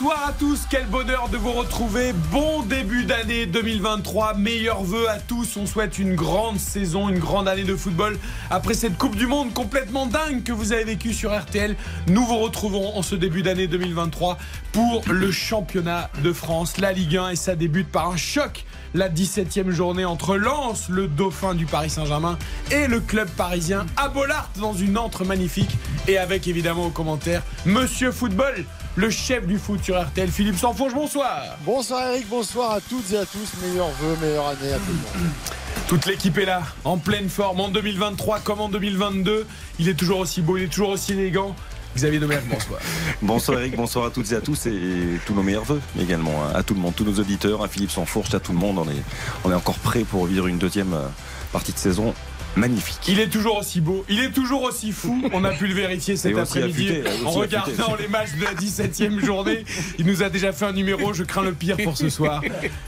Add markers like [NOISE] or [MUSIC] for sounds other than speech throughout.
Bonsoir à tous, quel bonheur de vous retrouver. Bon début d'année 2023, meilleurs vœux à tous. On souhaite une grande saison, une grande année de football. Après cette Coupe du Monde complètement dingue que vous avez vécue sur RTL, nous vous retrouvons en ce début d'année 2023 pour le championnat de France, la Ligue 1, et ça débute par un choc. La 17e journée entre Lens, le dauphin du Paris Saint-Germain, et le club parisien à Bollard dans une antre magnifique. Et avec évidemment au commentaire Monsieur Football, le chef du foot sur RTL, Philippe Sanfonge, bonsoir. Bonsoir Eric, bonsoir à toutes et à tous. Meilleurs vœux, meilleure année à tout le monde. [CLEARS THROAT] Toute l'équipe est là, en pleine forme, en 2023 comme en 2022. Il est toujours aussi beau, il est toujours aussi élégant. Xavier Domergue, bonsoir. [LAUGHS] Bonsoir Eric, bonsoir à toutes et à tous et tous nos meilleurs voeux également hein, à tout le monde, tous nos auditeurs, à Philippe Sansfourche, à tout le monde. On est, on est encore prêt pour vivre une deuxième euh, partie de saison magnifique. Il est toujours aussi beau, il est toujours aussi fou. On a pu le vérifier cet après-midi en regardant affûté. les matchs de la 17e journée. Il nous a déjà fait un numéro, je crains le pire pour ce soir.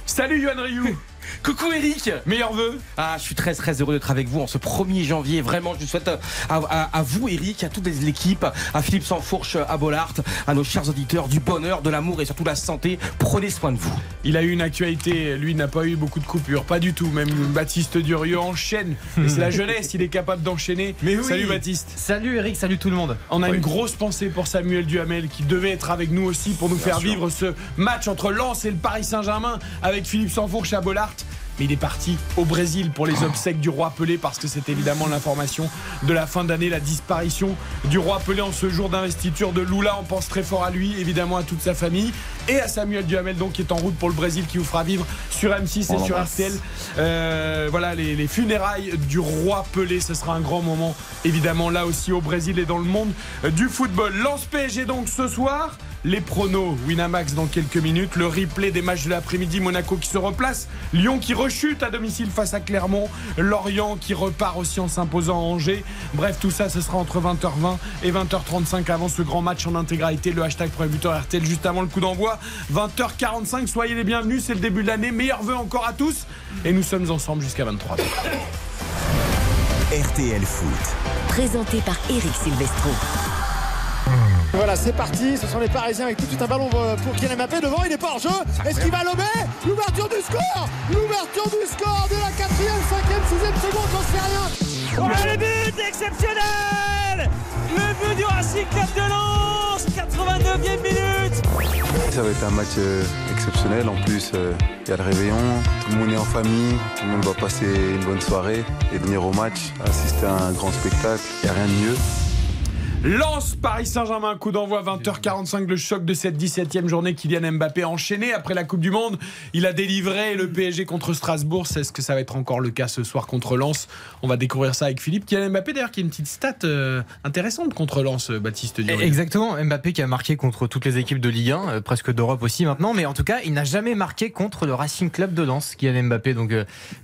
Salut Yohan Ryu, Coucou Eric meilleurs vœux. ah, Je suis très très heureux d'être avec vous en ce 1er janvier. Vraiment, je souhaite à, à- à vous Eric, à toute l'équipe, à Philippe Sansfourche, à Bollard, à nos chers auditeurs, du bonheur, de l'amour et surtout la santé. Prenez soin de vous. Il a eu une actualité, lui n'a pas eu beaucoup de coupures, pas du tout. Même Baptiste Durieux enchaîne. Et c'est la [LAUGHS] jeunesse, il est capable d'enchaîner. Mais oui. Salut Baptiste. Salut Eric, salut tout le monde. On a une grosse pensée pour Samuel Duhamel qui devait être avec nous aussi pour nous faire vivre ce match entre Lens et le Paris Saint-Germain avec Philippe Sanfourche à Bollard. Mais il est parti au Brésil pour les obsèques du roi Pelé parce que c'est évidemment l'information de la fin d'année, la disparition du roi Pelé en ce jour d'investiture de Lula. On pense très fort à lui, évidemment à toute sa famille et à Samuel Duhamel donc qui est en route pour le Brésil qui vous fera vivre sur M6 On et sur. RTL. Euh, voilà les, les funérailles du roi Pelé, ce sera un grand moment évidemment là aussi au Brésil et dans le monde euh, du football. Lance PSG donc ce soir. Les pronos, Winamax dans quelques minutes, le replay des matchs de l'après-midi, Monaco qui se replace, Lyon qui rechute à domicile face à Clermont, Lorient qui repart aussi en s'imposant à Angers. Bref, tout ça, ce sera entre 20h20 et 20h35 avant ce grand match en intégralité. Le hashtag premier buteur RTL juste avant le coup d'envoi. 20h45, soyez les bienvenus, c'est le début de l'année. Meilleurs vœux encore à tous. Et nous sommes ensemble jusqu'à 23h. RTL Foot. Présenté par Eric Silvestro. Voilà, c'est parti. Ce sont les Parisiens avec tout de suite un ballon pour Kylian Mbappé. Devant, il est pas hors jeu. Est-ce qu'il va lober L'ouverture du score L'ouverture du score de la quatrième, cinquième, sixième seconde, j'en sais rien. Oh, le but exceptionnel Le but du Racing Club de Lens 89e minute Ça va être un match euh, exceptionnel. En plus, euh, il y a le réveillon, tout le monde est en famille, tout le monde va passer une bonne soirée et venir au match, assister à un grand spectacle. Il n'y a rien de mieux. Lance Paris Saint-Germain, coup d'envoi 20h45, le choc de cette 17e journée. Kylian Mbappé a enchaîné après la Coupe du Monde. Il a délivré le PSG contre Strasbourg. C'est ce que ça va être encore le cas ce soir contre Lens On va découvrir ça avec Philippe. Kylian Mbappé, d'ailleurs, qui a une petite stat euh, intéressante contre Lens, euh, Baptiste Durieux. Exactement, Mbappé qui a marqué contre toutes les équipes de Ligue 1, euh, presque d'Europe aussi maintenant, mais en tout cas, il n'a jamais marqué contre le Racing Club de Lens, Kylian Mbappé. Donc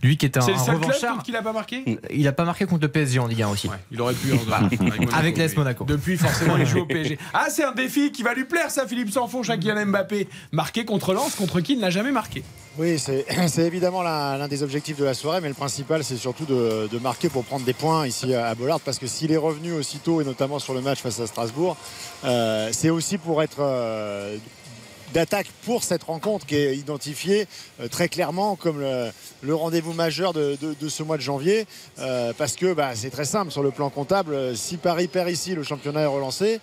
lui qui est un, C'est le un seul club revanchard, contre qui l'a pas marqué? il n'a pas marqué contre le PSG en Ligue 1 aussi. Ouais, il aurait pu. en- [LAUGHS] avec, Monaco, Avec l'AS Monaco. Depuis, forcément, il joue au [LAUGHS] PSG. Ah, c'est un défi qui va lui plaire, ça, Philippe Sanfonche, à Kylian Mbappé. Marqué contre Lens, contre qui il n'a jamais marqué. Oui, c'est [CLEARS THROAT] c'est évidemment l'un des objectifs de la soirée, mais le principal, c'est surtout de, de marquer pour prendre des points ici à Bollard, parce que s'il est revenu aussitôt, et notamment sur le match face à Strasbourg, euh, c'est aussi pour être euh, d'attaque pour cette rencontre qui est identifiée euh, très clairement comme le, rendez-vous majeur de, ce mois de janvier, euh, parce que bah, c'est très simple sur le plan comptable. euh, Si Paris perd ici, le championnat est relancé.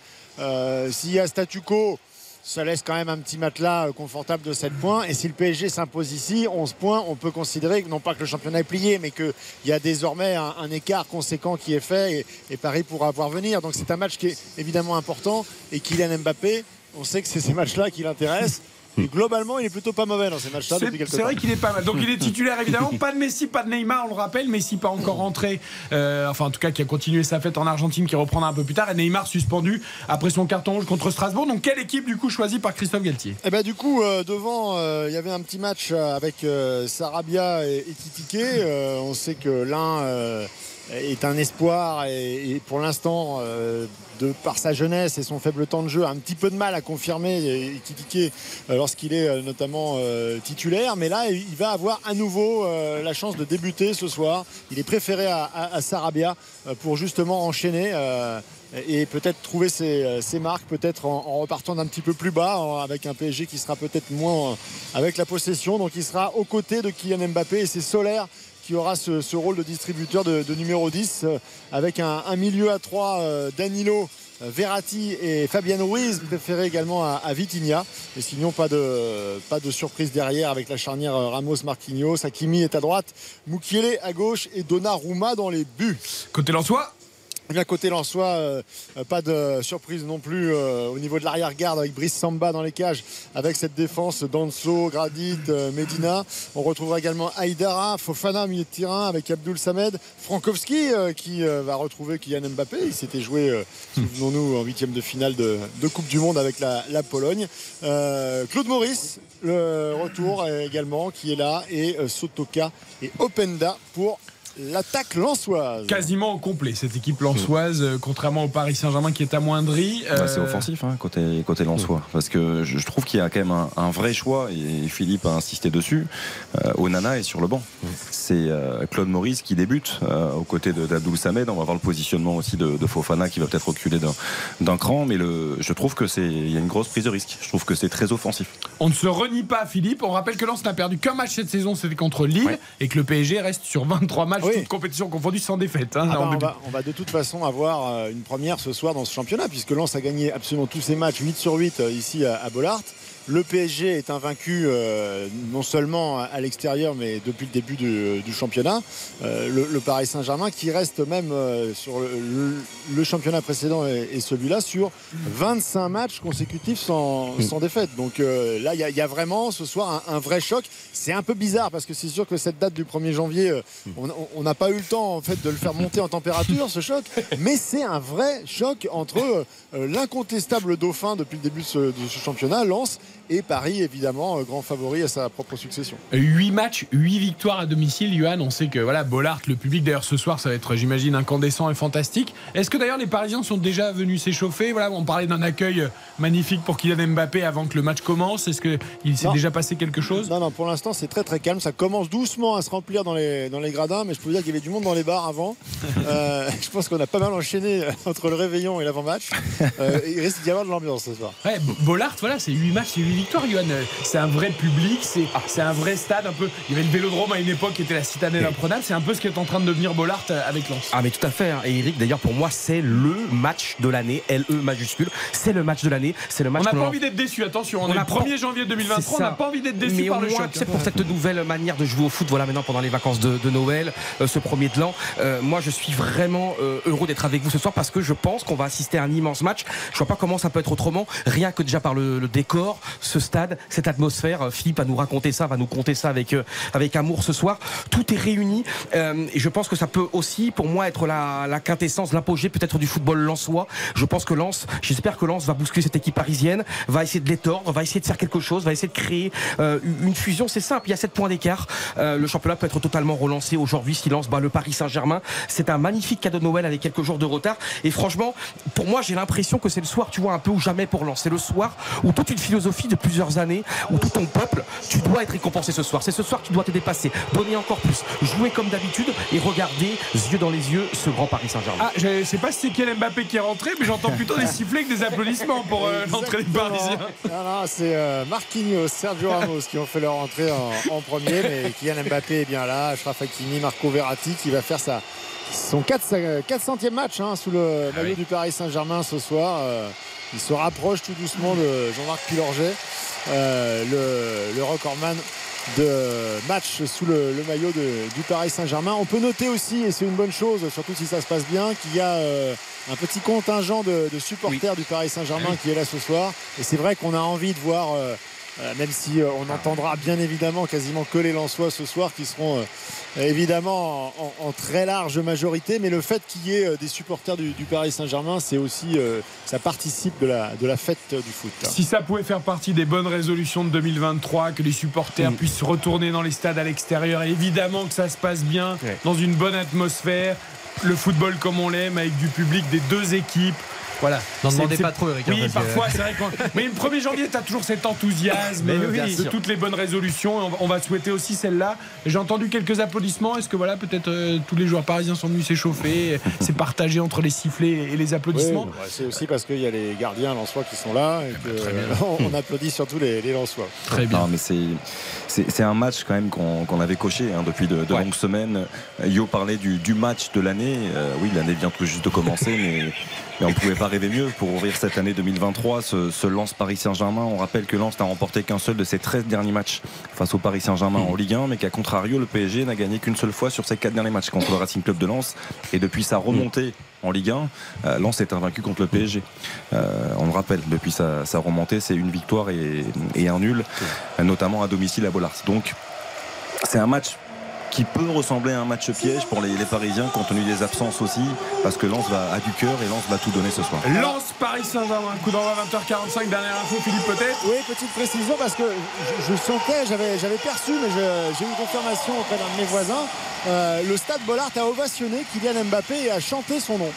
S'il y a statu quo, ça laisse quand même un petit matelas confortable de 7 points. Et si le PSG s'impose ici, 11 points, on peut considérer que non pas que le championnat est plié, mais qu'il y a désormais un, un écart conséquent qui est fait et, et Paris pourra voir venir. Donc c'est un match qui est évidemment important. Et Kylian Mbappé, on sait que c'est ces matchs-là qui l'intéressent. Et globalement, il est plutôt pas mauvais dans ces matchs-là C'est depuis quelques c'est vrai qu'il est pas mal. Donc il est titulaire évidemment. [LAUGHS] Pas de Messi, pas de Neymar, on le rappelle. Messi pas encore rentré. Euh, enfin en tout cas qui a continué sa fête en Argentine, qui reprendra un peu plus tard. Et Neymar suspendu après son carton rouge contre Strasbourg. Donc quelle équipe du coup choisie par Christophe Galtier? Et ben du coup euh, devant euh, il y avait un petit match avec euh, Sarabia et, et. Euh, on sait que l'un euh, est un espoir et, pour l'instant, euh, de par sa jeunesse et son faible temps de jeu, a un petit peu de mal à confirmer et Kikike euh, lorsqu'il est euh, notamment euh, titulaire. Mais là, il va avoir à nouveau euh, la chance de débuter ce soir. Il est préféré à, Sarabia euh, pour justement enchaîner. euh, et peut-être trouver ses, euh, marques, peut-être en, repartant d'un petit peu plus bas, avec un PSG qui sera peut-être moins euh, avec la possession. Donc il sera aux côtés de Kylian Mbappé et c'est Solaire qui aura ce, rôle de distributeur de, numéro 10 euh, avec un, milieu à 3 Danilo. euh, Verratti et Fabien Ruiz préférés également à, à et sinon pas de, pas de surprise derrière avec la charnière euh, Ramos-Marquinhos Hakimi est à droite Mukiele à gauche et Donnarumma dans les buts Côté Lensois Eh bien, côté euh, euh, pas de surprise non plus euh, au niveau de l'arrière-garde avec Brice Samba dans les cages, avec cette défense Danso, Gradit, euh, Medina. On retrouvera également Aïdara, Fofana milieu de terrain avec Abdul Samed, Frankowski euh, qui va retrouver Kylian Mbappé. Il s'était joué, euh, souvenons-nous, en huitième de finale de, de Coupe du Monde avec la, la Pologne. Claude Maurice, le retour également, qui est là, et Sotoka et Openda pour l'attaque lensoise. Quasiment au complet, cette équipe lensoise, euh, contrairement au Paris Saint-Germain qui est amoindri. Bah, c'est Euh, offensif hein, côté côté Lensois parce que je, je trouve qu'il y a quand même un, un vrai choix et Philippe a insisté dessus. Euh, Onana est sur le banc. C'est euh, Claude Maurice qui débute euh, aux côtés de- d'Abdoul Samed. On va voir le positionnement aussi de, de Fofana qui va peut-être reculer d'un cran, mais le, je trouve que c'est il y a une grosse prise de risque. Je trouve que c'est très offensif. On ne se renie pas, Philippe. On rappelle que Lens n'a perdu qu'un match cette saison, c'était contre Lille, et que le PSG reste sur 23 matchs, Oui. toutes compétitions confondues, sans défaite. hein, Ah bah, va, on va de toute façon avoir euh, une première ce soir dans ce championnat, puisque Lens a gagné absolument tous ses matchs, 8 sur 8 euh, ici à, à Bollard. Le PSG est invaincu euh, non seulement à l'extérieur, mais depuis le début du, championnat. Euh, le, Paris Saint-Germain qui reste même euh, sur le, championnat précédent et, celui-là sur 25 matchs consécutifs sans, défaite. Donc là, il y, a- vraiment ce soir un, vrai choc. C'est un peu bizarre parce que c'est sûr que cette date du 1er janvier, on- n'a pas eu le temps en fait de le faire monter en température, ce choc. Mais c'est un vrai choc entre l'incontestable dauphin depuis le début de ce, championnat, Lens, et Paris, évidemment, grand favori à sa propre succession. 8 matchs, 8 victoires à domicile, Johan. On sait que voilà, Bollard, le public d'ailleurs ce soir, ça va être, j'imagine, incandescent et fantastique. Est-ce que d'ailleurs les Parisiens sont déjà venus s'échauffer? Voilà, on parlait d'un accueil magnifique pour Kylian Mbappé avant que le match commence. Est-ce qu'il s'est déjà passé quelque chose? Non, non, pour l'instant, c'est très très calme. Ça commence doucement à se remplir dans les, dans les gradins, mais je peux vous dire qu'il y avait du monde dans les bars avant. [LAUGHS] Euh, je pense qu'on a pas mal enchaîné euh, entre le réveillon et l'avant-match. Euh, il risque d'y avoir de l'ambiance ce soir. Ouais, Bollard, voilà, c'est 8 matchs et 8 victoires, Johan. Euh, C'est un vrai public, c'est c'est un vrai stade. Un peu. Il y avait le vélodrome à une époque qui était la citadelle imprenable. C'est un peu ce qui est en train de devenir Bollard euh, avec Lens. Ah mais tout à fait. hein. Et Eric, d'ailleurs, pour moi, c'est le match de l'année. LE majuscule. C'est le match de l'année. C'est le match On n'a pas envie d'être déçu, attention, on, On est le pas- 1er janvier C'est 2023, on n'a pas envie d'être déçu Mais par le choc. sais, pour cette nouvelle manière de jouer au foot, voilà maintenant pendant les vacances de, de Noël, euh, ce premier de l'an, euh, moi je suis vraiment euh, heureux d'être avec vous ce soir parce que je pense qu'on va assister à un immense match. Je vois pas comment ça peut être autrement, rien que déjà par le, le décor, ce stade, cette atmosphère. Euh, Philippe va nous raconter ça, va nous conter ça avec euh, avec amour ce soir. Tout est réuni euh, et je pense que ça peut aussi, pour moi, être la, quintessence, l'apogée peut-être du football lensois. Je pense que Lens, j'espère que Lens va bousculer cette équipe parisienne, va essayer de l'étordre, va essayer de faire quelque chose, va essayer de créer une fusion. C'est simple, il y a 7 points d'écart. Le championnat peut être totalement relancé aujourd'hui si Lens bat le Paris Saint-Germain. C'est un magnifique cadeau de Noël avec quelques jours de retard. Et franchement, pour moi, j'ai l'impression que c'est le soir, tu vois, un peu ou jamais pour Lens. C'est le soir où toute une philosophie de plusieurs années, où tout ton peuple, tu dois être récompensé ce soir. C'est ce soir que tu dois te dépasser, donner encore plus, jouer comme d'habitude et regarder, yeux dans les yeux, ce grand Paris Saint-Germain. Ah, je sais pas si c'est Kylian Mbappé qui est rentré, mais j'entends plutôt des sifflets que des applaudissements pour euh, l'entrée des. Parisiens. Non, non, c'est euh, Marquinhos, Sergio Ramos qui ont fait leur entrée en, en premier, mais Kylian Mbappé est bien là, Achraf Hakimi, Marco Verratti qui va faire sa, son 4, 400e match hein, sous le Ah maillot du Paris Saint-Germain ce soir. Euh, il se rapproche tout doucement de Jean-Marc Pilorget, euh, le, le recordman de match sous le, le maillot de- du Paris Saint-Germain. On peut noter aussi, et c'est une bonne chose, surtout si ça se passe bien, qu'il y a euh, un petit contingent de, de supporters du Paris Saint-Germain qui est là ce soir. Et c'est vrai qu'on a envie de voir, euh, euh, même si euh, on entendra bien évidemment quasiment que les Lensois ce soir, qui seront euh, évidemment en, en- en très large majorité, mais le fait qu'il y ait des supporters du, du Paris Saint-Germain, c'est aussi, ça participe de la, de la fête du foot. Si ça pouvait faire partie des bonnes résolutions de 2023, que les supporters Mm. puissent retourner dans les stades à l'extérieur, et évidemment que ça se passe bien, Ouais. dans une bonne atmosphère, le football comme on l'aime, avec du public des deux équipes. Voilà. N'en demandez pas trop, Eric. Oui, que- parfois, c'est vrai qu'on. Mais le 1er janvier, tu as toujours cet enthousiasme Mais euh, oui, de toutes les bonnes résolutions. On va- On va souhaiter aussi celle-là. J'ai entendu quelques applaudissements. Est-ce que voilà, peut-être euh, tous les joueurs parisiens sont venus s'échauffer C'est partagé entre les sifflets et les applaudissements? Oui, c'est aussi parce qu'il y a les gardiens lensois qui sont là et que, très bien. [LAUGHS] on applaudit surtout les, les lensois. Très bien. Non, mais c'est, un match quand même qu'on, avait coché hein, depuis de, de Ouais. longues semaines. Yo parlait du, du match de l'année. Euh, oui, l'année vient tout juste de commencer, [LAUGHS] mais, on ne pouvait pas rêver mieux pour ouvrir cette année 2023. Ce, ce Lens Paris Saint-Germain, on rappelle que Lens n'a remporté qu'un seul de ses 13 derniers matchs face au Paris Saint-Germain en Ligue 1, mais qu'à contrario, le PSG n'a gagné qu'une seule fois sur ses quatre derniers matchs contre le Racing Club de Lens. Et depuis sa remontée en Ligue 1, euh, Lens est invaincu contre le PSG. Euh, on le rappelle, depuis sa, sa remontée, c'est une victoire et, et un nul, notamment à domicile à Bollard. Donc, c'est un match qui peut ressembler à un match piège pour les, les Parisiens, compte tenu des absences aussi, parce que Lens va à du cœur et Lens va tout donner ce soir. Lance Paris Saint-Germain. Coup d'envoi 20h45. Dernière info, Philippe, peut-être? Oui, petite précision parce que je, je sentais, j'avais, j'avais perçu, mais je- j'ai eu une confirmation auprès d'un de mes voisins. Euh, le stade Bollard a ovationné Kylian Mbappé et a chanté son nom.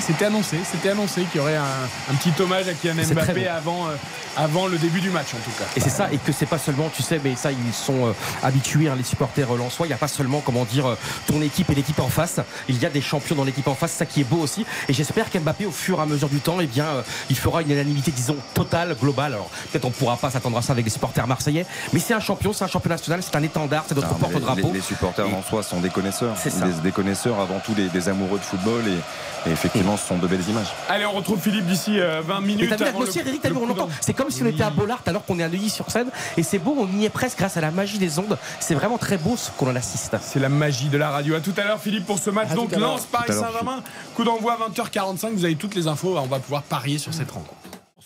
C'était annoncé, c'était annoncé qu'il y aurait un, un petit hommage à Kylian Mbappé avant, euh, avant le début du match en tout cas. Et c'est ça, et que c'est pas seulement, tu sais, mais ça, ils sont euh, habitués, hein, les supporters euh, lensois. Il n'y a pas seulement, comment dire, euh, ton équipe et l'équipe en face. Il y a des champions dans l'équipe en face, ça qui est beau aussi. Et j'espère qu'Mbappé, au fur et à mesure du temps, eh bien, euh, il fera une unanimité, disons, totale, globale. Alors, peut-être on pourra pas s'attendre à ça avec les supporters marseillais, mais c'est un champion, c'est un champion national, c'est un étendard, c'est notre porte-drapeau. Les, les supporters en soi sont des connaisseurs, C'est ça. des, des connaisseurs avant tout des, des amoureux de football et, et effectivement ce sont de belles images. Allez, on retrouve Philippe d'ici euh, 20 Mais minutes. t'as vu avant le- l'atmosphère, Eric, t'as le vu, on coup l'entend. d'envoi. C'est comme si on était à Bollard alors qu'on est à Neuilly sur scène. Et c'est beau, on y est presque grâce à la magie des ondes. C'est vraiment très beau ce qu'on en assiste. C'est la magie de la radio. À tout à l'heure, Philippe, pour ce match. À Donc, à. Lance Paris à Saint-Germain. Coup d'envoi 20h45. Vous avez toutes les infos. On va pouvoir parier sur cette rencontre.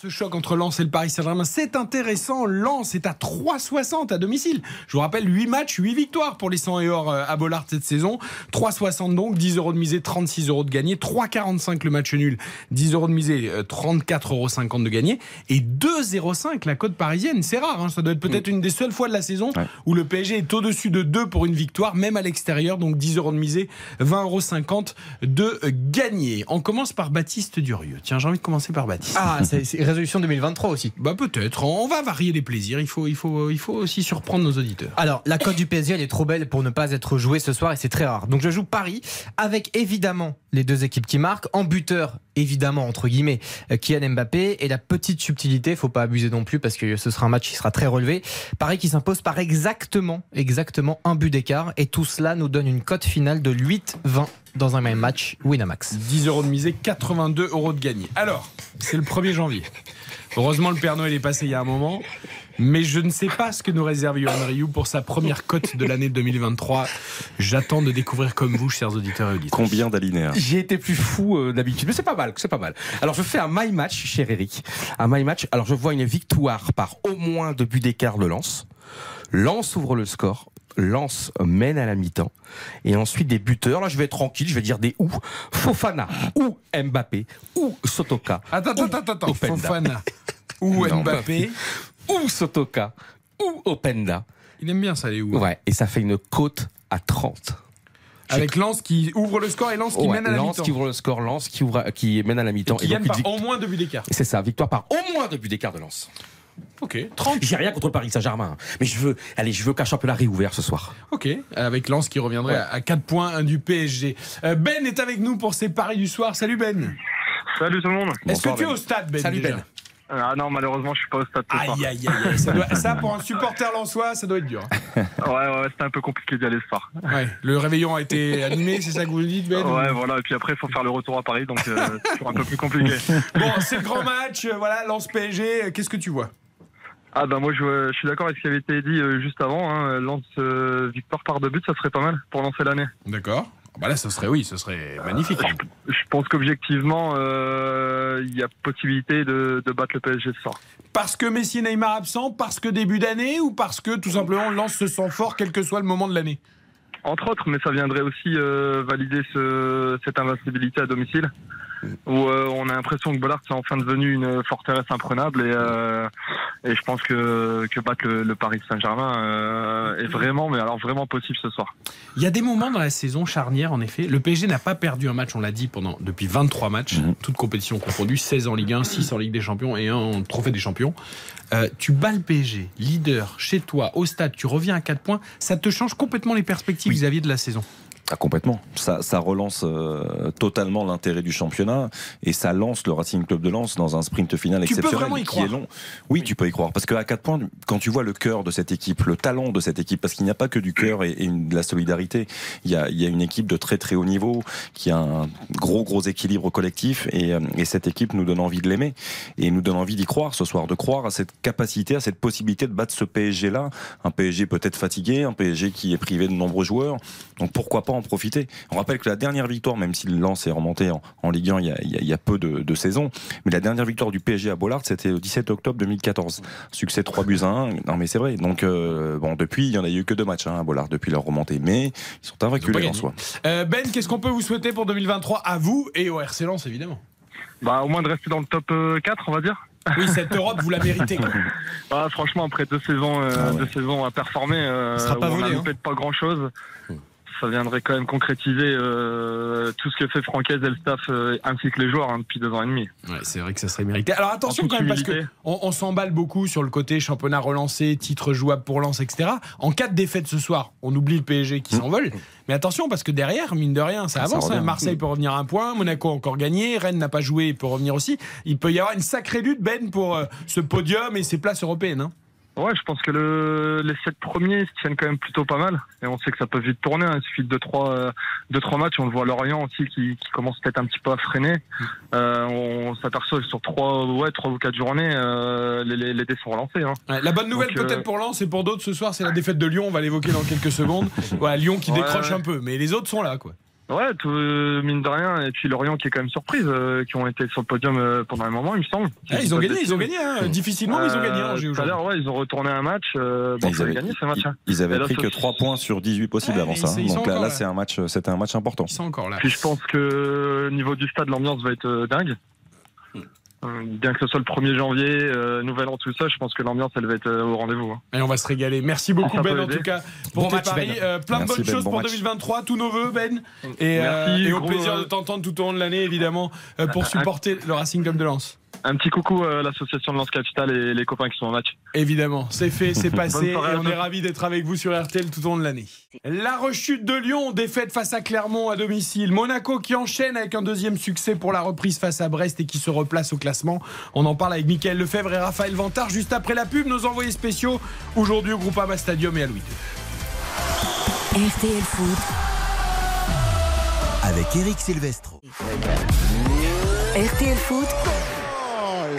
Ce choc entre Lens et le Paris Saint-Germain, c'est intéressant. Lens est à 3,60 à domicile. Je vous rappelle, 8 matchs, 8 victoires pour les 100 et or euh, à Bollard cette saison. 3,60 donc, 10 euros de misée, 36 euros de gagné. 3,45 le match nul, 10 euros de misée, euh, 34,50 euros de gagné. Et 2,05 la cote parisienne. C'est rare, hein. ça doit être peut-être une des seules fois de la saison Ouais. où le PSG est au-dessus de 2 pour une victoire, même à l'extérieur. Donc 10 euros de misée, 20,50 euros de gagné. On commence par Baptiste Durieux. Tiens, j'ai envie de commencer par Baptiste. Ah, c'est c'est résolution 2023 aussi. Bah peut-être. On va varier les plaisirs. Il faut, il faut, il faut aussi surprendre nos auditeurs. Alors, la cote du PSG, elle est trop belle pour ne pas être jouée ce soir et c'est très rare. Donc, je joue Paris avec évidemment les deux équipes qui marquent. En buteur, évidemment, entre guillemets, euh, Kylian Mbappé. Et la petite subtilité, faut pas abuser non plus parce que ce sera un match qui sera très relevé. Paris qui s'impose par exactement, exactement un but d'écart. Et tout cela nous donne une cote finale de 8-20 dans un même match Winamax. 10 euros de misée, 82 euros de gagné. Alors, c'est le 1er janvier. Heureusement, le Père Noël est passé il y a un moment. Mais je ne sais pas ce que nous réserve Yohan Ryu pour sa première cote de l'année 2023. J'attends de découvrir comme vous, chers auditeurs et auditrices. Combien d'alinéas? J'ai été plus fou euh, d'habitude, mais c'est pas mal, c'est pas mal. Alors je fais un my match, cher Eric. Un my match. Alors je vois une victoire par au moins deux buts d'écart de Lens. Lens ouvre le score. Lens mène à la mi-temps. Et ensuite des buteurs. Là, je vais être tranquille. Je vais dire des ou. Fofana, ou Mbappé, ou Sotoka. Attends, attends, attends, attends. Openda. Fofana [LAUGHS] ou Mbappé. Ou Sotoka, ou Openda. Il aime bien ça, les ou. Ouais. Et ça fait une cote à 30. Avec Lens qui ouvre le score et Lens qui Ouais, mène à la Lens mi-temps. qui ouvre le score, Lens qui, ouvre, qui mène à la Et mi-temps. qui gagne par au moins deux buts d'écart. C'est ça, victoire par au moins deux buts d'écart de Lens. Ok, 30. J'ai rien contre le Paris Saint-Germain, hein. mais je veux, allez, je veux qu'un championnat réouvert ce soir. Ok, avec Lens qui reviendrait Ouais. à 4 points du PSG. Euh, Ben est avec nous pour ses paris du soir. Salut Ben. Salut tout le monde. Est-ce que tu es Ben. au stade Ben Salut déjà Ben. Ah non, malheureusement, je suis pas au stade soir. Aïe aïe aïe, aïe. Ça, doit- ça, pour un supporter lensois, ça doit être dur. [LAUGHS] Ouais, ouais, c'était un peu compliqué d'y aller ce soir. Ouais, le réveillon a été animé, c'est ça que vous dites Ben Ouais, voilà, et puis après, il faut faire le retour à Paris, donc euh, c'est toujours un peu plus compliqué. Bon, c'est le grand match, euh, voilà, Lens PSG, euh, qu'est-ce que tu vois? Ah bah moi, je, je suis d'accord avec ce qui avait été dit euh, juste avant. Hein, lance euh, victoire par deux buts, ça serait pas mal pour lancer l'année. D'accord. Ah Bah là, ce serait oui, ce serait magnifique. Je pense qu'objectivement, euh, il y a possibilité de, de battre le PSG ce soir. Parce que Messi et Neymar absents, parce que début d'année ou parce que tout simplement Lens se sent fort quel que soit le moment de l'année? Entre autres, mais ça viendrait aussi euh, valider ce, cette invincibilité à domicile. Où euh, on a l'impression que Bollard c'est enfin devenu une forteresse imprenable et, euh, et je pense que, que battre le, le Paris Saint-Germain euh, est vraiment, mais alors vraiment possible ce soir. Il y a des moments dans la saison charnière, en effet. Le PSG n'a pas perdu un match, on l'a dit, pendant depuis 23 matchs, Mhm. toutes compétitions confondues, 16 en Ligue 1, 6 en Ligue des Champions et un en Trophée des Champions. Euh, tu bats le PSG, leader, chez toi, au stade, tu reviens à 4 points, ça te change complètement les perspectives vis-à-vis de la saison. Ah, complètement. Ça, ça relance euh, totalement l'intérêt du championnat et ça lance le Racing Club de Lens dans un sprint final Tu peux exceptionnel vraiment y qui croire. est long. Oui, tu peux y croire parce qu'à 4 points, quand tu vois le cœur de cette équipe, le talent de cette équipe, parce qu'il n'y a pas que du cœur et, et une- de la solidarité, il y, a, il y a une équipe de très très haut niveau qui a un gros gros équilibre collectif et, euh, et cette équipe nous donne envie de l'aimer et nous donne envie d'y croire ce soir, de croire à cette capacité, à cette possibilité de battre ce PSG là, un PSG peut-être fatigué, un PSG qui est privé de nombreux joueurs, donc pourquoi pas en profiter. On rappelle que la dernière victoire, même si le Lens est remonté en, en Ligue 1 il y, a, il y a- il y a peu de, de saisons, mais la dernière victoire du PSG à Bollard, c'était le 17 octobre 2014. Succès 3 buts à 1. Non mais c'est vrai. Donc euh, bon, depuis, il y en a eu que deux matchs hein, à Bollard depuis leur remontée, mais ils sont gagné. Lensois. Euh, ben, qu'est-ce qu'on peut vous souhaiter pour 2023 à vous et au RC Lens, évidemment? Bah, au moins de rester dans le top euh, 4, on va dire. Oui, cette Europe, vous la méritez. quoi. [LAUGHS] Ah, franchement, après deux saisons, euh, Ah ouais. deux saisons à performer, euh, sera pas où on volé, de pas grand chose, ça viendrait quand même concrétiser euh, tout ce que fait Francaise et le staff euh, ainsi que les joueurs hein, depuis deux ans et demi. Ouais, c'est vrai que ça serait mérité. Alors attention quand même parce que humilité. on, on s'emballe beaucoup sur le côté championnat relancé, titre jouable pour Lens, etc. En cas de défaite ce soir, on oublie le PSG qui s'envole. Mais attention parce que derrière, mine de rien, ça Ça avance. hein. Marseille peut revenir à un point, Monaco a encore gagné, Rennes n'a pas joué, il peut revenir aussi. Il peut y avoir une sacrée lutte Ben pour euh, ce podium et ces places européennes. hein. Ouais, je pense que le, les sept premiers se tiennent quand même plutôt pas mal. Et on sait que ça peut vite tourner. hein. Il suffit de deux trois, euh, deux, trois matchs. On le voit Lorient aussi qui, qui commence peut-être un petit peu à freiner. Euh, on s'aperçoit que sur trois, ouais, trois ou quatre journées, euh, les, les, les dés sont relancés. Hein. Ouais, la bonne nouvelle peut-être pour Lens et pour d'autres ce soir, c'est la défaite de Lyon. On va l'évoquer dans quelques secondes. [LAUGHS] Voilà, Lyon qui Ouais, décroche ouais. un peu, mais les autres sont là, quoi. Ouais, tout, euh, mine de rien. Et puis Lorient qui est quand même surprise, euh, qui ont été sur le podium euh, pendant un moment, il me semble. Ah, ils ont gagné, ils ont gagné. hein. Difficilement, mais ils ont gagné. Euh, Angers Tout à l'heure, ouais, ils ont retourné un match. Euh, bon, ils ils avaient gagné ce match. hein. ils- ils avaient là, pris que 3 points sur 18 possibles Ouais, avant ça. hein. Donc là, encore là là. c'est un match, c'était un match important. Ils sont encore là. Puis je pense que niveau du stade, l'ambiance va être euh, dingue. Euh, Bien que ce soit le 1er janvier, euh, Nouvel An, tout ça, je pense que l'ambiance, elle va être euh, au rendez-vous. hein. Et on va se régaler. Merci beaucoup peut Ben en tout cas pour Bon tes match, paris. Ben. Euh, plein de bonnes Ben, choses bon pour match. 2023, tous nos voeux Ben. Et, euh, Merci, et au plaisir euh, de t'entendre tout au long de l'année évidemment euh, pour supporter le Racing Club de Lens. Un petit coucou à l'association de Lance Capital et les copains qui sont en match. Évidemment, c'est fait, c'est [LAUGHS] passé soirée et on est ravis d'être avec vous sur RTL tout au long de l'année. La rechute de Lyon, défaite face à Clermont à domicile. Monaco qui enchaîne avec un deuxième succès pour la reprise face à Brest et qui se replace au classement. On en parle avec Mickaël Lefebvre et Raphaël Vantard juste après la pub. Nos envoyés spéciaux aujourd'hui au Groupama Stadium et à Louis II. RTL Foot, Avec Eric Silvestro. RTL Foot,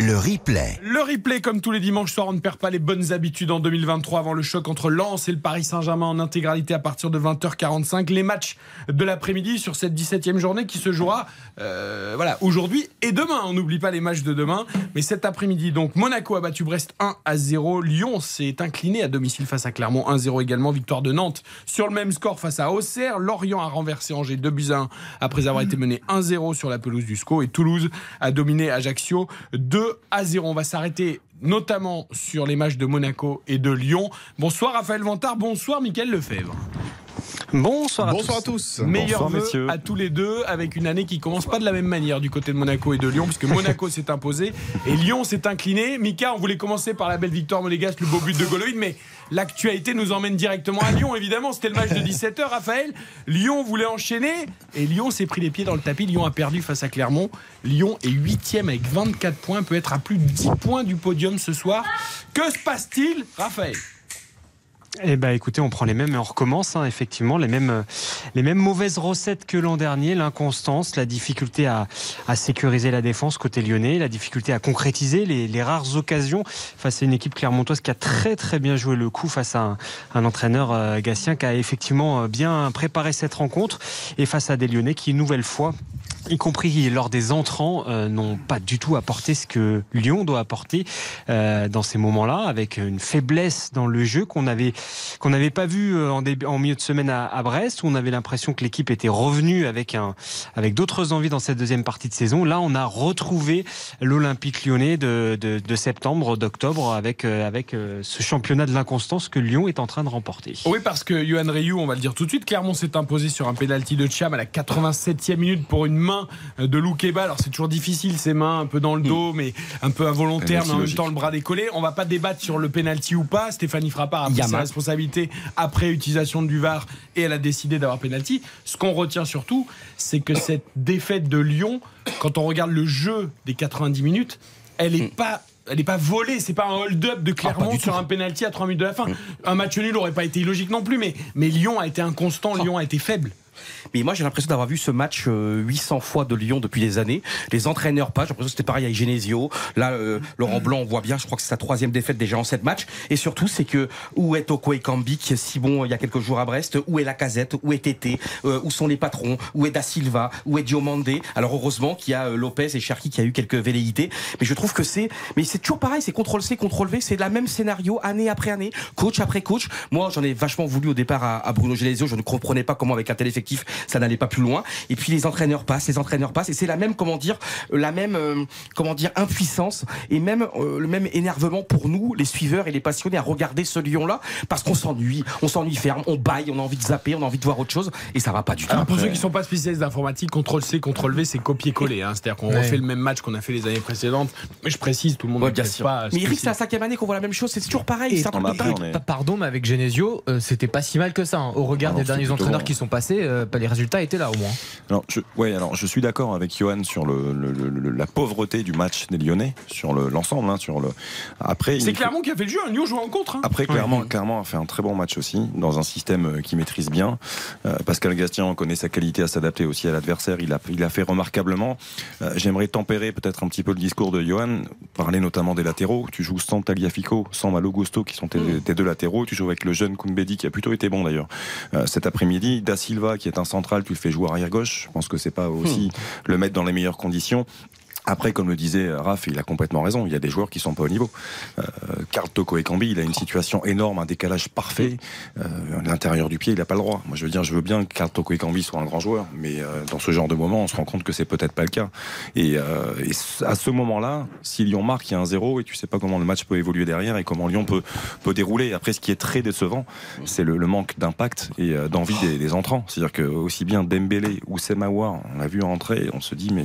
Le replay. Le replay, comme tous les dimanches soirs, on ne perd pas les bonnes habitudes en 2023 avant le choc entre Lens et le Paris Saint-Germain en intégralité à partir de 20h45. Les matchs de l'après-midi sur cette 17e journée qui se jouera euh, voilà, aujourd'hui et demain. On n'oublie pas les matchs de demain. Mais cet après-midi, donc, Monaco a battu Brest 1 à 0. Lyon s'est incliné à domicile face à Clermont 1-0 également. Victoire de Nantes sur le même score face à Auxerre. Lorient a renversé Angers 2 buts à 1 après avoir été mené 1-0 sur la pelouse du SCO. Et Toulouse a dominé Ajaccio 2 à 0. On va s'arrêter notamment sur les matchs de Monaco et de Lyon. Bonsoir Raphaël Vantard, bonsoir Mickaël Lefebvre. Bonsoir à Bonsoir à tous. tous. Meilleurs vœux messieurs. à tous les deux avec une année qui commence pas de la même manière du côté de Monaco et de Lyon puisque Monaco [LAUGHS] s'est imposé et Lyon s'est incliné. Mika, on voulait commencer par la belle victoire monégasque, le beau but de Golovin, mais l'actualité nous emmène directement à Lyon évidemment. C'était le match de 17h, Raphaël. Lyon voulait enchaîner et Lyon s'est pris les pieds dans le tapis. Lyon a perdu face à Clermont. Lyon est 8 avec 24 points, peut être à plus de 10 points du podium ce soir. Que se passe-t-il, Raphaël? Eh ben, écoutez, on prend les mêmes et on recommence. hein, effectivement, les mêmes, euh, les mêmes mauvaises recettes que l'an dernier. L'inconstance, la difficulté à, à sécuriser la défense côté lyonnais, la difficulté à concrétiser les, les rares occasions face à une équipe clermontoise qui a très très bien joué le coup face à un, entraîneur euh, Gatien qui a effectivement euh, bien préparé cette rencontre et face à des lyonnais qui une nouvelle fois y compris lors des entrants, euh, n'ont pas du tout apporté ce que Lyon doit apporter euh, dans ces moments-là, avec une faiblesse dans le jeu qu'on avait qu'on n'avait pas vu euh, en, début, en milieu de semaine à, à Brest, où on avait l'impression que l'équipe était revenue avec un avec d'autres envies dans cette deuxième partie de saison. Là, on a retrouvé l'Olympique lyonnais de, de, de septembre, d'octobre, avec euh, avec euh, ce championnat de l'inconstance que Lyon est en train de remporter. Oui, parce que Johan Ryu, on va le dire tout de suite, Clermont s'est imposé sur un pénalty de Cham à la 87e minute pour une main de Loukeba. Alors c'est toujours difficile ces mains un peu dans le dos, mais un peu involontaire, mais en même temps le bras décollé. On va pas débattre sur le pénalty ou pas. Stéphanie Frappard a pris Yamal. sa responsabilité après utilisation du VAR et elle a décidé d'avoir pénalty. Ce qu'on retient surtout, c'est que cette défaite de Lyon, quand on regarde le jeu des 90 minutes, elle est pas elle n'est pas volée, c'est pas un hold-up de Clermont sur un penalty à 3 minutes de la fin. Un match nul aurait pas été illogique non plus, mais, mais Lyon a été inconstant, Lyon a été faible. Mais moi, j'ai l'impression d'avoir vu ce match euh, 800 fois de Lyon depuis des années. Les entraîneurs pas. J'ai l'impression que c'était pareil avec Genesio. Là, euh, Laurent Blanc, on voit bien. Je crois que c'est sa troisième défaite déjà en sept matchs. Et surtout, c'est que où est Toko qui est si bon euh, il y a quelques jours à Brest? Où est la Casette Où est Tété? Euh, Où sont les patrons? Où est Da Silva? Où est Diomandé? Alors heureusement qu'il y a euh, Lopez et Cherki qui a eu quelques velléités. Mais je trouve que c'est, mais c'est toujours pareil. C'est contrôle C, contrôle V. C'est la même scénario année après année, coach après coach. Moi, j'en ai vachement voulu au départ à, à Bruno Genesio. Je ne comprenais pas comment avec un tel effectif ça n'allait pas plus loin. Et puis les entraîneurs passent, les entraîneurs passent, et c'est la même, comment dire, euh, la même, euh, comment dire, impuissance et même euh, le même énervement pour nous, les suiveurs et les passionnés, à regarder ce Lyon-là, parce qu'on s'ennuie, on s'ennuie ferme, on baille, on a envie de zapper, on a envie de voir autre chose, et ça va pas du tout. Alors pour ceux qui ne sont pas spécialistes d'informatique, contrôle C, contrôle V, c'est copier-coller. hein. C'est-à-dire qu'on Ouais. refait le même match qu'on a fait les années précédentes. Mais je précise, tout le monde Ouais, ne bien sûr. pas. Mais Eric, c'est la cinquième année qu'on voit la même chose, c'est toujours pareil. Et on a pris, on est- Pardon, mais avec Genesio, euh, c'était pas si mal que ça. hein. Au regard Ah non, des derniers entraîneurs bon. qui sont passés, euh, résultats étaient là au moins. Alors, je, ouais, alors je suis d'accord avec Johan sur le, le- le- le- la pauvreté du match des Lyonnais, sur le- l'ensemble. hein, sur le. Après, C'est il faut- Clermont qui a fait le jeu. hein. Lyon joue en contre. hein. Après, clairement, clairement, a fait un très bon match aussi, dans un système euh, qui maîtrise bien. Euh, Pascal Gastien connaît sa qualité à s'adapter aussi à l'adversaire. Il a, il a fait remarquablement. Euh, J'aimerais tempérer peut-être un petit peu le discours de Johan, parler notamment des latéraux. Tu joues sans Tagliafico, sans Malo Gusto, qui sont tes, tes deux latéraux. Tu joues avec le jeune Koumbedi, qui a plutôt été bon d'ailleurs euh, cet après-midi. Da Silva, qui est un central, tu le fais jouer arrière gauche. Je pense que c'est pas aussi le mettre dans les meilleures conditions. Après, comme le disait Raph, il a complètement raison. Il y a des joueurs qui sont pas au niveau. Euh, Karl Toko Ekambi, il a une situation énorme, un décalage parfait. Euh, L'intérieur du pied, il a pas le droit. Moi, je veux dire, je veux bien que Karl Toko Ekambi soit un grand joueur, mais euh, dans ce genre de moment, on se rend compte que c'est peut-être pas le cas. Et, euh, et à ce moment-là, si Lyon marque, il y a un zéro et tu sais pas comment le match peut évoluer derrière et comment Lyon peut peut dérouler. Après, ce qui est très décevant, c'est le, manque d'impact et euh, d'envie des, entrants. C'est-à-dire que aussi bien Dembélé ou Semawar, on l'a vu entrer, on se dit mais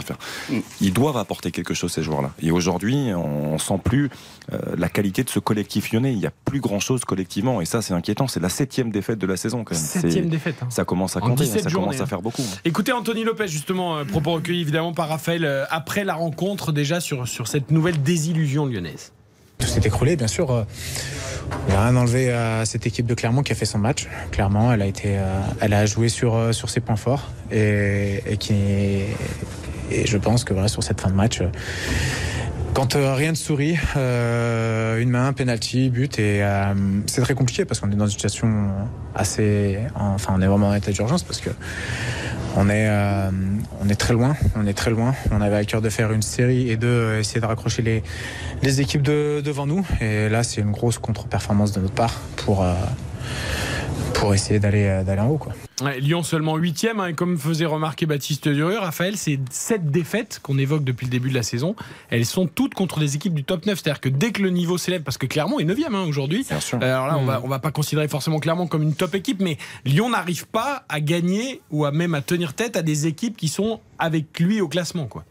ils doivent apporter quelque chose ces joueurs-là. Et aujourd'hui, on, sent plus euh, la qualité de ce collectif lyonnais. Il y a plus grand-chose collectivement et ça, c'est inquiétant. C'est la septième défaite de la saison quand même. Septième défaite. hein. Ça commence à compter, 17 ça journées, commence hein. à faire beaucoup. Écoutez Anthony Lopez justement, euh, propos recueillis évidemment par Raphaël euh, après la rencontre déjà sur, sur cette nouvelle désillusion lyonnaise. Tout s'est écroulé, bien sûr. euh, On n'a rien enlevé à cette équipe de Clermont qui a fait son match. Clairement, elle a été, euh, elle a joué sur euh, sur ses points forts et, et qui et je pense que voilà sur cette fin de match. euh, Quand euh, rien ne sourit, euh, une main, penalty, but, et euh, c'est très compliqué parce qu'on est dans une situation assez, enfin, on est vraiment en état d'urgence parce que on est, euh, on est très loin, on est très loin. On avait à cœur de faire une série et de essayer de raccrocher les, les équipes de- devant nous. Et là, c'est une grosse contre-performance de notre part pour, pour essayer d'aller d'aller en haut. Quoi. Ouais, Lyon seulement huitième, hein, et comme faisait remarquer Baptiste Durieux, Raphaël, ces sept défaites qu'on évoque depuis le début de la saison, elles sont toutes contre des équipes du top 9. C'est-à-dire que dès que le niveau s'élève, parce que Clermont est 9 hein, aujourd'hui. Euh, alors là, on va, on va pas considérer forcément Clermont comme une top équipe, mais Lyon n'arrive pas à gagner ou à même à tenir tête à des équipes qui sont avec lui au classement. Quoi.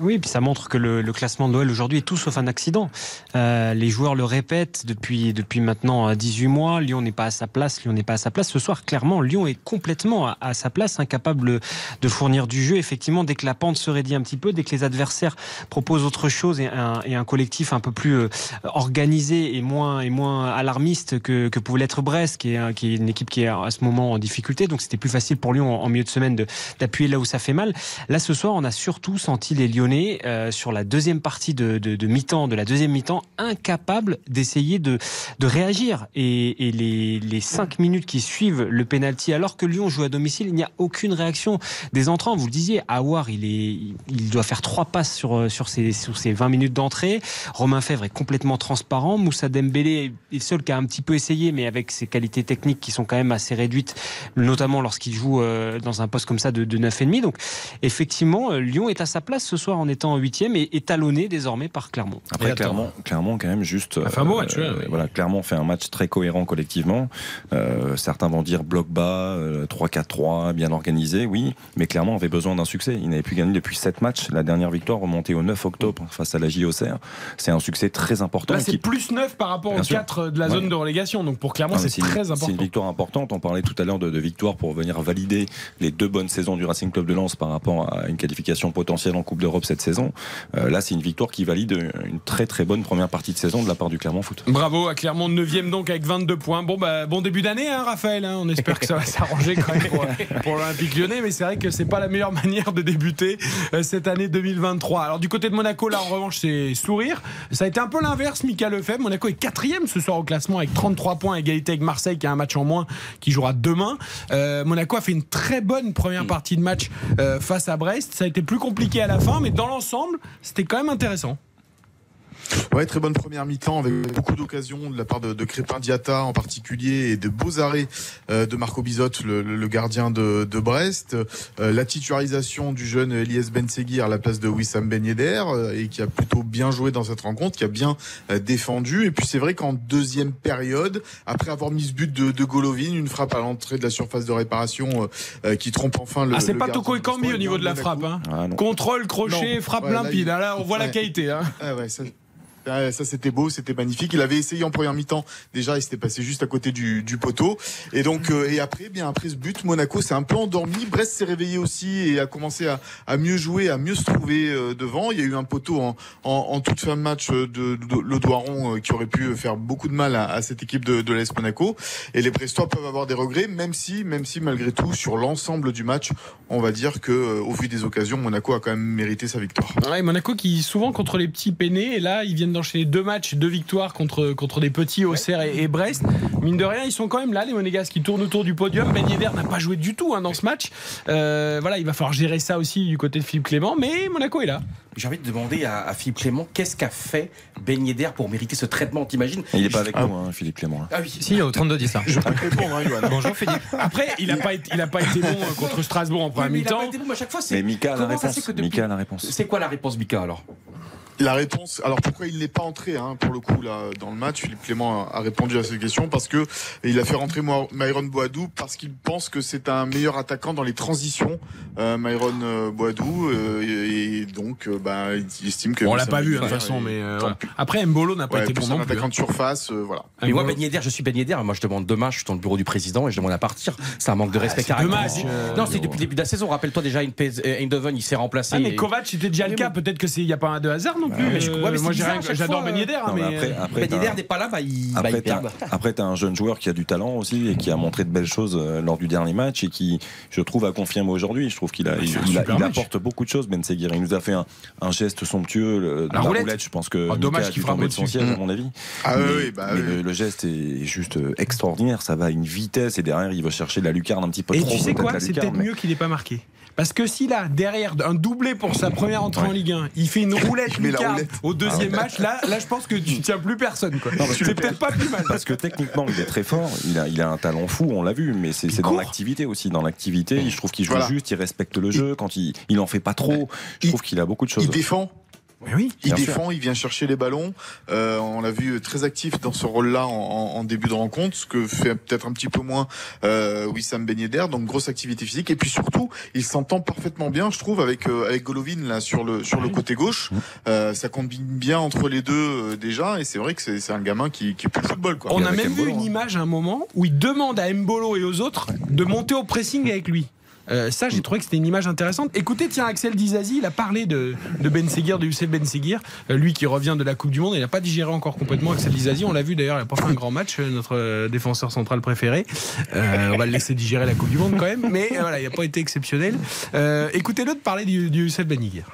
Oui, puis ça montre que le, classement de l'OL aujourd'hui est tout sauf un accident. Euh, les joueurs le répètent depuis, depuis maintenant euh, 18 mois. Lyon n'est pas à sa place, Lyon n'est pas à sa place. Ce soir, clairement, Lyon est complètement à, sa place, incapable de fournir du jeu. Effectivement, dès que la pente se raidit un petit peu, dès que les adversaires proposent autre chose et un, collectif un peu plus euh, organisé et moins, et moins alarmiste que, que pouvait l'être Brest, qui est, une équipe qui est à ce moment en difficulté. Donc c'était plus facile pour Lyon en, en milieu de semaine d'appuyer là où ça fait mal. Là, ce soir, on a surtout senti les Lyonnais euh, sur la deuxième partie de, mi-temps, de la deuxième mi-temps, incapable d'essayer de, réagir. Et, les, cinq minutes qui suivent le penalty, alors que Lyon joue à domicile, il n'y a aucune réaction des entrants. Vous le disiez, Awar, il il doit faire trois passes sur ces sur ces 20 minutes d'entrée. Romain Fèvre est complètement transparent. Moussa Dembélé est le seul qui a un petit peu essayé, mais avec ses qualités techniques qui sont quand même assez réduites, notamment lorsqu'il joue euh, dans un poste comme ça de, de 9,5. Donc effectivement, euh, Lyon est à sa place ce soir en étant en huitième et étalonné désormais par Clermont. Après, Clermont, Clermont, quand même, juste. fait un beau match, ouais, ouais. Voilà, Clermont fait un match très cohérent collectivement. Euh, certains vont dire bloc bas, euh, 3-4-3, bien organisé, oui, mais Clermont avait besoin d'un succès. Il n'avait plus gagné depuis 7 matchs. La dernière victoire remontée au 9 octobre face à la JOCR. C'est un succès très important. Là, c'est qui- plus 9 par rapport Bien aux sûr. 4 de la zone Ouais. de relégation. Donc pour Clermont, c'est une- très C'est important. une victoire importante. On parlait tout à l'heure de, de victoire pour venir valider les deux bonnes saisons du Racing Club de Lens par rapport à une qualification potentielle en Coupe d'Europe cette saison. Euh, là, c'est une victoire qui valide une très très bonne première partie de saison de la part du Clermont Foot. Bravo à Clermont 9 donc avec 22 points. Bon bah bon début d'année hein, Raphaël, hein. on espère que ça va [LAUGHS] s'arranger quand même pour, pour l'Olympique Lyonnais mais c'est vrai que c'est pas la meilleure [LAUGHS] manière de débuter euh, cette année 2023. Alors du côté de Monaco là en revanche c'est sourire. Ça a été un peu l'inverse Mika Lefebvre. Monaco est quatrième ce soir au classement avec 33 points égalité avec Marseille qui a un match en moins qui jouera demain. Euh, Monaco a fait une très bonne première partie de match euh, face à Brest. Ça a été plus compliqué à la fin mais dans l'ensemble c'était quand même intéressant. Ouais, très bonne première mi-temps avec beaucoup d'occasions de la part de, de Crépin Diata en particulier et de beaux arrêts euh, de Marco Bizotte, le, le gardien de, de Brest. Euh, la titularisation du jeune Elias Ben Seguir à la place de Wissam Ben Yedder euh, et qui a plutôt bien joué dans cette rencontre, qui a bien euh, défendu. Et puis c'est vrai qu'en deuxième période, après avoir mis ce but de, de Golovin, une frappe à l'entrée de la surface de réparation euh, euh, qui trompe enfin le. Ah, c'est pas Toko Ekambi au niveau de la frappe. Hein. Ah. Contrôle, crochet, Non. frappe Ouais, là, limpide. il- Ah, Là, on voit la qualité. Hein. Ah ouais, ça, ah, ça c'était beau, c'était magnifique. Il avait essayé en première mi-temps. Déjà, il s'était passé juste à côté du, du poteau. Et donc, euh, et après, bien après ce but, Monaco s'est un peu endormi. Brest s'est réveillé aussi et a commencé à, à mieux jouer, à mieux se trouver euh, devant. Il y a eu un poteau en, en, en toute fin de match euh, de, de, Doiron euh, qui aurait pu faire beaucoup de mal à, cette équipe de, de l'AS Monaco. Et les Brestois peuvent avoir des regrets, même si, même si malgré tout, sur l'ensemble du match, on va dire que, euh, au vu des occasions, Monaco a quand même mérité sa victoire. Monaco qui souvent contre les petits peinés et là ils viennent d'enchaîner deux matchs, deux victoires contre contre des petits Auxerre et, et Brest. Mine de rien ils sont quand même là les Monégasques qui tournent autour du podium. Ben Yedder n'a pas joué du tout hein, dans ce match. Euh, voilà il va falloir gérer ça aussi du côté de Philippe Clément, mais Monaco est là. J'ai envie de demander à, à Philippe Clément qu'est-ce qu'a fait Ben Yedder pour mériter ce traitement, t'imagines Il n'est pas avec nous, hein, Philippe Clément. Ah oui. Si, au 32-10. ça. Je peux répondre, hein, Johan. Bonjour Philippe. Après il a pas été, il a pas été bon euh, contre Strasbourg en première mais il a pas mi-temps. été bon, mais à chaque fois, c'est. Mais a la réponse. depuis- Mika a la réponse. C'est quoi la réponse, Mika alors? La réponse, alors pourquoi il n'est pas entré hein, pour le coup là dans le match Philippe Clément a, a répondu à cette question parce que il a fait rentrer Myron Boadou parce qu'il pense que c'est un meilleur attaquant dans les transitions, euh, Myron euh, Boadou, euh, et, et donc euh, bah, il estime que on l'a pas vu hein, de toute façon, et mais euh, après Mbolo n'a pas Ouais, été plus bon non plus. attaquant hein. de surface, euh, voilà. Mais moi, Ben Yedder, je suis Ben Yedder. Moi, je demande demain, je suis dans le bureau du président et je demande à partir. C'est un manque de respect Ah, caractéristique. dommage, euh, non, c'est depuis le début de la saison. Rappelle-toi déjà, Eindhoven, il s'est remplacé. Ah mais et- Kovac c'était déjà le cas, peut-être que c'est il y a pas un de hasard non plus. mais je- Euh, ouais, mais c'est moi j'adore Ben Yedder hein, Non, mais mais après, euh, après, Ben t'as- Yedder n'est pas là, bah, il, bah, Après, il t'as, perd. après, t'as un jeune joueur qui a du talent aussi et qui a montré de belles choses euh, lors du dernier match et qui, je trouve, a confirmé aujourd'hui. Je trouve qu'il a, Il il, fait un il a- super il match. apporte beaucoup de choses. Ben Seguir, il nous a fait un, un geste somptueux le- La la, roulette. roulette. Je pense que Oh, dommage a qu'il dû frappe de son siège, à mon avis. Ah oui, bah oui. le, geste est juste euh, extraordinaire. Ça va à une vitesse et derrière, il va chercher la lucarne un petit peu Et trop. tu sais quoi C'est peut-être mieux qu'il n'ait pas marqué. Parce que s'il a derrière un doublé pour sa première entrée Ouais. en Ligue 1, il fait une roulette [LAUGHS] roulette. au deuxième Ah match, là, là je pense que tu tiens plus personne. quoi. parce que- C'est peut-être pas plus mal. Parce que techniquement, il est très fort. Il a, il a un talent fou, on l'a vu. Mais c'est, dans l'activité aussi. Dans l'activité, je trouve qu'il joue Voilà. juste, il respecte le jeu. Quand il, il en fait pas trop, je Il- trouve qu'il a beaucoup de choses. Il défend, Mais oui. Il défend, il vient chercher les ballons. Euh, on l'a vu très actif dans ce rôle-là en, en- en début de rencontre, ce que fait peut-être un petit peu moins euh, Wissam Ben Yedder. Donc grosse activité physique et puis surtout, il s'entend parfaitement bien, je trouve, avec euh, avec Golovin là sur le sur le côté gauche. Euh, ça combine bien entre les deux euh, déjà et c'est vrai que c'est c'est un gamin qui qui est pour le football quoi. On a même vu une hein. image à un moment où il demande à Mbolo et aux autres de monter au pressing avec lui. Euh, ça, j'ai trouvé que c'était une image intéressante. Écoutez, tiens, Axel Dizazi, il a parlé de, Ben Seguir, de Youssef Ben Seguir, euh, lui qui revient de la Coupe du Monde. Il n'a pas digéré encore complètement Axel Dizazi. On l'a vu d'ailleurs, il n'a pas fait un grand match, euh, notre défenseur central préféré. On va le laisser digérer la Coupe du Monde quand même, mais voilà, il n'a pas été exceptionnel. Écoutez-le de parler du, du Youssef Ben Seguir.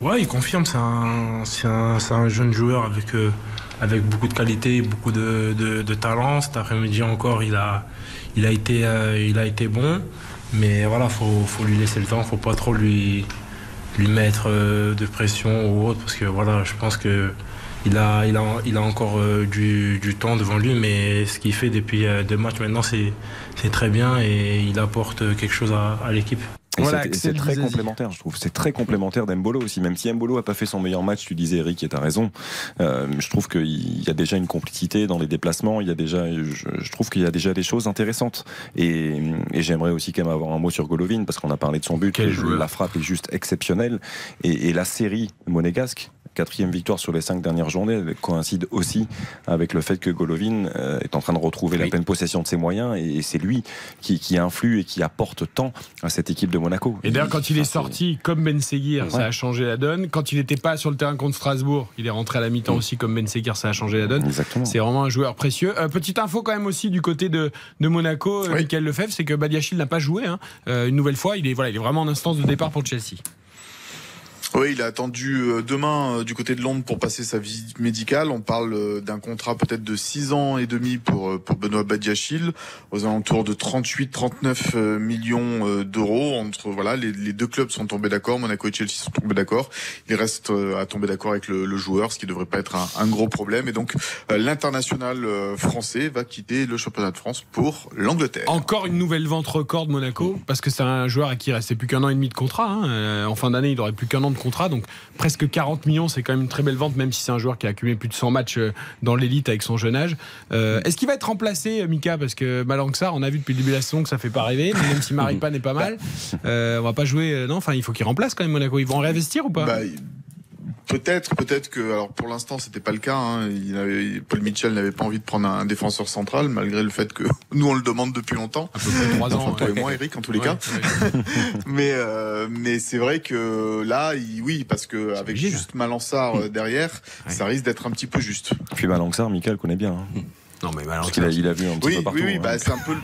Ouais, il confirme, c'est un, jeune joueur avec, beaucoup de qualité, beaucoup de, talent. Cet après-midi encore, il a été bon. Mais voilà, faut, faut lui laisser le temps, faut pas trop lui, mettre euh, de pression ou autre, parce que voilà, je pense que il a, encore euh, du, temps devant lui, mais ce qu'il fait depuis euh, deux matchs maintenant, c'est, très bien et il apporte quelque chose à l'équipe. Voilà, c'est- très complémentaire, je trouve. C'est très complémentaire d'Embolo aussi. Même si Mbolo a pas fait son meilleur match, tu disais Eric, et t'as raison. Euh, je trouve qu'il y a déjà une complicité dans les déplacements. Il y a déjà, je, je trouve qu'il y a déjà des choses intéressantes. Et, et j'aimerais aussi quand même avoir un mot sur Golovin parce qu'on a parlé de son but. Quel joueur. La frappe est juste exceptionnelle. Et, et la série monégasque. Quatrième victoire sur les cinq dernières journées elle coïncide aussi avec le fait que Golovin euh, est en train de retrouver la pleine possession de ses moyens et, c'est lui qui, qui influe et qui apporte tant à cette équipe de Monaco. Et d'ailleurs, quand il est sorti comme Ben Seguir, ça a changé la donne. Quand il n'était pas sur le terrain contre Strasbourg, il est rentré à la mi-temps aussi comme Ben Seguir, ça a changé la donne. C'est vraiment un joueur précieux. Euh, petite info quand même aussi du côté de, de Monaco, euh, Michael Lefebvre, c'est que Badiachil n'a pas joué. hein. Euh, une nouvelle fois, il est, voilà, il est vraiment en instance de départ pour Chelsea. Oui, il a attendu euh, demain euh, du côté de Londres pour passer sa visite médicale. On parle euh, d'un contrat peut-être de 6 ans et demi pour, pour Benoît Badiachil, aux alentours de 38-39 euh, millions d'euros. Entre voilà, les, les deux clubs sont tombés d'accord, Monaco et Chelsea sont tombés d'accord. Il reste à tomber d'accord avec le, le joueur, ce qui devrait pas être un, un gros problème. Et donc l'international français va quitter le championnat de France pour l'Angleterre. Encore une nouvelle vente record de Monaco, parce que c'est un joueur à qui il restait plus qu'un an et demi de contrat. hein. En fin d'année, il aurait plus qu'un an de contrat, donc presque 40 millions, c'est quand même une très belle vente, même si c'est un joueur qui a accumulé plus de 100 matchs euh, dans l'élite avec son jeune âge. Euh, Est-ce qu'il va être remplacé, euh, Mika? Parce que Malangsar, on a vu depuis le début de la saison que ça fait pas rêver, mais même si Maripan [LAUGHS] est pas mal, euh, on va pas jouer. non, enfin, il faut qu'il remplace quand même Monaco. Ils vont en réinvestir ou pas? Bah, Peut-être, peut-être que, alors pour l'instant c'était pas le cas. Hein. Il avait- Paul Mitchell n'avait pas envie de prendre un défenseur central, malgré le fait que [LAUGHS] nous on le demande depuis longtemps. trois ans, Enfin, toi ouais. et moi, Eric, en tous les Ouais, cas. [LAUGHS] mais euh, mais c'est vrai que là, il- oui, parce que avec juste Malansar euh, derrière, ça risque d'être un petit peu juste. Puis Malangsar, Michael connaît bien. hein. Non mais Parce qu'il a, il a vu un petit Oui, peu partout. oui, oui, hein. bah, c'est un peu. le-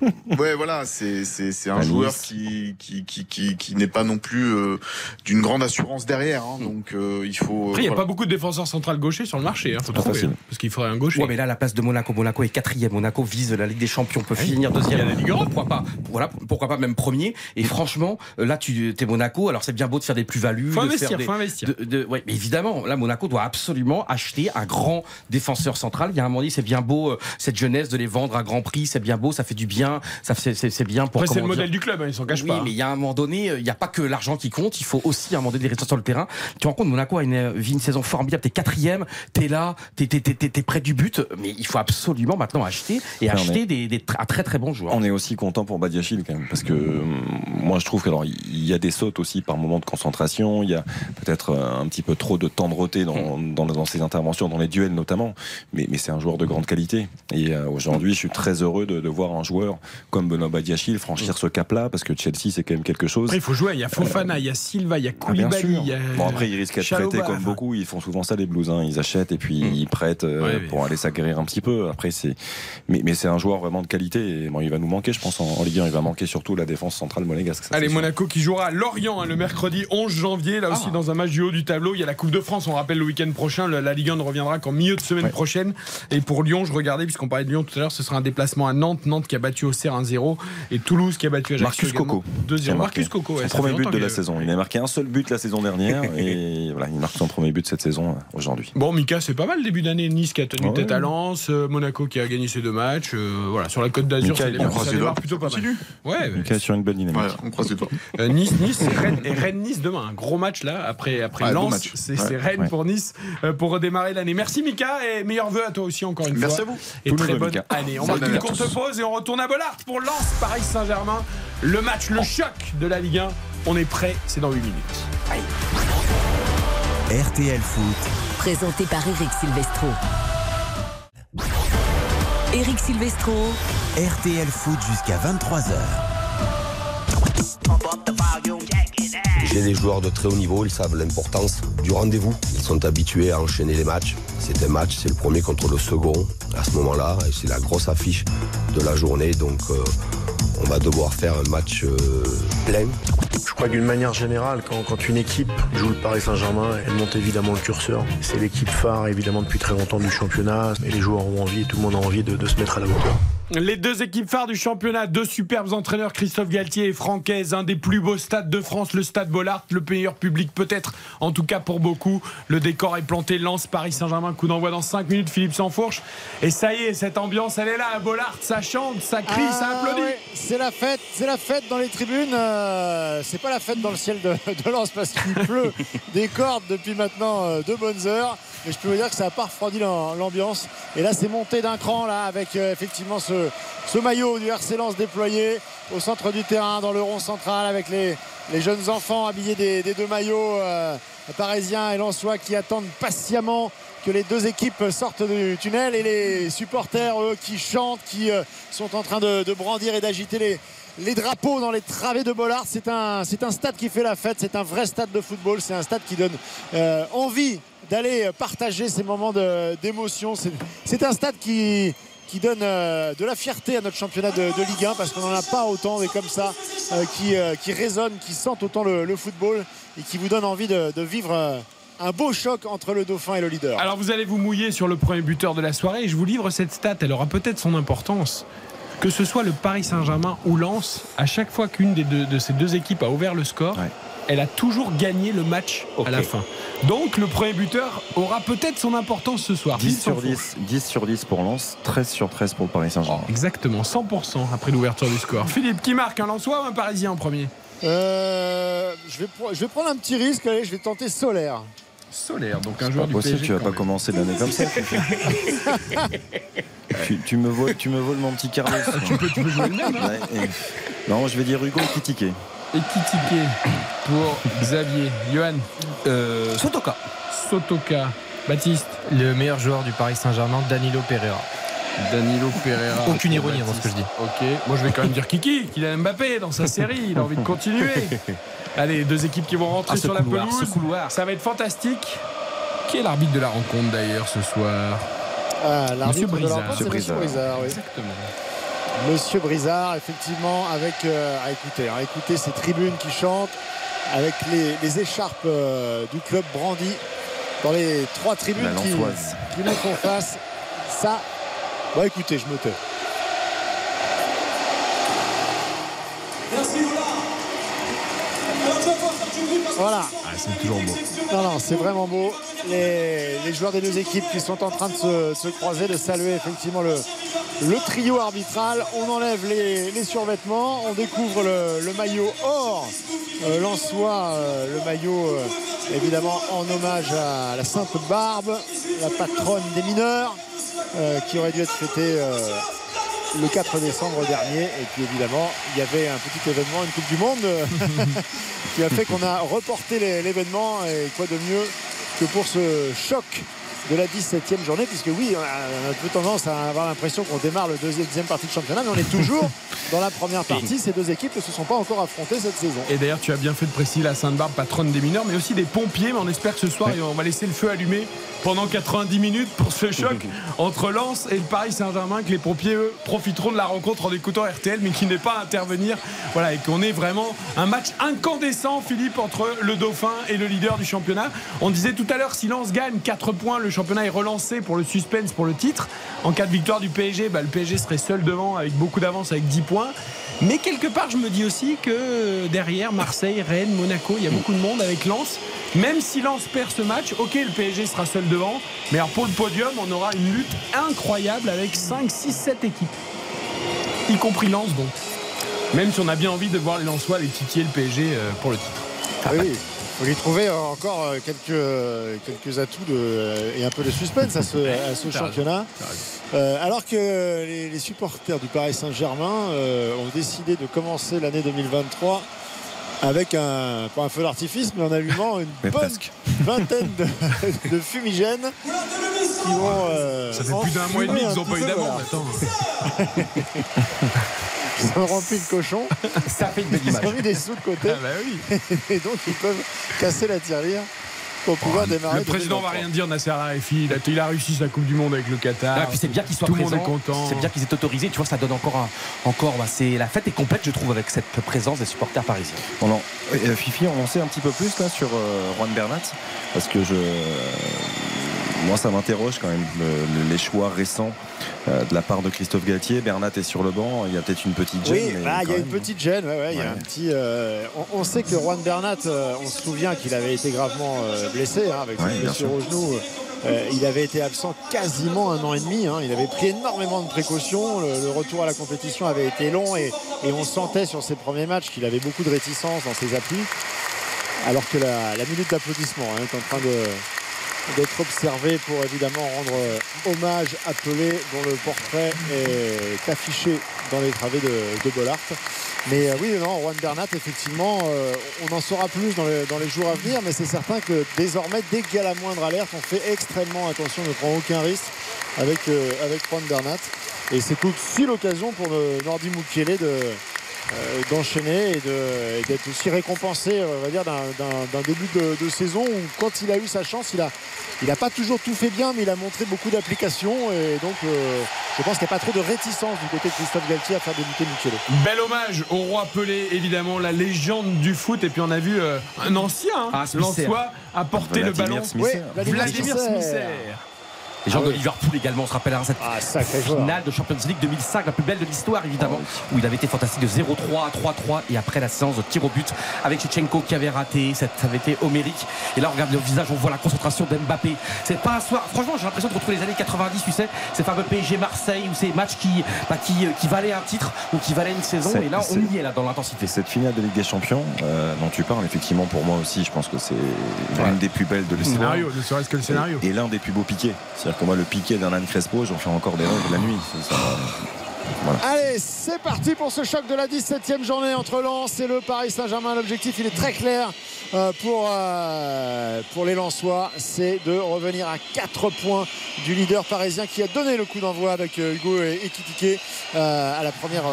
[LAUGHS] ouais, voilà, c'est c'est c'est un joueur qui qui qui qui, qui n'est pas non plus euh, d'une grande assurance derrière. hein. donc euh, il faut. Après, il n'y a voilà. pas beaucoup de défenseurs centrales gauchers sur le marché. Hein, faut trouver, facile. parce qu'il faudrait un gaucher. Ouais, mais là, la place de Monaco, Monaco est quatrième. Monaco vise la Ligue des Champions, peut finir deuxième. Il y a la Ligue Europe. Pourquoi pas? Voilà, pourquoi pas même premier Et franchement, euh, là, tu es Monaco. Alors, c'est bien beau de faire des plus-values. Faut de investir, faire des- faut investir. de- de- ouais, mais évidemment, là, Monaco doit absolument acheter un grand défenseur central. Il y a un moment dit, c'est bien beau euh, cette jeunesse de les vendre à grand prix. C'est bien beau, ça fait du bien. Ça fait, c'est, bien pour. Après, c'est le modèle du club, hein, ils s'en cachent oui, pas. mais il y a un moment donné, euh, il n'y a pas que l'argent qui compte. Il faut aussi à un moment donné des résultats sur le terrain. Tu te rends compte, Monaco a une, euh, vit une saison formidable. T'es quatrième, t'es là, t'es, t'es, t'es, t'es- t'es près du but. Mais il faut absolument maintenant acheter et acheter est- des, des tr- un très très bons joueurs. On est aussi content pour Badiachil quand même, parce que hum, moi je trouve que alors il y a des sautes aussi par moment de concentration, il y a peut-être un petit peu trop de tendreté dans, dans, dans ses interventions, dans les duels notamment, mais, mais c'est un joueur de grande qualité. Et euh, aujourd'hui, je suis très heureux de, de voir un joueur comme Benoît Badiachil franchir ce cap-là, parce que Chelsea c'est quand même quelque chose. Après, il faut jouer. Il y a Fofana, il y a Silva, il y a Ah, Koulibaly. sûr. il y a- Bon après ils risquent d'être prêtés comme beaucoup, ils font souvent ça les Blues, hein. ils achètent et puis ils prêtent euh, Ouais, pour aller s'aguerrir un petit peu. Après c'est, mais, mais c'est un joueur vraiment de qualité et bon il va nous manquer je pense en, en Ligue 1, il va manquer surtout la défense centrale monégasque. ça, Allez, sûr. Monaco qui jouera à Lorient hein, le mercredi 11 janvier, là Ah. aussi dans un match du haut du tableau. Il y a la Coupe de France, on rappelle le week-end prochain. La Ligue 1 ne reviendra qu'en milieu de semaine prochaine. Et pour Lyon, je regardais, puisqu'on parlait de Lyon tout à l'heure, ce sera un déplacement à Nantes. Nantes qui a battu Auxerre 1-0 et Toulouse qui a battu Ajaccio. Marcus Coco. qui a 2-0. marqué. Marcus Coco, ouais, son premier but de la saison. Il a marqué un seul but la saison dernière [LAUGHS] et voilà, il marque son premier but cette saison euh, aujourd'hui. Bon, Mika, c'est pas mal le début d'année. Nice qui a tenu Ouais. tête à Lens, euh, Monaco qui a gagné ses deux matchs. euh, voilà, sur la Côte d'Azur, ça, démarre- croise ça les doigts. plutôt pas mal. Ouais, Mika est sur une bonne dynamique. on croise les doigts. Euh, nice, Nice, et Rennes, et Rennes, Nice demain. Un gros match là, après, après Lens. C'est Rennes pour Nice pour redémarrer l'année. Merci Mika et meilleurs vœux à toi aussi encore une Merci fois. À vous. Et Tout très bonne Mika. année. On marque une courte pause et on retourne à Bollard pour Lens, Paris Saint-Germain. Le match, le choc de la Ligue 1. On est prêt, c'est dans 8 minutes. RTL Foot, Présenté par Eric Silvestro. Eric Silvestro. RTL Foot jusqu'à 23h. J'ai des joueurs de très haut niveau, ils savent l'importance du rendez-vous. Ils sont habitués à enchaîner les matchs. C'est un match, c'est le premier contre le second à ce moment-là, et c'est la grosse affiche de la journée. Donc euh, on va devoir faire un match euh, plein. Je crois d'une manière générale, quand, une équipe joue le Paris Saint-Germain, elle monte évidemment le curseur. C'est l'équipe phare évidemment depuis très longtemps du championnat et les joueurs ont envie, tout le monde a envie de, de se mettre à la hauteur. Les deux équipes phares du championnat, deux superbes entraîneurs, Christophe Galtier et Francaise, un des plus beaux stades de France, le stade Bollard, le meilleur public peut-être, en tout cas pour beaucoup. Le décor est planté, lance Paris Saint-Germain, coup d'envoi dans 5 minutes, Philippe Sansfourche. Et ça y est, cette ambiance, elle est là à Bollard, ça chante, ça crie, ça Ah applaudit. c'est la fête, c'est la fête dans les tribunes. euh, c'est pas la fête dans le ciel de, de Lens parce qu'il [LAUGHS] pleut des cordes depuis maintenant euh, deux bonnes heures. Mais je peux vous dire que ça n'a pas refroidi l'am- l'ambiance. Et là, c'est monté d'un cran là avec euh, effectivement ce, ce maillot du RC Lens déployé au centre du terrain dans le rond central avec les, jeunes enfants habillés des, deux maillots euh, parisiens et lensois qui attendent patiemment que les deux équipes sortent du tunnel et les supporters, eux, qui chantent, qui euh, sont en train de, brandir et d'agiter les, drapeaux dans les travées de Bollard. C'est un, stade qui fait la fête, c'est un vrai stade de football, c'est un stade qui donne euh, envie d'aller partager ces moments d'émotion. C'est un stade qui, qui donne euh, de la fierté à notre championnat de, de Ligue 1 parce qu'on n'en a pas autant des comme ça euh, qui, euh, qui résonnent, qui sentent autant le, le football et qui vous donnent envie de, de vivre un beau choc entre le Dauphin et le leader. Alors vous allez vous mouiller sur le premier buteur de la soirée et je vous livre cette stat, elle aura peut-être son importance. Que ce soit le Paris Saint-Germain ou Lens, à chaque fois qu'une des deux- de ces deux équipes a ouvert le score, elle a toujours gagné le match à la fin. Donc le premier buteur aura peut-être son importance ce soir. 10 Philippe sur Sansfourche. 10, 10 sur 10 pour Lens, 13 sur 13 pour le Paris Saint-Germain. Exactement, 100% après l'ouverture du score. Philippe, qui marque un Lensois ou un Parisien en premier? Euh, je, vais, pro- je vais prendre un petit risque, allez, je vais tenter Solaire. Solaire, donc un joueur pas du possible, PSG. tu vas pas même. commencer l'année comme ça. tu, [LAUGHS] tu me voles, tu me voles mon petit Carlos. [LAUGHS] tu, peux, tu peux jouer le même. hein. Ouais, et- Non, je vais dire Hugo Ekitike. Et Kitike pour Xavier. Johan Sotoka. Sotoka. Baptiste. Le meilleur joueur du Paris Saint-Germain, Danilo Pereira. Danilo Pereira. Aucune ironie dans ce que je dis. Ok, moi je vais quand même dire Kiki, qu'il a Mbappé dans sa série, il a envie de continuer. [LAUGHS] Allez, deux équipes qui vont rentrer Ah, ce sur la pelouse. ce couloir. Ça va être fantastique. Qui est l'arbitre de la rencontre d'ailleurs ce soir? Ah, Monsieur L'arbitre de la Brizard. rencontre, c'est Monsieur Monsieur Brizard. oui. Exactement. Monsieur Brizard, effectivement, avec. euh, ah, écoutez, hein, écoutez ces tribunes qui chantent, avec les, les écharpes euh, du club brandi dans les trois tribunes qui, qui nous font face. Ça. Bon, écoutez, je me tais. Voilà. C'est toujours beau. Non, non, c'est vraiment beau. Les, les joueurs des deux équipes qui sont en train de se, se croiser, de saluer effectivement le, le trio arbitral. On enlève les, les survêtements, on découvre le, le maillot or euh, Lensois, euh, le maillot euh, évidemment en hommage à la Sainte Barbe, la patronne des mineurs, euh, qui aurait dû être fêtée euh, le 4 décembre dernier. Et puis évidemment, il y avait un petit événement, une Coupe du Monde, [LAUGHS] qui a fait qu'on a reporté l'événement. Et quoi de mieux que pour ce choc de la 17e journée, puisque oui, on a un peu tendance à avoir l'impression qu'on démarre le deuxième, deuxième partie de championnat, mais on est toujours [LAUGHS] dans la première partie. Ces deux équipes ne se sont pas encore affrontées cette saison. Et d'ailleurs, tu as bien fait de préciser la Sainte-Barbe, patronne des mineurs, mais aussi des pompiers. Mais on espère que ce soir, on va laisser le feu allumé pendant 90 minutes pour ce choc [LAUGHS] entre Lens et le Paris Saint-Germain, que les pompiers, eux, profiteront de la rencontre en écoutant RTL, mais qui n'est pas à intervenir. Voilà, et qu'on ait vraiment un match incandescent, Philippe, entre le Dauphin et le leader du championnat. On disait tout à l'heure, si Lens gagne 4 points, le championnat est relancé pour le suspense, pour le titre. En cas de victoire du PSG, bah, le PSG serait seul devant avec beaucoup d'avance, avec 10 points. Mais quelque part, je me dis aussi que derrière Marseille, Rennes, Monaco, il y a beaucoup de monde avec Lens. Même si Lens perd ce match, ok, le PSG sera seul devant. Mais alors pour le podium, on aura une lutte incroyable avec 5, 6, 7 équipes. Y compris Lens donc. Même si on a bien envie de voir les Lensois les titiller le PSG euh, pour le titre. Oui. Faut lui trouver encore euh, quelques, euh, quelques atouts de, euh, et un peu de suspense à ce, à [LAUGHS] championnat. Euh, alors que les, les supporters du Paris Saint-Germain euh, ont décidé de commencer l'année 2023 avec un, pas un feu d'artifice, mais en allumant [LAUGHS] une bonne presque. [LAUGHS] vingtaine de, de fumigènes qui vont. euh, Ça fait plus d'un mois et demi qu'ils n'ont pas eu d'amende. [LAUGHS] rempli le cochon. [LAUGHS] Ça fait une belle Ils ont image. mis des sous de côté. Ah bah oui. [LAUGHS] Et donc ils peuvent casser la tirelire pour pouvoir démarrer. Le président va rien dire, Nasser Al-Khelaifi. Il a, il a réussi sa Coupe du Monde avec le Qatar. Ah, puis c'est bien qu'il soit Tout présent. le monde est content. C'est bien qu'ils aient autorisé. Tu vois, ça donne encore un, encore. bah, c'est la fête est complète, je trouve, avec cette présence des supporters parisiens. On en- et, euh, Fifi, on en sait un petit peu plus là sur euh, Juan Bernat? Parce que je, moi, ça m'interroge quand même le- le- les choix récents euh, de la part de Christophe Galtier. Bernat est sur le banc. Il y a peut-être une petite gêne. Oui, bah, il y a une petite gêne. ouais, ouais, il y a Ouais. un petit, euh, on, on sait que Juan Bernat, euh, on se souvient qu'il avait été gravement euh, blessé hein, avec bien blessure au genou. Euh, il avait été absent quasiment un an et demi. hein. Il avait pris énormément de précautions. Le, le retour à la compétition avait été long et, et on sentait sur ses premiers matchs qu'il avait beaucoup de réticence dans ses appuis. Alors que la, la minute d'applaudissement hein, est en train de d'être observé pour évidemment rendre euh, hommage à Pelé dont le portrait est affiché dans les travées de, de Bollard. Mais euh, oui, non, Juan Bernat, effectivement, euh, on en saura plus dans, dans les jours à venir, mais c'est certain que désormais, dès qu'il y a la moindre alerte, on fait extrêmement attention, on ne prend aucun risque avec, euh, avec Juan Bernat. Et c'est aussi l'occasion pour le Nordi Mukiele de, d'enchaîner et de- et d'être aussi récompensé euh, on va dire d'un, d'un- d'un début de, de saison où quand il a eu sa chance il a il n'a pas toujours tout fait bien mais il a montré beaucoup d'applications et donc euh, je pense qu'il n'y a pas trop de réticence du côté de Christophe Galtier à faire débuter Mukiele Bel hommage au roi Pelé, évidemment, la légende du foot. Et puis on a vu euh, un ancien, hein, Ah. Lançois, apporter le ballon. Smisser. Ouais, Vladimir Vladimir Smisser. Les gens Ah de oui. Liverpool également, on se rappellera cette Ah, finale de Champions League 2005, la plus belle de l'histoire évidemment, où il avait été fantastique de 0-3 à 3-3 et après la séance de tir au but avec Shevchenko qui avait raté, ça avait été homérique. Et là on regarde le visage, on voit la concentration d'Mbappé. C'est pas un soir, franchement j'ai l'impression de retrouver les années 90, tu sais, ces fameux PSG Marseille ou ces matchs qui, bah, qui, qui valaient un titre ou qui valaient une saison. Et là on y est là dans l'intensité. Et cette finale de Ligue des Champions euh, dont tu parles, effectivement, pour moi aussi, je pense que c'est l'une des plus belles de Le l'histoire. scénario, ne serait-ce que le scénario. Et, et l'un des plus beaux piquets. Que moi, le piquet d'Hernan Crespo, j'en fais encore des rêves la nuit. Voilà. Allez, c'est parti pour ce choc de la 17e journée entre Lens et le Paris Saint-Germain. L'objectif, il est très clair euh, pour, euh, pour les Lensois. C'est de revenir à 4 points du leader parisien qui a donné le coup d'envoi avec euh, Hugo et Ekitike euh, à la première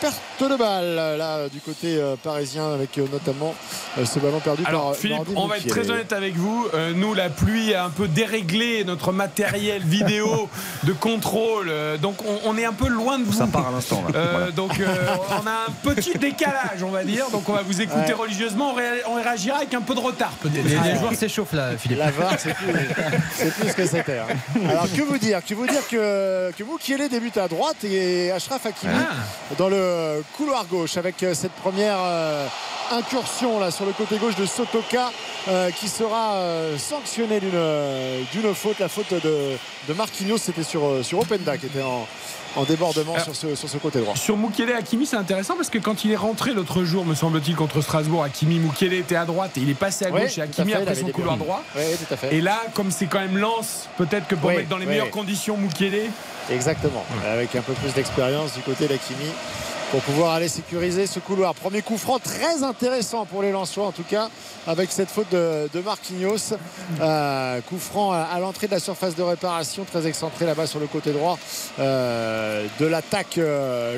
perte de balle là du côté parisien avec notamment ce ballon perdu Alors Philippe, on va être très honnête avec vous. Nous, la pluie a un peu déréglé notre matériel vidéo [LAUGHS] de contrôle. Donc on, on est un peu loin de vous. Ça part à l'instant. là. Euh, Voilà. donc euh, on a un petit décalage, on va dire. Donc on va vous écouter Ouais. religieusement. On, ré- on réagira avec un peu de retard peut-être. Les, les joueurs s'échauffent là, Philippe. La VAR, c'est plus, ce que c'était. hein. Alors que vous dire Que vous dire que, que Moukielé débute à droite et Ashraf Hakimi Ah. dans le couloir gauche avec euh, cette première euh, incursion là sur le côté gauche de Sotoka euh, qui sera euh, sanctionné d'une d'une faute. La faute de, de Marquinhos, c'était sur, sur Openda qui était en, en débordement Alors, sur ce, sur ce côté droit. Sur Mukele Hakimi, c'est intéressant parce que quand il est rentré l'autre jour, me semble-t-il, contre Strasbourg, Hakimi Mukele était à droite et il est passé à gauche et Hakimi a pris son couloir droit. Oui, tout à fait. Et là, comme c'est quand même lance, peut-être que pour Oui, mettre dans les meilleures conditions Mukele. Exactement, avec un peu plus d'expérience du côté d'Akimi pour pouvoir aller sécuriser ce couloir. Premier coup franc très intéressant pour les Lensois en tout cas avec cette faute de, de Marquinhos. Euh, coup franc à, l'entrée de la surface de réparation, très excentré là-bas sur le côté droit euh, de l'attaque euh,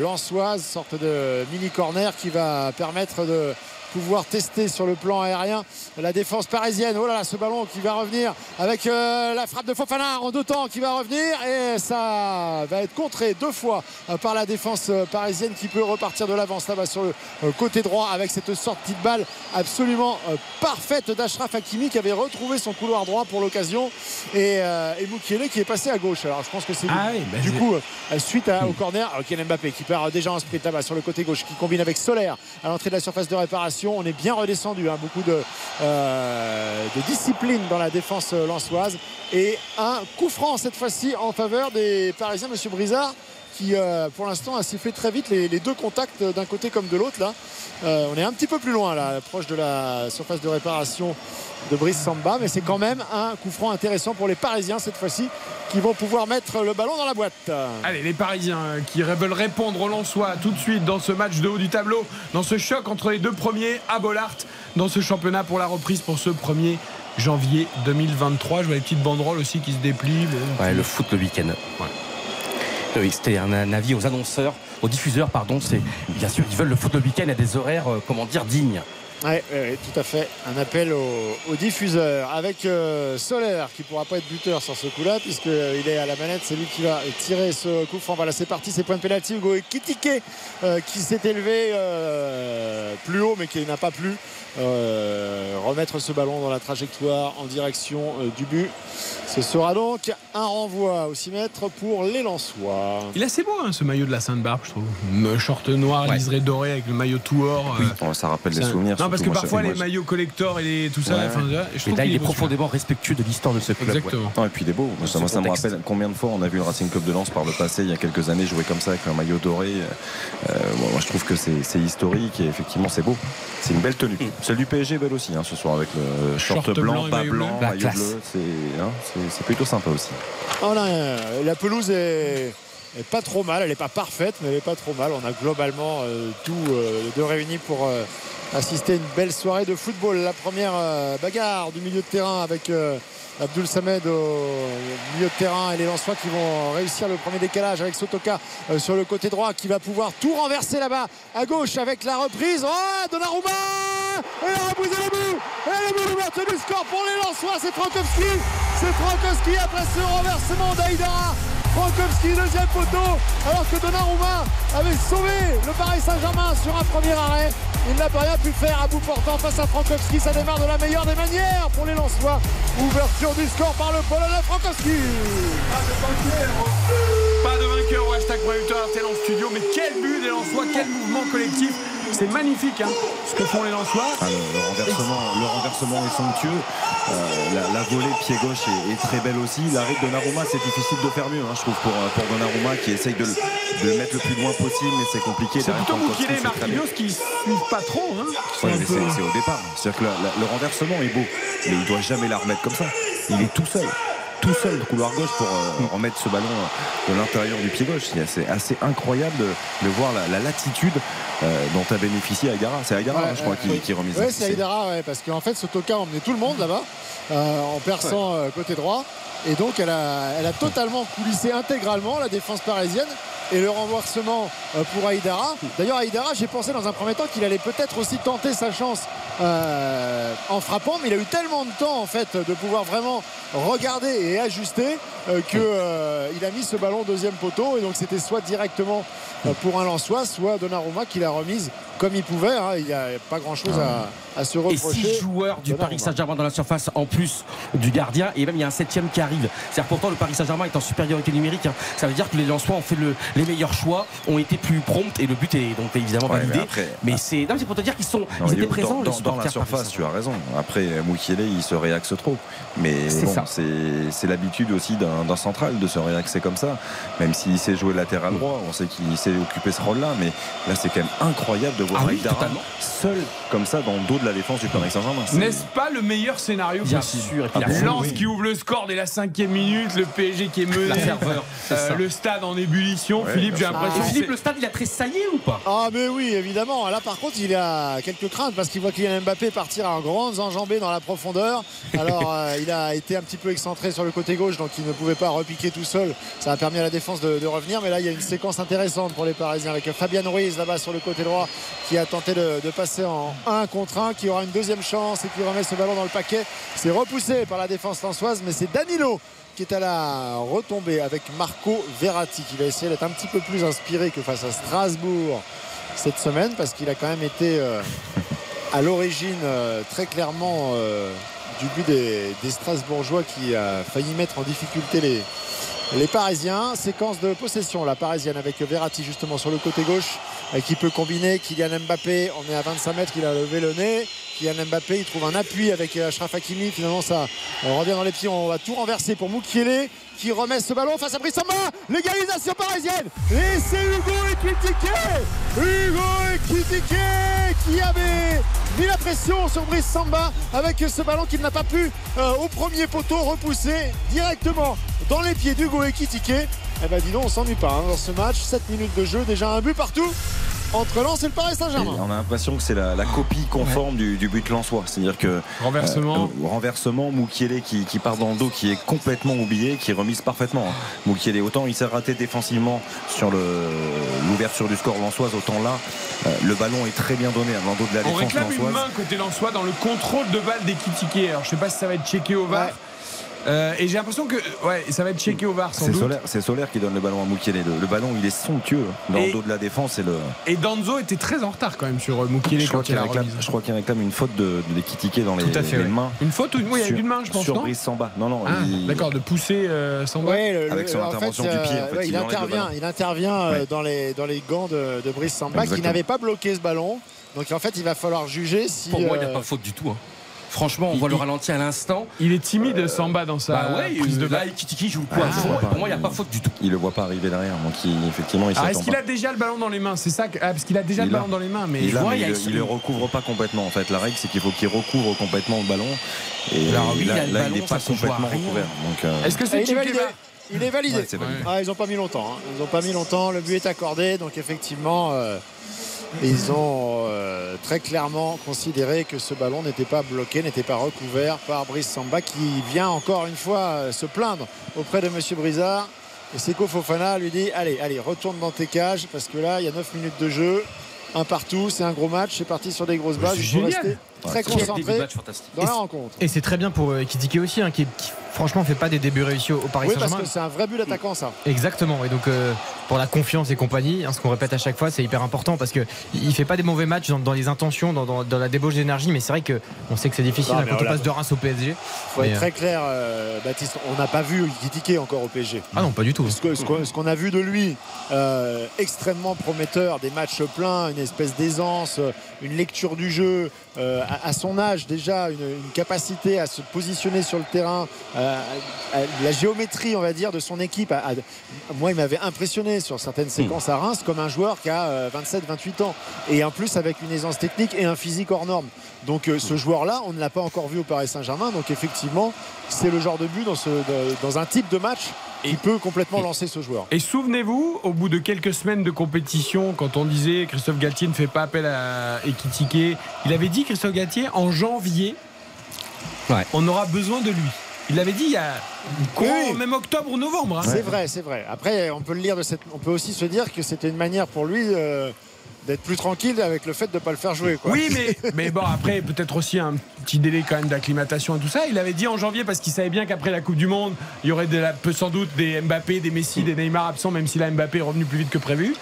sorte de mini corner qui va permettre de pouvoir tester sur le plan aérien la défense parisienne. Oh là là, ce ballon qui va revenir avec euh, la frappe de Fofana en deux temps qui va revenir. Et ça va être contré deux fois euh, par la défense euh, parisienne qui peut repartir de l'avance. Là-bas sur le côté droit avec cette sortie de balle absolument parfaite d'Ashraf Hakimi qui avait retrouvé son couloir droit pour l'occasion. Et, euh, et Moukielé qui est passé à gauche. Alors je pense que c'est Ah oui, bah, du coup euh, suite à- au corner alors Kylian Mbappé qui part déjà en sprint là-bas sur le côté gauche qui combine avec Solaire à l'entrée de la surface de réparation on est bien redescendu hein, beaucoup de, euh, de discipline dans la défense euh, lensoise et un coup franc cette fois-ci en faveur des Parisiens Monsieur Brizard qui euh, pour l'instant a sifflé très vite les, les deux contacts d'un côté comme de l'autre là Euh, on est un petit peu plus loin là proche de la surface de réparation de Brice Samba mais c'est quand même un coup franc intéressant pour les Parisiens cette fois-ci qui vont pouvoir mettre le ballon dans la boîte Allez, les Parisiens euh, qui veulent répondre aux Lensois tout de suite dans ce match de haut du tableau, dans ce choc entre les deux premiers à Bollard, dans ce championnat pour la reprise pour ce 1er janvier 2023. Je vois les petites banderoles aussi qui se déplient. Ouais, le foot le week-end. C'était un, un avis aux annonceurs, aux diffuseurs, pardon. C'est bien sûr, ils veulent le foot le week-end à des horaires, euh, comment dire, dignes. Ouais, ouais, ouais, tout à fait. Un appel au, au diffuseur avec euh, Solaire qui pourra pas être buteur sur ce coup-là puisqu'il est à la manette. C'est lui qui va tirer ce coup franc. Voilà, c'est parti. C'est point de pénalty. Hugo Ekitike euh, qui s'est élevé euh, plus haut mais qui n'a pas plu. euh, remettre ce ballon dans la trajectoire en direction euh, du but. Ce sera donc un renvoi au 6 mètres pour les Lensois. Il est assez beau hein, ce maillot de la Sainte-Barbe, je trouve. Un short noir, liseré doré avec le maillot tout or. euh, Oh, ça rappelle des un- souvenirs. Non, parce que parfois les maillots collector et tout ça. Et là, il est profondément respectueux de l'histoire de ce club. Exactement. Et puis il est beau. Moi, ça, me rappelle combien de fois on a vu le Racing Club de Lens par le passé, il y a quelques années, jouer comme ça avec un maillot doré. Euh, moi, je trouve que c'est historique et effectivement, c'est beau. C'est une belle tenue. Celle du PSG est belle aussi, hein, ce soir, avec le short, blanc, bas blanc, La maillot bleu. C'est hein, c'est- plutôt sympa aussi. Oh là, la pelouse est, est pas trop mal. Elle n'est pas parfaite, mais elle est pas trop mal. On a globalement euh, tout euh, les deux réunis pour euh, assister à une belle soirée de football. La première euh, bagarre du milieu de terrain avec euh, Abdul Samed au milieu de terrain et les Lensois qui vont réussir le premier décalage avec Sotoka sur le côté droit qui va pouvoir tout renverser là-bas à gauche avec la reprise. Oh, Donnarumma Et la reprise et le but Et le but l'ouverture du score pour les Lensois, c'est Frankowski C'est Frankowski après ce renversement d'Aïdara Frankowski, deuxième poteau, alors que Donnarumma avait sauvé le Paris Saint-Germain sur un premier arrêt. Il n'a pas rien pu faire à bout portant face à Frankowski. Ça démarre de la meilleure des manières pour les Lensois. Ouverture du score par le Polonais Frankowski. Pas de vainqueur au hashtag producteur RTL en studio, mais quel but des Lensois, quel mouvement collectif. C'est magnifique hein, ce que font les Lensois. Ah, le, le renversement, le renversement est somptueux. Euh, la, la volée pied gauche est, est très belle aussi. L'arrêt de Donnarumma, c'est difficile de faire mieux, hein, je trouve, pour, pour Donnarumma qui essaye de, le- de le mettre le plus loin possible, mais c'est compliqué. C'est plutôt Moukile et. Marquinhos qui suivent pas trop. Hein, Ouais, peu- c'est c'est au départ. C'est-à-dire que la- la- le renversement est beau, mais il doit jamais la remettre comme ça. Il est tout seul. Tout seul, le couloir gauche pour euh, remettre ce ballon euh, de l'intérieur du pied gauche. C'est- assez incroyable de, de voir la, la latitude euh, dont a bénéficié Aïdara. C'est Ouais, hein, je crois, qui, oui. qui remise. Ouais, c'est Aïdara, ouais, parce qu'en fait, Sotoka a emmené tout le monde là-bas en perçant côté droit. Et donc, elle a, elle a totalement coulissé intégralement la défense parisienne. Et le renversement euh, pour Aïdara. D'ailleurs, Aïdara, j'ai pensé dans un premier temps qu'il allait peut-être aussi tenter sa chance euh, en frappant, mais il a eu tellement de temps en fait de pouvoir vraiment regarder et ajuster euh, que euh, il a mis ce ballon deuxième poteau. Et donc, c'était soit directement pour un Lançois, soit Donnarumma qui l'a remise comme il pouvait. hein. Il n'y a pas grand-chose à, à se Et reprocher. six joueurs du. Paris Saint-Germain dans la surface en plus du gardien et même il y a un septième qui arrive. C'est-à-dire pourtant le Paris Saint-Germain est en supériorité numérique. hein. Ça veut dire que les Lensois ont fait le- les meilleurs choix, ont été plus prompts et le but est donc évidemment Ouais, validé. mais après- mais c'est non, mais c'est pour te dire qu'ils sont Non, ils étaient présents dans, dans- dans la surface, tu as raison. Après, Moukielé, il se réaxe trop. Mais C'est bon, c'est l'habitude aussi d'un d'un central de se réaxer comme ça. Même s'il sait jouer latéral droit, on sait qu'il sait occuper ce rôle-là. Mais là, c'est quand même incroyable de Ah oui, Aïdara totalement. seul. Comme ça dans le dos de la défense du Paris Saint-Germain. N'est-ce pas le meilleur scénario Bien possible sûr, et puis Ah la bon, oui. qui ouvre le score dès la cinquième minute, le PSG qui est mené, La ferveur, c'est euh, le stade en ébullition. Ouais, Philippe, j'ai l'impression Philippe, le stade, il a tressaillé ou pas? Ah mais oui évidemment. Là par contre il a quelques craintes parce qu'il voit Kylian Mbappé partir en grandes enjambées dans la profondeur. Alors [LAUGHS] euh, il a été un petit peu excentré sur le côté gauche donc il ne pouvait pas repiquer tout seul. Ça a permis à la défense de, de revenir mais là il y a une séquence intéressante pour les Parisiens avec Fabien Ruiz là-bas sur le côté droit qui a tenté de, passer en 1 contre 1 qui aura une deuxième chance et qui remet ce ballon dans le paquet. C'est repoussé par la défense lançoise mais c'est Danilo qui est à la retombée avec Marco Verratti qui va essayer d'être un petit peu plus inspiré que face à Strasbourg cette semaine parce qu'il a quand même été euh, à l'origine euh, très clairement euh, du but des Strasbourgeois qui a failli mettre en difficulté les, les Parisiens. Séquence de possession, la parisienne avec Verratti justement sur le côté gauche euh, qui peut combiner. Kylian Mbappé, on est à 25 mètres, il a levé le nez. Kylian Mbappé, il trouve un appui avec euh, Achraf Hakimi. Finalement, ça revient dans les pieds. On va tout renverser pour Moukielé qui remet ce ballon face à Brissamba. L'égalisation parisienne. Et c'est Hugo Ekitike. Hugo qui avait mis la pression sur Brice Samba avec ce ballon qu'il n'a pas pu euh, au premier poteau repousser directement dans les pieds d'Hugo Ekitike. Eh ben dis donc, on s'ennuie pas hein, dans ce match. 7 minutes de jeu, déjà un but partout entre Lens et le Paris Et Saint-Germain. on a l'impression que c'est la, la copie conforme du, du but lensois. C'est-à-dire que Renversement. euh, renversement, Moukielé qui, qui part dans le dos, qui est complètement oublié, qui est remise parfaitement. hein. Moukielé, autant il s'est raté défensivement sur l'ouverture du score lensoise, autant là, Euh, le ballon est très bien donné à l'endos de la On défense réclame une lensoise. main côté Lensois dans le contrôle de balle des Kitike. Alors je sais pas si ça va être checké au VAR. Euh, et j'ai l'impression que ouais, ça va être checké au VAR sans C'est doute. Solaire, c'est Solaire qui donne le ballon à Moukielé. Le, le ballon, il est somptueux dans Et- le dos de la défense. Et le, Et Danzo était très en retard quand même sur euh, crois quand il qu'il a réclame, je crois qu'il réclame une faute de, de Ekitike dans les, Tout à fait, les ouais. mains. Une faute ou une- oui, une main, je pense, Sur non Brice Samba. Non, non. Ah, il- D'accord, de pousser euh. Ouais, le- Avec son en intervention fait, du pied, en euh, fait, ouais, il il, intervient, il intervient Ouais. dans, les, dans les gants de, de Brice Samba qui Exactement. n'avait pas bloqué ce ballon. Donc en fait, il va falloir juger si. Pour moi, il n'y a pas faute du tout. hein. Franchement, on voit le ralenti à l'instant. Il est timide, Samba, dans sa Bah ouais, prise de là, balle. Ekitike joue le coup Ah, à fond. Pour moi, il n'y a pas faute du tout. Il le voit pas arriver derrière. Donc, il- effectivement, il Ah, s'attend est-ce qu'il a déjà le ballon dans les mains? C'est ça que- ah, Parce qu'il a déjà Il le ballon dans les mains, mais il, vois, mais il le- recouvre pas complètement. En fait, la règle, c'est qu'il faut qu'il recouvre complètement le ballon. Et Alors, oui, là, il là, n'est pas complètement recouvert. Euh, Est-ce que ah, c'est il est checké validé. VAR Il est validé. Ouais, c'est validé. Ah, ils n'ont pas mis longtemps. hein. Ils n'ont pas mis longtemps. Le but est accordé. Donc effectivement, euh, ils ont euh, très clairement considéré que ce ballon n'était pas bloqué, n'était pas recouvert par Brice Samba qui vient encore une fois euh, se plaindre auprès de Monsieur Brizard. Et Seko Fofana lui dit Allez, allez, retourne dans tes cages parce que là, il y a 9 minutes de jeu. Un partout, c'est un gros match, c'est parti sur des grosses bases. Il faut rester très concentré dans la rencontre. Et c'est très bien pour euh, Ekitike aussi, hein, qui, qui, franchement fait pas des débuts réussis au, au Paris Oui, parce Saint-Germain. que c'est un vrai but d'attaquant, ça. Exactement. Et donc euh, pour la confiance et compagnie, hein, ce qu'on répète à chaque fois, c'est hyper important parce que il fait pas des mauvais matchs dans, dans les intentions, dans, dans- dans la débauche d'énergie, mais c'est vrai que on sait que c'est difficile Non, hein, quand voilà. on passe de Reims au PSG. faut Mais, être euh, très clair, euh, Baptiste. On n'a pas vu critiquer encore au PSG. Ah non, pas du tout. Ce qu'on ce a vu de lui, euh, extrêmement prometteur, des matchs pleins, une espèce d'aisance, une lecture du jeu, euh, à, à son âge déjà, une, une capacité à se positionner sur le terrain, euh, à- à la géométrie, on va dire, de son équipe. moi, il m'avait impressionné sur certaines séquences à Reims comme un joueur qui a 27-28 ans. Et en plus, avec une aisance technique et un physique hors norme. Donc, euh, ce joueur-là, on ne l'a pas encore vu au Paris Saint-Germain. Donc, effectivement, c'est le genre de but dans, ce, dans- un type de match qui peut complètement lancer ce joueur. Et souvenez-vous, au bout de quelques semaines de compétition, quand on disait Christophe Galtier ne fait pas appel à Ekitike, il avait dit Christophe Galtier en janvier, on aura besoin de lui. Il l'avait dit il y a Oui. même octobre ou novembre. hein. C'est vrai, c'est vrai. Après, on peut le lire de cette. On peut aussi se dire que c'était une manière pour lui euh, d'être plus tranquille avec le fait de ne pas le faire jouer. Quoi. Oui, mais, mais bon, après, peut-être aussi un petit délai quand même d'acclimatation et tout ça. Il avait dit en janvier parce qu'il savait bien qu'après la Coupe du Monde, il y aurait la- sans doute des Mbappé, des Messi, des Neymar absents, même si là Mbappé est revenu plus vite que prévu.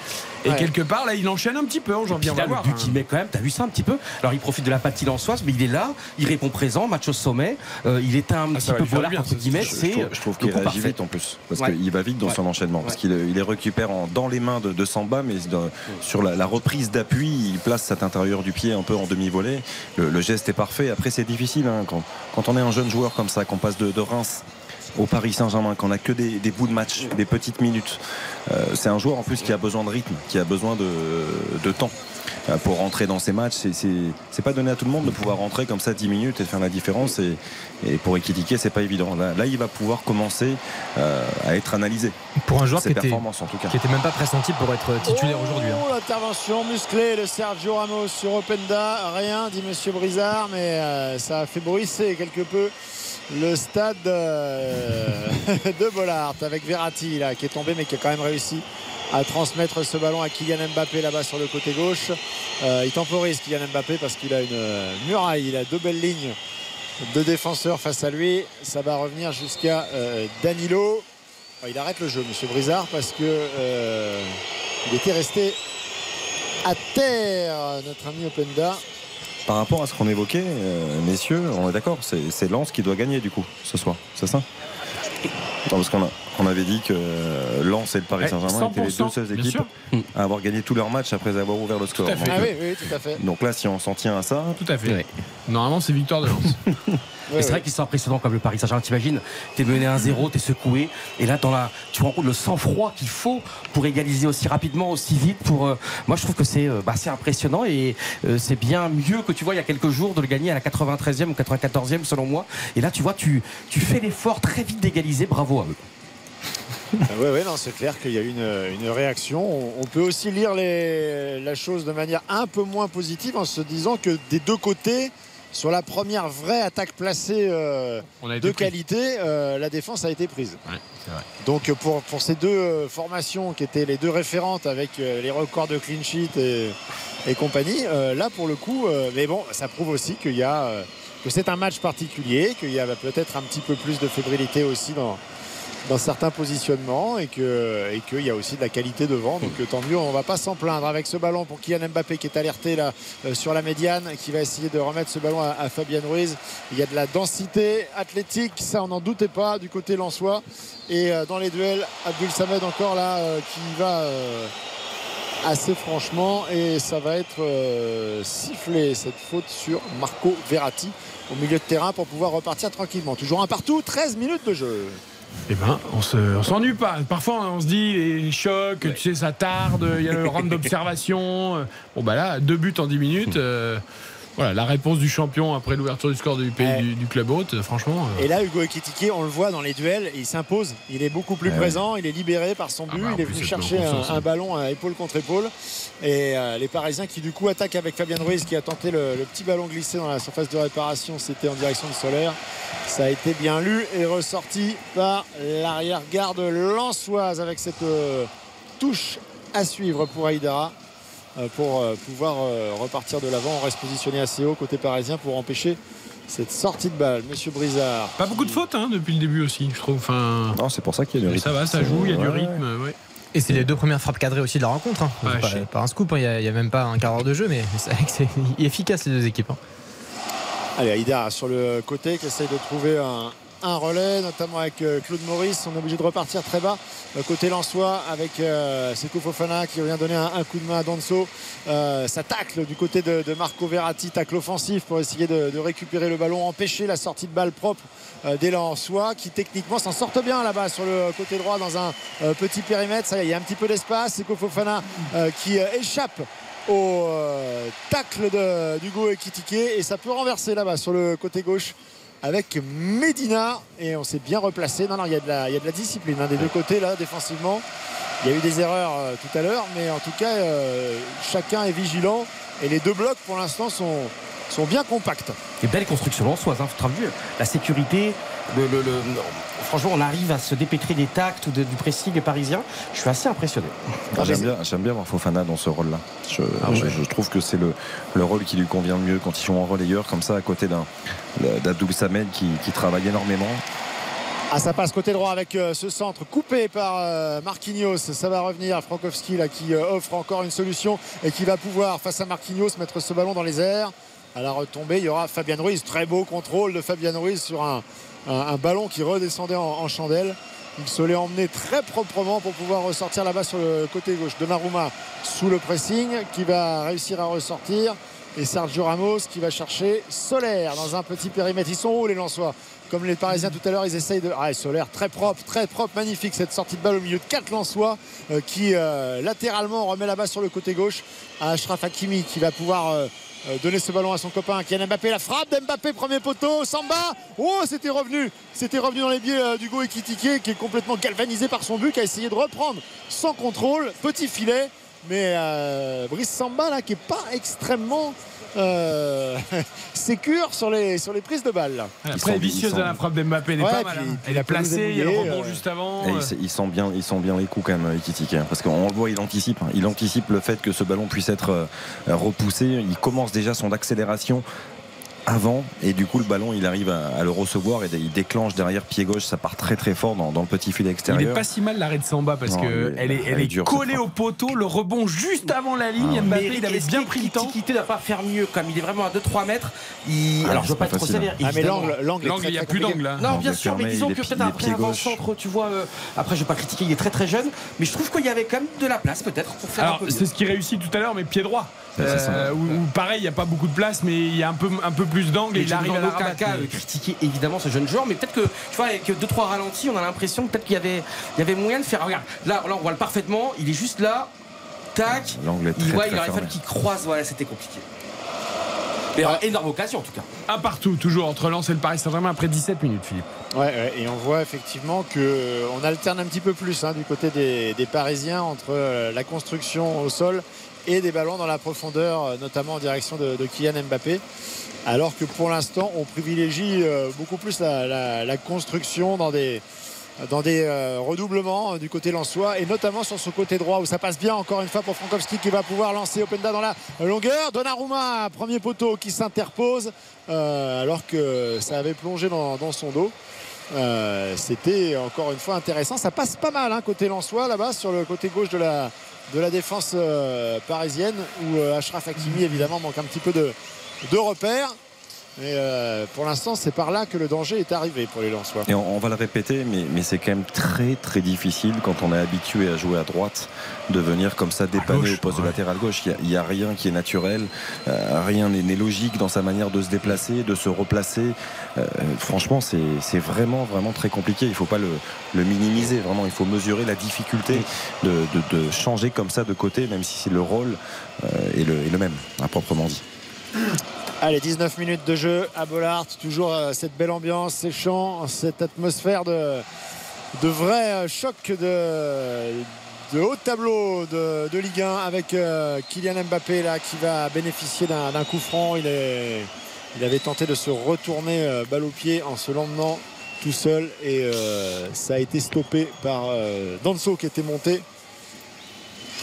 Et Ouais. quelque part, là, il enchaîne un petit peu en janvier. Puis On va le voir. but hein. qu'il met quand même, t'as vu ça un petit peu? Alors il profite de la patte lançoise, mais il est là, il répond présent, match au sommet, euh, il éteint un Ah, petit peu volard entre guillemets, Je, je c'est trouve, je trouve le qu'il réagit parfait. vite en plus parce Ouais. qu'il va vite dans Ouais. son enchaînement parce qu'il il les récupère en- dans les mains de, de Samba mais dans- sur la, la reprise d'appui il place cet intérieur du pied un peu en demi-volée le, le geste est parfait après c'est difficile hein, quand, quand on est un jeune joueur comme ça qu'on passe de, de Reims au Paris Saint-Germain, qu'on a que des, des bouts de match, des petites minutes. Euh, c'est un joueur en plus qui a besoin de rythme, qui a besoin de, de temps euh, pour rentrer dans ces matchs. C'est- pas donné à tout le monde de pouvoir rentrer comme ça 10 minutes et faire la différence. Et, et pour équitiquer, c'est pas évident. Là, là, il va pouvoir commencer euh, à être analysé. Pour un joueur qui était, performances en tout cas. qui était même pas pressenti pour être titulaire aujourd'hui. hein. Oh, l'intervention musclée de Sergio Ramos sur Openda. Rien, dit Monsieur Brizard, mais euh, ça a fait bruisser quelque peu le stade euh, [LAUGHS] de Bollard avec Verratti là, qui est tombé mais qui a quand même réussi à transmettre ce ballon à Kylian Mbappé là-bas sur le côté gauche. Euh, il temporise Kylian Mbappé parce qu'il a une euh, muraille, il a deux belles lignes de défenseurs face à lui. Ça va revenir jusqu'à Danilo. Il arrête le jeu, Monsieur Brizard, parce que il était resté à terre, notre ami Openda. Par rapport à ce qu'on évoquait, euh, messieurs, on est d'accord, c'est c'est Lens qui doit gagner du coup ce soir, c'est ça? Non, parce qu'on a- on avait dit que euh, Lens et le Paris Saint-Germain étaient les 100%, deux seules équipes à avoir gagné tous leurs matchs après avoir ouvert le score. à fait. Donc, Ah euh, oui, oui, tout à fait. donc là, si on s'en tient à ça, Tout à fait. Normalement, c'est victoire de Lens. [LAUGHS] C'est vrai qu'ils sont impressionnants comme le Paris Saint-Germain. T'imagines, t'es mené 1-0, t'es secoué, et là, dans la, tu compte le sang-froid qu'il faut pour égaliser aussi rapidement, aussi vite. Pour, euh, moi, je trouve que c'est, euh, bah, impressionnant et euh, c'est bien mieux que tu vois il y a quelques jours de le gagner à la 93e ou 94e selon moi. Et là, tu vois, tu, tu fais l'effort très vite d'égaliser. Bravo à eux. Oui, oui, non, c'est clair qu'il y a une, une réaction. On, on peut aussi lire les- la chose de manière un peu moins positive en se disant que des deux côtés, sur la première vraie attaque placée euh, de pris. qualité, euh, la défense a été prise. Ouais, c'est vrai. Donc pour, pour ces deux euh, formations qui étaient les deux référentes avec euh, les records de clean sheet et, et compagnie, euh, là pour le coup, euh, mais bon, ça prouve aussi qu'il y a euh, que c'est un match particulier, qu'il y a peut-être un petit peu plus de fébrilité aussi dans, dans certains positionnements et que et qu'il y a aussi de la qualité devant. Donc euh, tant mieux, on va pas s'en plaindre avec ce ballon pour Kylian Mbappé qui est alerté là euh, sur la médiane, qui va essayer de remettre ce ballon à, à Fabien Ruiz. Il y a de la densité athlétique, ça on n'en doutait pas du côté lensois. Et euh, dans les duels, Abdul Samed encore là qui va assez franchement et ça va être sifflé cette faute sur Marco Verratti au milieu de terrain pour pouvoir repartir tranquillement. Toujours un partout, 13 minutes de jeu. Eh ben, on se, on s'ennuie pas. Parfois, on se dit les chocs, tu sais, ça tarde. Il y a le round d'observation. [LAUGHS] Bon bah là, deux buts en 10 minutes. euh, voilà, la réponse du champion après l'ouverture du score du pays Ouais. du, du club hôte. euh, Franchement. euh, Et là, Hugo Ekitike, on le voit dans les duels, il s'impose. Il est beaucoup plus présent, il est libéré par son but. bah, il est venu chercher un, ballon à épaule contre épaule. Et euh, les Parisiens qui, du coup, attaquent avec Fabien Ruiz qui a tenté le, le petit ballon glissé dans la surface de réparation. C'était en direction de Solaire. Ça a été bien lu et ressorti par l'arrière-garde lançoise avec cette euh, touche à suivre pour Aïdara. Euh, Pour euh, pouvoir euh, repartir de l'avant, on reste positionné assez haut côté parisien pour empêcher cette sortie de balle. Monsieur Brizard. Pas beaucoup de fautes hein, depuis le début aussi, je trouve. Enfin, Non, c'est pour ça qu'il y a du rythme. ça va, ça joue, il y a du rythme. ouais. Et c'est les deux premières frappes cadrées aussi de la rencontre. hein. Pas, un scoop, hein. il n'y a, même pas un quart d'heure de jeu, mais c'est vrai que c'est [LAUGHS] efficace les deux équipes. hein. Allez, Aïda sur le côté qui essaye de trouver un, un relais, notamment avec euh, Claude Maurice. On est obligé de repartir très bas. Euh, côté Lensois avec euh, Seko Fofana qui vient donner un, coup de main à Danso. Euh, ça tacle du côté de, Marco Verratti, tacle offensif pour essayer de, récupérer le ballon, empêcher la sortie de balle propre euh, des Lensois qui techniquement s'en sortent bien là-bas sur le côté droit dans un petit périmètre. Ça il y a un petit peu d'espace. Seko Fofana qui échappe au tacle de- d'Hugo Ekitike et ça peut renverser là-bas sur le côté gauche avec Medina et on s'est bien replacé. Non, non, il y a de la, discipline hein, des deux côtés là défensivement. Il y a eu des erreurs euh, tout à l'heure, mais en tout cas, euh, chacun est vigilant et les deux blocs pour l'instant sont, sont bien compacts. Et belle construction lensoise, hein, la sécurité, le, le- le- franchement on arrive à se dépêtrer des tacts ou de- du pressing parisien. Je suis assez impressionné. Ah, J'aime bien, voir Fofana dans ce rôle-là. Je, Ah je- ouais. je trouve que c'est le, le rôle qui lui convient le mieux quand ils sont en relayeur comme ça à côté d'un d'Abdoul Samed qui, qui travaille énormément. Ah, ça passe côté droit avec euh, ce centre coupé par euh, Marquinhos. Ça va revenir. Frankowski là, qui euh, offre encore une solution et qui va pouvoir, face à Marquinhos, mettre ce ballon dans les airs. À la retombée, il y aura Fabien Ruiz. Très beau contrôle de Fabien Ruiz sur un, ballon qui redescendait en, chandelle. Il se l'est emmené très proprement pour pouvoir ressortir là-bas sur le côté gauche. Donnarumma sous le pressing qui va réussir à ressortir. Et Sergio Ramos qui va chercher Solaire dans un petit périmètre. Ils sont hauts les Lensois? Comme les Parisiens tout à l'heure, ils essayent de. Ah, Solaire très propre, très propre, magnifique cette sortie de balle au milieu de quatre Lensois euh, qui euh, latéralement remet la balle sur le côté gauche à Ashraf Hakimi qui va pouvoir euh, donner ce ballon à son copain Kylian Mbappé. La frappe d'Mbappé, premier poteau, Samba. Oh, c'était revenu. C'était revenu dans les pieds euh, d'Hugo Ekitike qui est complètement galvanisé par son but, qui a essayé de reprendre sans contrôle. Petit filet. Mais euh, Brice Samba là qui est pas extrêmement euh, [LAUGHS] sécure sur les, sur les prises de balles. Après, vicieuse à la frappe d'Mbappé, elle est Ouais, pas mal. puis- hein. Elle la est placée, pelouse est il y a le rebond euh. juste avant. Et euh. il, sait- il sent bien, il sent bien les coups quand même, Ikitik, hein, parce qu'on le voit, il anticipe. hein. Il anticipe le fait que ce ballon puisse être euh, repoussé. Il commence déjà son accélération avant et du coup le ballon il arrive à, à le recevoir et il déclenche derrière pied gauche ça part très très fort dans, dans le petit filet Il extérieur est pas si mal l'arrêt de Samba parce Non, que il est- elle est, elle dure, collée au poteau, le rebond juste avant la ligne. Ah, Mbappé, Mais il avait bien pris le temps. Ne va pas faire mieux comme il est vraiment à 2-3 mètres. Il... Ah, Alors je c'est veux pas pas être trop sévère. Ah, mais évidemment. l'angle, il n'y a plus d'angle là. Non, Non, bien il sûr, mais disons il que peut-être il après pied avant gauche. centre, tu vois. euh, après, je vais pas critiquer, il est très très jeune, mais je trouve qu'il y avait quand même de la place peut-être pour faire un Alors c'est ce qui réussit tout à l'heure, mais pied droit. Euh, où, où pareil, il n'y a pas beaucoup de place, mais il y a un peu, un peu plus d'angle et il arrive à aucun cas euh, critiquer évidemment ce jeune joueur, mais peut-être que tu vois avec 2-3 ralentis, on a l'impression peut-être qu'il y avait, il y avait moyen de faire. Regarde, là, là on voit le parfaitement, il est juste là, tac. l'angle est Il, très, ouais, très il aurait qu'il croise, voilà, c'était compliqué. Mais euh, énorme occasion en tout cas. Un partout, toujours entre Lens et le Paris Saint-Germain après 17 minutes, Philippe. Ouais, et on voit effectivement que euh, alterne un petit peu plus hein, du côté des, Parisiens entre euh, la construction au sol et des ballons dans la profondeur, euh, notamment en direction de, Kylian Mbappé. alors que pour l'instant, on privilégie beaucoup plus la construction dans des, dans des euh, redoublements euh, du côté lensois et notamment sur ce côté droit où ça passe bien encore une fois pour Frankowski qui va pouvoir lancer Openda dans la longueur. Donnarumma, premier poteau qui s'interpose euh, alors que ça avait plongé dans, son dos. C'était encore une fois intéressant. Ça passe pas mal hein, côté lensois là-bas sur le côté gauche de la, défense parisienne où Ashraf Hakimi évidemment manque un petit peu de, de repères. Mais euh, pour l'instant, c'est par là que le danger est arrivé pour les Lensois. Et on, on va le répéter, mais, mais c'est quand même très très difficile quand on est habitué à jouer à droite de venir comme ça dépanner au poste de latéral gauche. Il n'y a, rien qui est naturel, euh, rien n'est logique dans sa manière de se déplacer, de se replacer. Euh, franchement, c'est c'est vraiment vraiment très compliqué. Il ne faut pas le, le minimiser. Vraiment, il faut mesurer la difficulté de, de- de changer comme ça de côté, même si c'est le rôle euh, est, le, est le même, à proprement dit. Allez, 19 minutes de jeu à Bollard. Toujours euh, cette belle ambiance, ces chants, cette atmosphère de, de vrai euh, choc de, de haut tableau de, de Ligue 1 avec euh, Kylian Mbappé là, qui va bénéficier d'un coup franc. Il, est, il avait tenté de se retourner balle au pied en se l'emmenant tout seul et ça a été stoppé par Danso qui était monté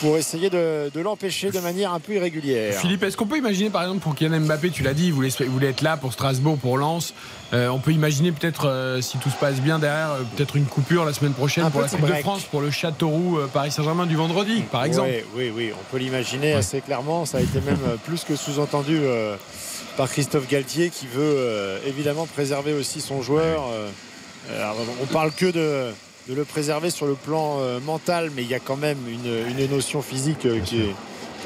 pour essayer de, de l'empêcher de manière un peu irrégulière. Philippe, est-ce qu'on peut imaginer par exemple pour Kylian Mbappé, tu l'as dit, il voulait, il voulait être là pour Strasbourg, pour Lens. Euh, on peut imaginer peut-être, euh, si tout se passe bien derrière, euh, peut-être une coupure la semaine prochaine Un pour la Coupe de. France, pour le Châteauroux Paris Saint-Germain du vendredi, par exemple. Oui, oui, oui, on peut l'imaginer assez clairement. Ça a été même plus que sous-entendu par Christophe Galtier qui veut évidemment préserver aussi son joueur. Alors, on parle que de, de le préserver sur le plan euh, mental, mais il y a quand même une, une notion physique euh, qui est,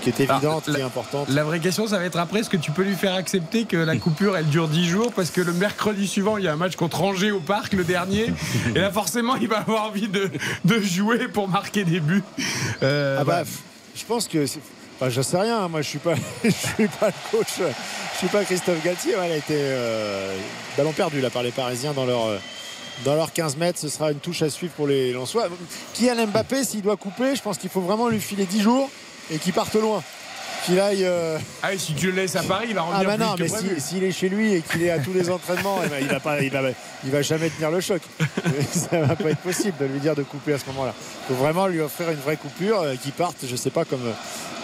qui est évidente, qui est importante. La vraie question, ça va être après, est-ce que tu peux lui faire accepter que la coupure, elle dure 10 jours? Parce que le mercredi suivant, il y a un match contre Angers au parc, le dernier. [LAUGHS] Et là, forcément, il va avoir envie de, de jouer pour marquer des buts. Euh, Ah bah, je pense que. Enfin, je sais rien, moi je suis pas, [LAUGHS] je suis pas le coach, je suis pas Christophe Galtier. Ouais, elle a été ballon perdu là par les Parisiens dans leur, dans leurs 15 mètres. Ce sera une touche à suivre pour les Lensois. Kylian Mbappé, s'il doit couper, je pense qu'il faut vraiment lui filer 10 jours et qu'il parte loin. Qu'il aille. euh, Ah, et si tu le laisses à Paris, il va Ah revenir bah plus non, mais si- s'il est chez lui et qu'il est à tous les entraînements, [LAUGHS] eh ben, il, va pas, il, va, il va jamais tenir le choc. [LAUGHS] Ça va pas être possible de lui dire de couper à ce moment-là. Il faut vraiment lui offrir une vraie coupure, euh, qu'il parte, je sais pas, comme,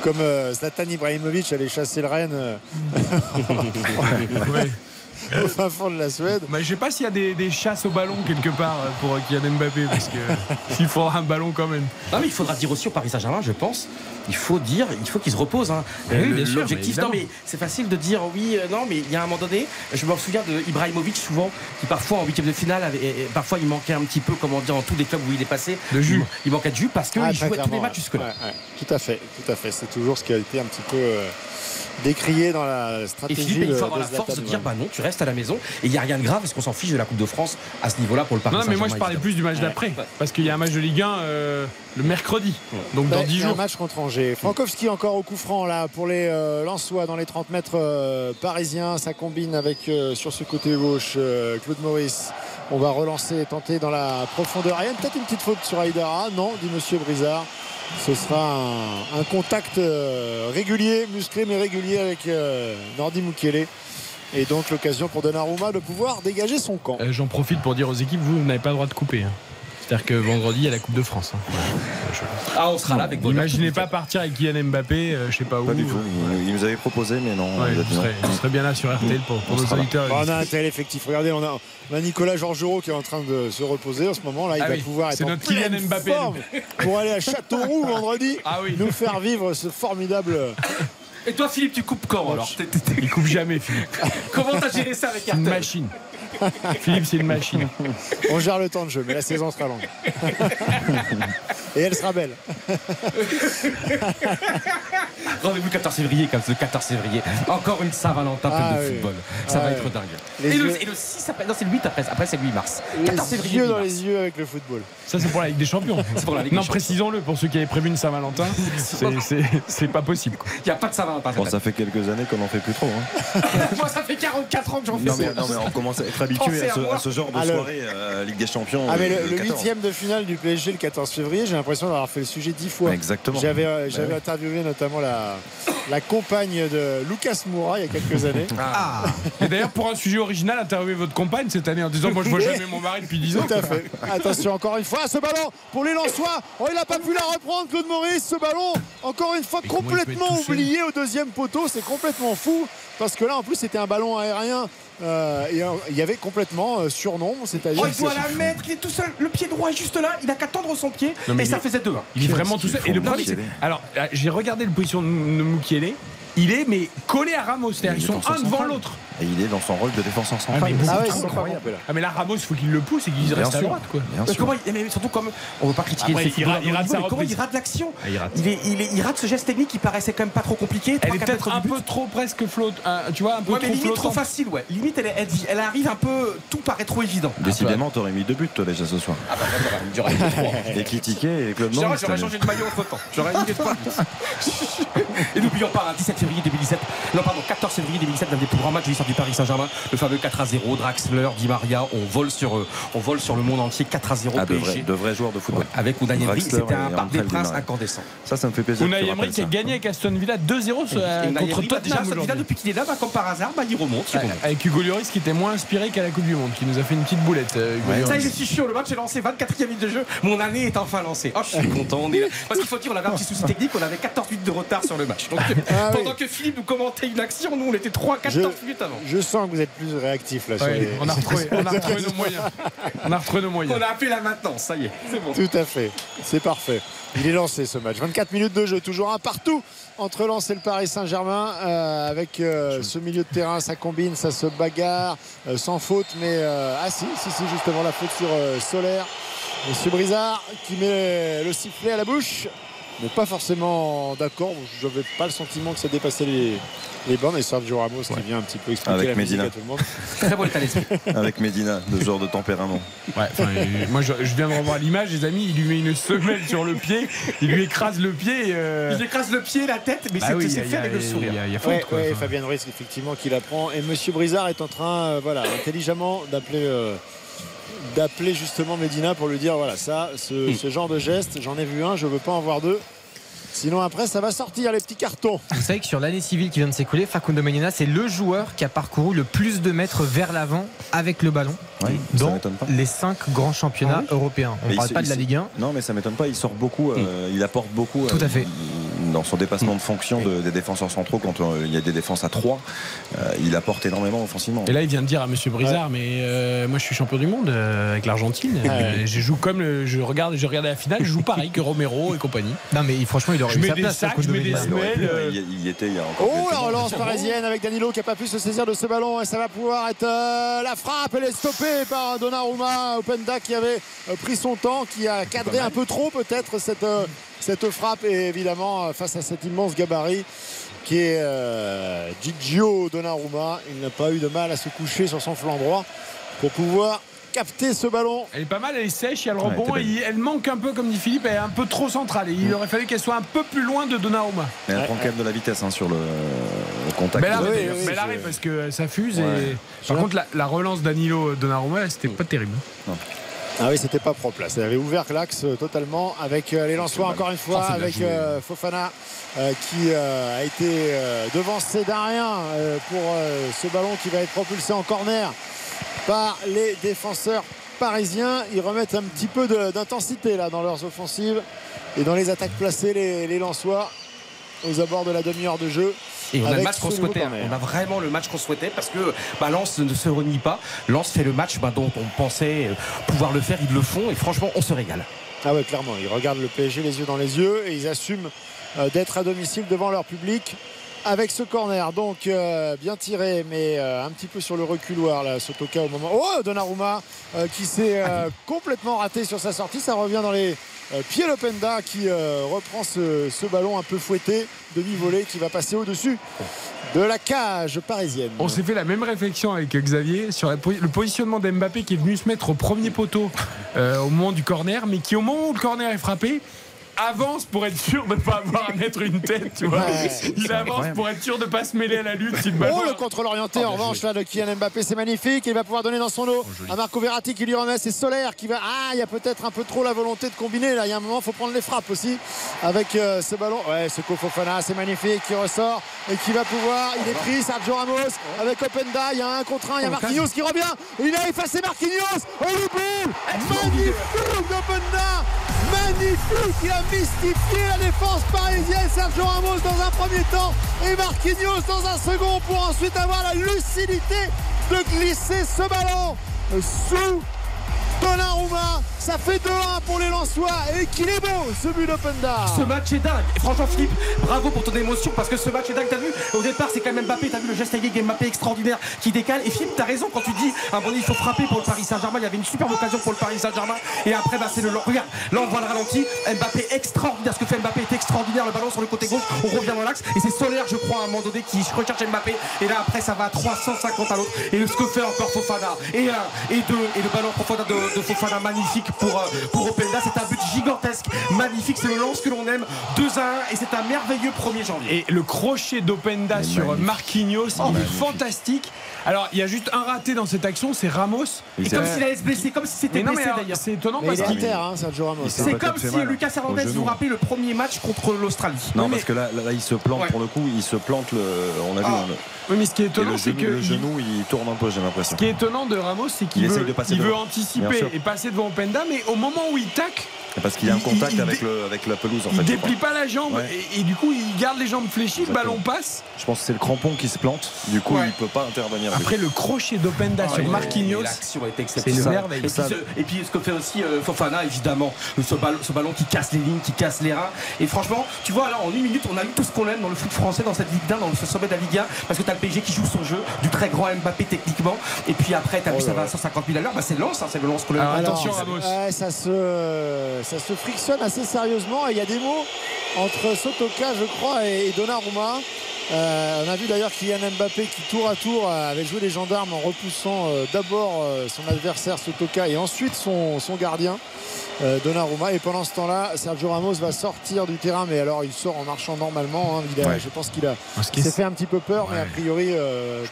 comme euh, Zlatan Ibrahimovic allait chasser le Rennes euh, [LAUGHS] [LAUGHS] au fin fond de la Suède. Mais je sais pas s'il y a des, des chasses au ballon quelque part euh, pour Kylian Mbappé, parce que [LAUGHS] s'il faudra un ballon quand même. Non, mais il faudra dire aussi au Paris Saint-Germain, je pense, il faut dire, il faut qu'il se repose. hein. Eh oui, Le- bien sûr, L'objectif, mais non, mais c'est facile de dire oui, euh, non, mais il y a un moment donné, je me souviens de Ibrahimovic souvent, qui parfois en huitième de finale, avait- et- et parfois il manquait un petit peu, comment dire, dans tous les clubs où il est passé, De jus. Il, il manquait de jus parce qu'il Ah, jouait très tous les matchs jusque-là. Ouais, ouais. Tout à fait, tout à fait. C'est toujours ce qui a été un petit peu euh, décrié dans la Et stratégie. Philippe, il de- faut avoir la force de dire bah non, tu restes à la maison et il n'y a rien de grave, est-ce qu'on s'en fiche de la Coupe de France à ce niveau-là pour le Paris Non, mais moi je parlais plus du match d'après, parce qu'il y a un match de Ligue 1 euh, le mercredi, donc dans Ouais, 10 il y a jours. Un match contre Angers. Frankowski encore au coup franc là pour les euh, Lensois dans les 30 mètres euh, parisiens. Ça combine avec euh, sur ce côté gauche euh, Claude Maurice. On va relancer et tenter dans la profondeur. Il y a peut-être une petite faute sur Aïdara. Non, dit Monsieur Brizard. Ce sera un, contact euh, régulier, musclé mais régulier avec euh, Nordi. Et donc l'occasion pour Donnarumma de pouvoir dégager son camp. Euh, J'en profite pour dire aux équipes, vous, vous n'avez pas le droit de couper. hein. C'est-à-dire que vendredi, il y a la Coupe de France. hein. Ah, on sera là avec. Imaginez pas partir avec Kylian Mbappé, euh, je sais pas où. Pas du tout. Il, il nous avait proposé, mais non. Ouais, il serait bien là sur RTL pour, pour nos auditeurs. Bon, on a un tel effectif. Regardez, on a, on a Nicolas Georgerot qui est en train de se reposer en ce moment. Là, il Ah va oui, pouvoir être en notre Kylian pleine Mbappé, forme [LAUGHS] pour aller à Châteauroux vendredi, Ah oui. nous faire vivre ce formidable. Et toi, Philippe, tu coupes quand alors? T'es- Il coupe jamais, Philippe. [LAUGHS] Comment t'as géré ça avec C'est une machine. [LAUGHS] Philippe, c'est une machine. On gère le temps de jeu, mais la saison sera longue. [LAUGHS] Et elle sera belle. [LAUGHS] Rendez-vous 14 février, comme ce 14 février. Encore une Saint-Valentin Ah de oui. football. Ça Ah va ouais. être dingue. Et le, yeux- et le 6 après, non, c'est le 8 après, après c'est le 8 mars. 14 Les février. yeux 8 dans les yeux avec le football. Ça, c'est pour la Ligue des Champions. C'est pour la Ligue des non, précisons-le pour ceux qui avaient prévu une Saint-Valentin. C'est- pas possible. Il n'y a pas de Saint-Valentin. Bon, ça fait quelques années qu'on n'en fait plus trop. hein. Moi, ça fait 44 ans que j'en fais Non mais, non, mais on commence à être habitué à ce, à genre de Ah, soirée euh, Ligue des Champions. Ah mais le, le 14. huitième de finale du PSG le 14 février, j'ai l'impression d'avoir fait le sujet dix fois. Exactement. J'avais euh, Bah j'avais oui. interviewé notamment la, la, compagne de Lucas Moura il y a quelques [LAUGHS] années. Ah. Et d'ailleurs, pour un sujet original, interviewez votre compagne cette année en disant Moi, je vois jamais mon mari depuis 10 ans. Tout à fait. Attention, encore une fois, ce ballon pour les Lensois. Oh, il n'a pas pu la reprendre, Claude Maurice. Ce ballon, encore une fois, complètement oublié au deuxième poteau. C'est complètement fou. Parce que là, en plus, c'était un ballon aérien. euh, et euh, il y avait complètement euh, surnom, c'est-à-dire. Oh, il doit la mettre, il est tout seul. Le pied droit est juste là, il a qu'à tendre son pied Non, et ça est- faisait 2 Il est vraiment tout seul. Et le Non, problème, c'est. Alors, euh, j'ai regardé le position de Mukiele. Il est, mais collé à Ramos. C'est-à-dire, ils sont un devant l'autre. Et il est dans son rôle de défenseur Ah, central. mais Ah ouais. Ah, mais là, Ramos, il faut qu'il le pousse et qu'il reste à sûr. droite. Quoi. Mais comment il- mais surtout comme on veut pas critiquer Après, il rate- il rate niveau, mais comment il rate l'action Ah, il rate. il, est- il est- il rate ce geste technique qui paraissait quand même pas trop compliqué. Elle est peut-être un peu trop presque flotte. tu vois, un peu Ouais, mais trop limite trop facile, ouais. Limite, elle, est- elle, elle arrive un peu. Tout paraît trop évident. Décidément, t'aurais mis deux buts toi déjà ce soir. Ah bah, j'aurais [LAUGHS] mis trois. Et Kitiké et Claude J'aurais changé de maillot entre temps. J'aurais mis trois. [LAUGHS] Et n'oublions pas, hein, 17 févrimis 2017, non pardon, 14 février 2017, l'un des plus grands matchs du Paris Saint-Germain, le fameux 4 à 0, Draxler, Di Maria, on vole sur, eux, on vole sur le monde entier, 4 à 0 Ah, de vrais, de vrais joueurs de football. Ouais, avec Unai Emery, c'était un Parc des Princes incandescent. Ça, ça me fait plaisir. Unai Emery qui a gagné avec Aston Villa 2-0 ce- euh, Et Unai contre Emery, bah, déjà, Tottenham Aston Villa, depuis qu'il est là, bah, comme par hasard, bah, il remonte. il Ouais, remonte. Avec Hugo Lloris qui était moins inspiré qu'à la Coupe du Monde, qui nous a fait une petite boulette. euh, Hugo Ça je suis chiant, le match est lancé, 24e minute de jeu, mon année est enfin lancée. Oh, je suis content, on est là. Parce qu'il faut dire, on avait un petit souci technique, on avait 14 minutes de retard sur le match. Donc, Ah oui. pendant que Philippe nous commentait une action, nous on était 3-14 minutes avant. Je sens que vous êtes plus réactif là. sur Ouais, les- on, a [LAUGHS] retrouvé, on a retrouvé nos moyens. On a retrouvé nos moyens. On a appelé la maintenance, ça y est, c'est bon. Tout à fait, c'est parfait. Il est lancé ce match. 24 minutes de jeu, toujours un partout entre Lens et le Paris Saint-Germain. euh, avec euh, ce milieu de terrain, ça combine, ça se bagarre, euh, sans faute. Mais euh, ah si, si, si, justement la faute sur euh, Solaire. Monsieur Brizard qui met le sifflet à la bouche. Mais pas forcément d'accord. Je n'avais pas le sentiment que ça dépassait les, les bornes. Et Sergio Ramos qui vient un petit peu expliquer Avec la musique Medina. à tout le monde. [LAUGHS] Très bon état d'esprit. [LAUGHS] Avec Medina, de ce genre de tempérament. Ouais, enfin, euh, moi je, je viens de revoir l'image, les amis, il lui met une semelle sur le pied, il lui écrase le pied. euh, Il écrase le pied, la tête, mais bah c'est oui, y a- fait avec le il y a- sourire. Il y a, il y a faute, Ouais, ouais, Fabien Ruiz effectivement qui la prend et Monsieur Brizard est en train euh, voilà intelligemment d'appeler euh, d'appeler justement Medina pour lui dire voilà ça ce, ce genre de geste j'en ai vu un je veux pas en voir deux sinon après ça va sortir les petits cartons Vous savez que sur l'année civile qui vient de s'écouler, Facundo Medina, c'est le joueur qui a parcouru le plus de mètres vers l'avant avec le ballon Oui, ça dans m'étonne pas. les cinq grands championnats européens. On ne parle se- pas de la Ligue 1. Non, mais ça m'étonne pas. Il sort beaucoup. euh, Il apporte beaucoup. Tout à euh, fait. Dans son dépassement de fonction de- des défenseurs centraux, quand euh, il y a des défenses à 3, il apporte énormément offensivement. Et là, il vient de dire à Monsieur Brizard, mais euh, moi, je suis champion du monde euh, avec l'Argentine. [LAUGHS] Euh, Je joue comme le- je regarde, je regardais la finale, je joue pareil que Romero et compagnie. Non, mais franchement, il aurait Je eu mets sa des place. sacs, je mets des semelles, euh, il, il y était il y a encore Oh la relance parisienne avec Danilo qui n'a pas pu se saisir de ce ballon et ça va pouvoir être euh, la frappe elle est stoppée par Donnarumma Openda qui avait euh, pris son temps qui a cadré un peu trop peut-être cette, euh, cette frappe. Et évidemment face à cet immense gabarit qui est euh, Gigio Donnarumma il n'a pas eu de mal à se coucher sur son flanc droit pour pouvoir capter ce ballon Elle est pas mal, elle est sèche, il y a le rebond, et il- elle manque un peu, comme dit Philippe, elle est un peu trop centrale. Et il aurait fallu qu'elle soit un peu plus loin de Donnarumma. Mais elle prend quand même de la vitesse hein, sur le, le contact. Mais elle arrive, oui, parce que ça fuse. Ouais. Et... Par contre, la, la relance Danilo Donnarumma, c'était pas terrible. Ah oui, c'était pas propre là. Ça avait ouvert l'axe euh, totalement avec euh, les Lensois encore une fois, Oh, avec euh, Fofana euh, qui euh, a été euh, devancé d'un rien euh, pour euh, ce ballon qui va être propulsé en corner par les défenseurs parisiens. Ils remettent un petit peu d'intensité là dans leurs offensives et dans les attaques placées, les, les Lensois aux abords de la demi-heure de jeu. Et on a le match qu'on souhaitait. hein. On a vraiment le match qu'on souhaitait parce que bah, Lens ne se renie pas. Lens fait le match bah, dont on pensait euh, pouvoir le faire. Ils le font et franchement, on se régale. Ah ouais, clairement, ils regardent le PSG les yeux dans les yeux et ils assument euh, d'être à domicile devant leur public avec ce corner. Donc euh, bien tiré, mais euh, un petit peu sur le reculoir là, Sotoka au moment. Oh, Donnarumma euh, qui s'est euh, complètement raté sur sa sortie. Ça revient dans les pieds Lopenda qui reprend ce, ce ballon un peu fouetté, demi-volée, qui va passer au-dessus de la cage parisienne. On s'est fait la même réflexion avec Xavier sur la le positionnement d'Mbappé qui est venu se mettre au premier poteau au moment du corner, mais qui au moment où le corner est frappé avance pour être sûr de ne pas avoir à mettre une tête, tu vois. Ouais. Il avance pour être sûr de ne pas se mêler à la lutte. si le ballon- Oh, le contrôle orienté Ah, en revanche joué. là de Kylian Mbappé, c'est magnifique. Il va pouvoir donner dans son dos à Marco Verratti qui lui remet. C'est Solaire qui va. Ah, il y a peut-être un peu trop la volonté de combiner. Là, il y a un moment, il faut prendre les frappes aussi avec euh, ce ballon. Ouais, ce Kofofana, c'est magnifique qui ressort et qui va pouvoir. Il est pris, Sergio Ramos avec Openda. Il y a un contre un. Il y a Marquinhos qui revient. Il a effacé Marquinhos. Oh, le but Magnifique d'Openda Magnifique Il a mystifié la défense parisienne Sergio Ramos dans un premier temps et Marquinhos dans un second pour ensuite avoir la lucidité de glisser ce ballon sous Donnarumma. Ça fait 2-1 pour les Lensois et qu'il est beau ce but d'Openda. Ce match est dingue. Et franchement, Philippe, bravo pour ton émotion parce que ce match est dingue. T'as vu, au départ, c'est quand même Mbappé. T'as vu le geste avec Mbappé extraordinaire qui décale. Et Philippe, t'as raison quand tu dis, un donné, il faut frapper pour le Paris Saint-Germain. Il y avait une superbe occasion pour le Paris Saint-Germain. Et après, bah, c'est le. Regarde, là, on voit le ralenti. Mbappé extraordinaire. Ce que fait Mbappé est extraordinaire. Le ballon sur le côté gauche. On revient dans l'axe. Et c'est Solaire, je crois, à un moment donné, qui recherche Mbappé. Et là, après, ça va à 350 à l'autre. Et ce que fait encore Fofana. Et un, et deux. Et le ballon profondeur de, de Fofana, magnifique pour, euh, pour Openda. C'est un but gigantesque. Magnifique. C'est le lance que l'on aime. 2 à 1. Et c'est un merveilleux 1er janvier. Et le crochet d'Openda sur Marquinhos, il est fantastique. Alors, il y a juste un raté dans cette action, c'est Ramos. Et comme s'il allait se blesser, comme si c'était blessé d'ailleurs. C'est étonnant Mais parce il est à qu'il terre, hein, Sergio Ramos. C'est comme si Lucas Hernandez, vous rappelez le premier match contre l'Australie. Non, parce que là, là, il se plante pour le coup, il se plante, le, on a vu. Ah. hein, le- Oui, mais ce qui est étonnant, le c'est genou, que le il- genou, il tourne un peu, j'ai l'impression. Ce qui est étonnant de Ramos, c'est qu'il Il veut, anticiper et passer devant Openda, mais au moment où il tac, Parce qu'il y a un contact il- avec, il- le, avec la pelouse en il déplie pas la jambe Ouais. et, et du coup il garde les jambes fléchies, le ballon passe. Je pense que c'est le crampon qui se plante, du coup Ouais. il peut pas intervenir. Après le crochet d'Openda Ah, sur Marquinhos, et L'action est c'est exceptionnelle. Et puis, ce, et puis ce que fait aussi euh, Fofana, évidemment, ce ballon, ce ballon qui casse les lignes, qui casse les reins. Et franchement, tu vois, là en une minute, on a eu tout ce qu'on aime dans le foot français, dans cette Ligue 1, dans ce sommet de la Ligue 1, parce que tu as le PSG qui joue son jeu, du très grand Mbappé techniquement. Et puis après, tu as vu, ça va à 150 000 à l'heure. Bah, c'est Lens, hein, c'est le Lens qu'on aime. attention, Ramos. Ouais, ça, se, ça se frictionne assez sérieusement et il y a des mots entre Sotoka, je crois, et, Donnarumma. Euh, on a vu d'ailleurs Kylian Mbappé qui tour à tour euh, avait joué les gendarmes en repoussant euh, d'abord euh, son adversaire Sotoka et ensuite son, son gardien Donnarumma et pendant ce temps-là Sergio Ramos va sortir du terrain mais alors il sort en marchant normalement hein. Il a- Ouais. je pense qu'il a s'est fait un petit peu peur mais a priori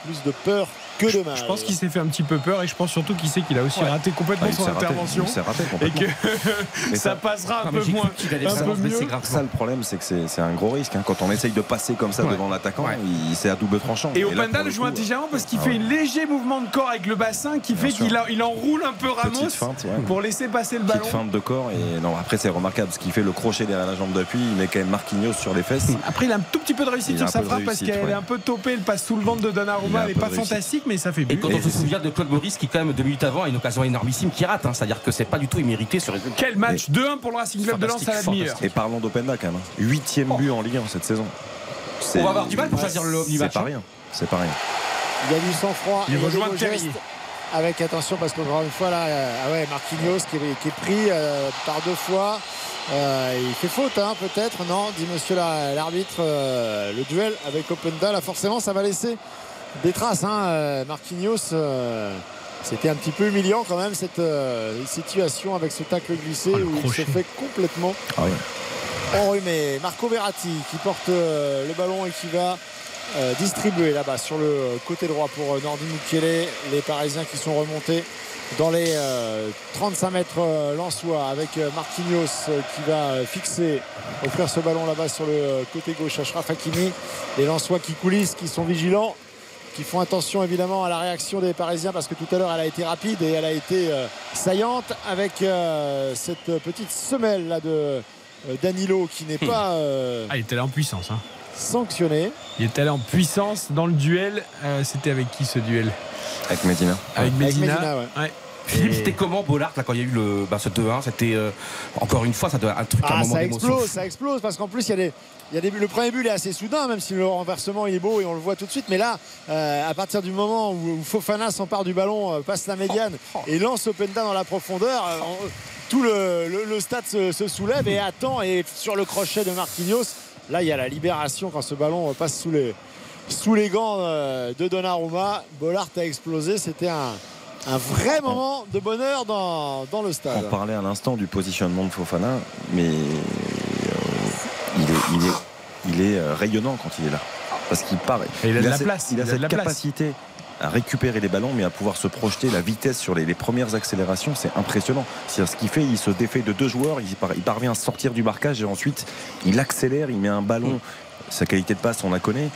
plus de peur que Je pense qu'il s'est fait un petit peu peur et je pense surtout qu'il sait qu'il a aussi Ouais. raté complètement Ah, il son raté, intervention il s'est raté et que [LAUGHS] Mais ça ça- passera un peu moins, un peu mieux. grave. Ça, le problème, c'est que c'est un gros risque. hein. Quand on essaye de passer comme ça Ouais. devant l'attaquant, Ouais. il- c'est à double tranchant. Et Openda pour le joue intelligemment parce qu'il ah fait un léger mouvement de corps avec le bassin qui fait Bien qu'il il enroule un peu Ramos feinte, pour laisser passer le ballon. Petite feinte de corps et non après c'est remarquable ce qu'il fait le crochet derrière la jambe d'appui il met quand même Marquinhos sur les fesses Après, il a un tout petit peu de réussite sur sa frappe parce qu'elle est un peu topée. Elle passe sous le ventre de Donnarumma. Elle n'est pas de mais ça fait Et but. quand on se souvient de Claude Maurice qui, quand même, deux minutes avant, a une occasion énormissime qui rate, hein. c'est-à-dire que c'est pas du tout immérité sur les Quel match 2-1 pour le Racing Club de Lens à la demi-heure. et parlons d'Openda quand même hein. huitième but en Ligue 1 cette saison C'est- On va avoir du mal pour choisir le c'est match. pas rien c'est pas rien Il y a du sang-froid. Il et rejoint. Avec attention parce qu'encore une fois là, euh, ah ouais, Marquinhos qui est, qui est pris euh, par deux fois. Euh, il fait faute hein, peut-être, non Dit monsieur la- l'arbitre. euh, le duel avec Openda, là forcément ça va laisser des traces. Hein, euh, Marquinhos, euh, c'était un petit peu humiliant quand même cette euh, situation avec ce tacle glissé Oh, où il se fait complètement ah oui. enrhumé. Marco Verratti qui porte euh, le ballon et qui va euh, distribuer là-bas sur le côté droit pour Nordi Mukiele. Les Parisiens qui sont remontés dans les euh, 35 mètres Lensois avec Marquinhos qui va fixer, offrir ce ballon là-bas sur le côté gauche à Achraf Hakimi. Les Lensois qui coulissent, qui sont vigilants qui font attention évidemment à la réaction des Parisiens parce que tout à l'heure elle a été rapide et elle a été euh, saillante avec euh, cette petite semelle là de euh, Danilo qui n'est [LAUGHS] pas euh, Ah, il était allé en puissance. hein. sanctionné. Il est allé en puissance dans le duel. Euh, C'était avec qui ce duel? Avec Medina Avec Medina. Medina, ouais. Ouais. Philippe, c'était comment Bollard là quand il y a eu le, bah, ce 2-1 C'était euh, encore une fois, ça un truc, un Ah, moment ça explose, ça explose parce qu'en plus il y a des, il y a des. Le premier but est assez soudain, même si le renversement il est beau et on le voit tout de suite. Mais là, euh, à partir du moment où, où Fofana s'empare du ballon, euh, passe la médiane et lance Openda dans la profondeur, on- tout le, le- le stade se, se soulève et attend. Et sur le crochet de Marquinhos, là il y a la libération quand ce ballon passe sous les, sous les gants de Donnarumma. Bollard a explosé. C'était un, un vrai moment de bonheur dans, dans le on stade. parlait à l'instant du positionnement de Fofana mais il est, il est euh, rayonnant quand il est là. Parce qu'il part. Et il a de la cette- place, Il il a de cette place. capacité à récupérer les ballons, mais à pouvoir se projeter la vitesse sur les, les premières accélérations, c'est impressionnant. C'est-à-dire ce qu'il fait, il se défait de deux joueurs, il, par- il parvient à sortir du marquage et ensuite il accélère, il met un ballon. Sa qualité de passe, on la connaît.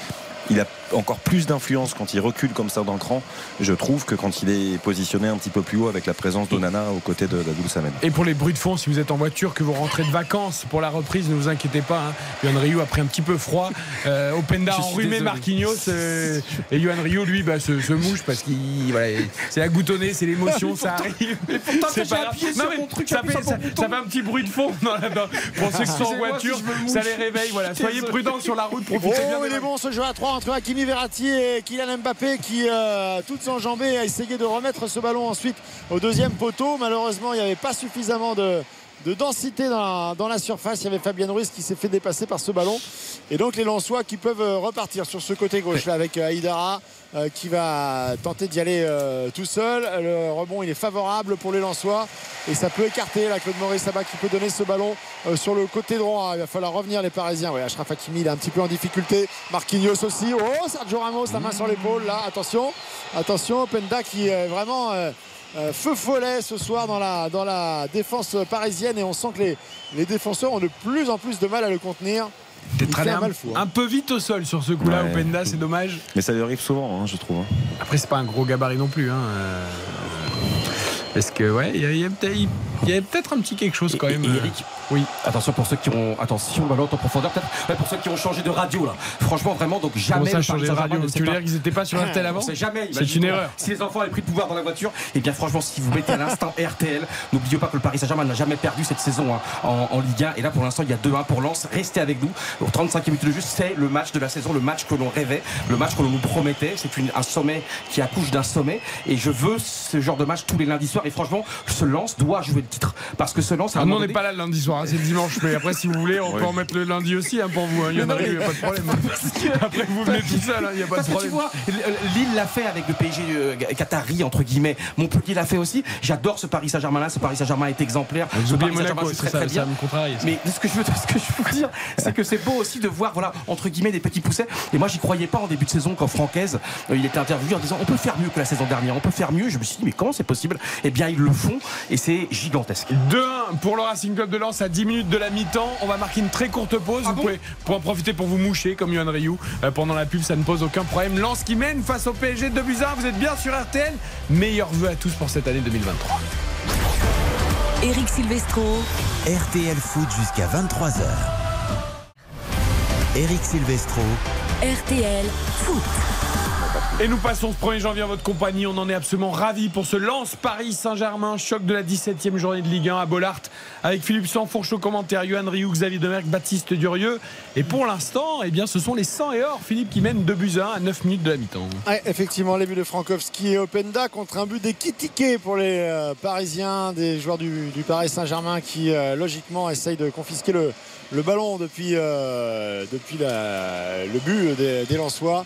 Il a encore plus d'influence quand il recule comme ça dans le cran, je trouve, que quand il est positionné un petit peu plus haut avec la présence d'Onana aux côtés de d'Abdoul Samed. Et pour les bruits de fond, si vous êtes en voiture, que vous rentrez de vacances pour la reprise, ne vous inquiétez pas. Hein. Yohan Ryu a pris un petit peu froid. [LAUGHS] Euh, Openda enrhumé désolé. Marquinhos. euh, [LAUGHS] et Yohan Ryu, lui, bah, se, se mouche parce qu'il voilà, c'est la goutonnée, c'est l'émotion, [LAUGHS] ça arrive. pourtant, C'est quand j'ai grave. appuyé Non, sur mais mon truc, ça, fait, sur ça, le bouton. ça fait un petit bruit de fond dans la- dans- pour ceux qui sont en voiture. si ça les réveille. Voilà. Soyez Désolé. prudents sur la route. Oh, Profitez bien. il est bon ce jeu à 3 entre Verratti et Kylian Mbappé qui, euh, toutes enjambées, a essayé de remettre ce ballon ensuite au deuxième poteau. Malheureusement, il n'y avait pas suffisamment de, de densité dans la, surface. Il y avait Fabien Ruiz qui s'est fait dépasser par ce ballon. Et donc les Lensois qui peuvent euh, repartir sur ce côté gauche là avec euh, Aïdara qui va tenter d'y aller tout seul. Le rebond il est favorable pour les Lensois et ça peut écarter la Claude Maurice là-bas qui peut donner ce ballon euh, sur le côté droit. Il va falloir revenir les Parisiens. Oui, Achraf Hakimi il est un petit peu en difficulté. Marquinhos aussi. Oh, Sergio Ramos, la main sur l'épaule là. Attention, attention. Penda qui est vraiment euh, euh, feu follet ce soir dans la, dans la défense parisienne et on sent que les, les défenseurs ont de plus en plus de mal à le contenir. Il Peut-être fait aller un un, mal fou. hein. un peu vite au sol sur ce coup-là, Ouais. Openda, c'est dommage. Mais ça lui arrive souvent, hein, je trouve. hein. Après, c'est pas un gros gabarit non plus. Hein. Parce que, ouais, il y a- y a, peut-être- il y a peut-être un petit quelque chose quand même. Et- et Eric, oui. Attention pour ceux qui ont attention ballon en profondeur peut-être pour ceux qui ont changé de radio là. Franchement vraiment donc jamais ça, de radio Tu veux dire qu'ils n'étaient pas sur [LAUGHS] RTL avant sait jamais. C'est une erreur. Si les enfants avaient pris le pouvoir dans la voiture, et bien franchement, si vous mettez à l'instant [LAUGHS] RTL, n'oubliez pas que le Paris Saint-Germain n'a jamais perdu cette saison hein, en, en Ligue 1. Et là, pour l'instant, il y a 2-1 pour Lens. Restez avec nous. Au 35e minute de jeu, c'est le match de la saison, le match que l'on rêvait, le match que l'on nous promettait. C'est un sommet qui accouche d'un sommet. Et je veux ce genre de match tous les lundis soirs. Et franchement, ce Lens doit jouer le titre. Parce que à un Ah, on n'est pas là le lundi soir, hein, c'est le dimanche. Mais après, si vous voulez, on peut en mettre le lundi aussi hein, pour vous. Hein. Il y en a, il n'y a pas de problème. [LAUGHS] Après, vous venez tout seul, hein, il n'y a pas de Parce que tu problème. vois, Lille l'a fait avec le PSG euh, Qatari, entre guillemets. Montpellier l'a fait aussi. J'adore ce Paris Saint-Germain-là. Ce Paris Saint-Germain est exemplaire. Vous Ce oubliez Monaco, c'est très ça, très ça bien. ça. Mais ce que je veux, [LAUGHS] ce que je veux dire, c'est que c'est beau aussi de voir, voilà, entre guillemets, des petits poussets. Et moi, j'y croyais pas en début de saison quand Francaise, euh, il était interviewé en disant on peut faire mieux que la saison dernière, on peut faire mieux. Je me suis dit, mais comment c'est possible? Eh bien, ils le font et c'est gigantesque. 2-1 pour le Racing Club de Lens à 10 minutes de la mi-temps. On va marquer une très courte pause. vous pouvez pour en profiter pour vous moucher comme Yohan Ryu euh, pendant la pub, ça ne pose aucun problème. Lens qui mène face au PSG de Buzyn. Vous êtes bien sur RTL. Meilleurs vœux à tous pour cette année 2023. Eric Silvestro. RTL Foot jusqu'à 23h. Eric Silvestro. RTL Foot. Et nous passons ce 1er janvier en votre compagnie. On en est absolument ravis pour ce Lens Paris Saint-Germain, choc de la 17e journée de Ligue 1 à Bollard, avec Philippe Sanfourche au commentaire, Yohan Rioux, Xavier Demerck, Baptiste Durieux. Et pour l'instant, eh bien, ce sont les 100 et or, Philippe, qui mènent 2 buts à 1 à 9 minutes de la mi-temps. Effectivement, les buts de Frankowski et Openda contre un but d'équitiqué pour les euh, Parisiens, des joueurs du, Paris Saint-Germain qui, euh, logiquement, essayent de confisquer le, ballon depuis, euh, depuis le but des, des Lensois.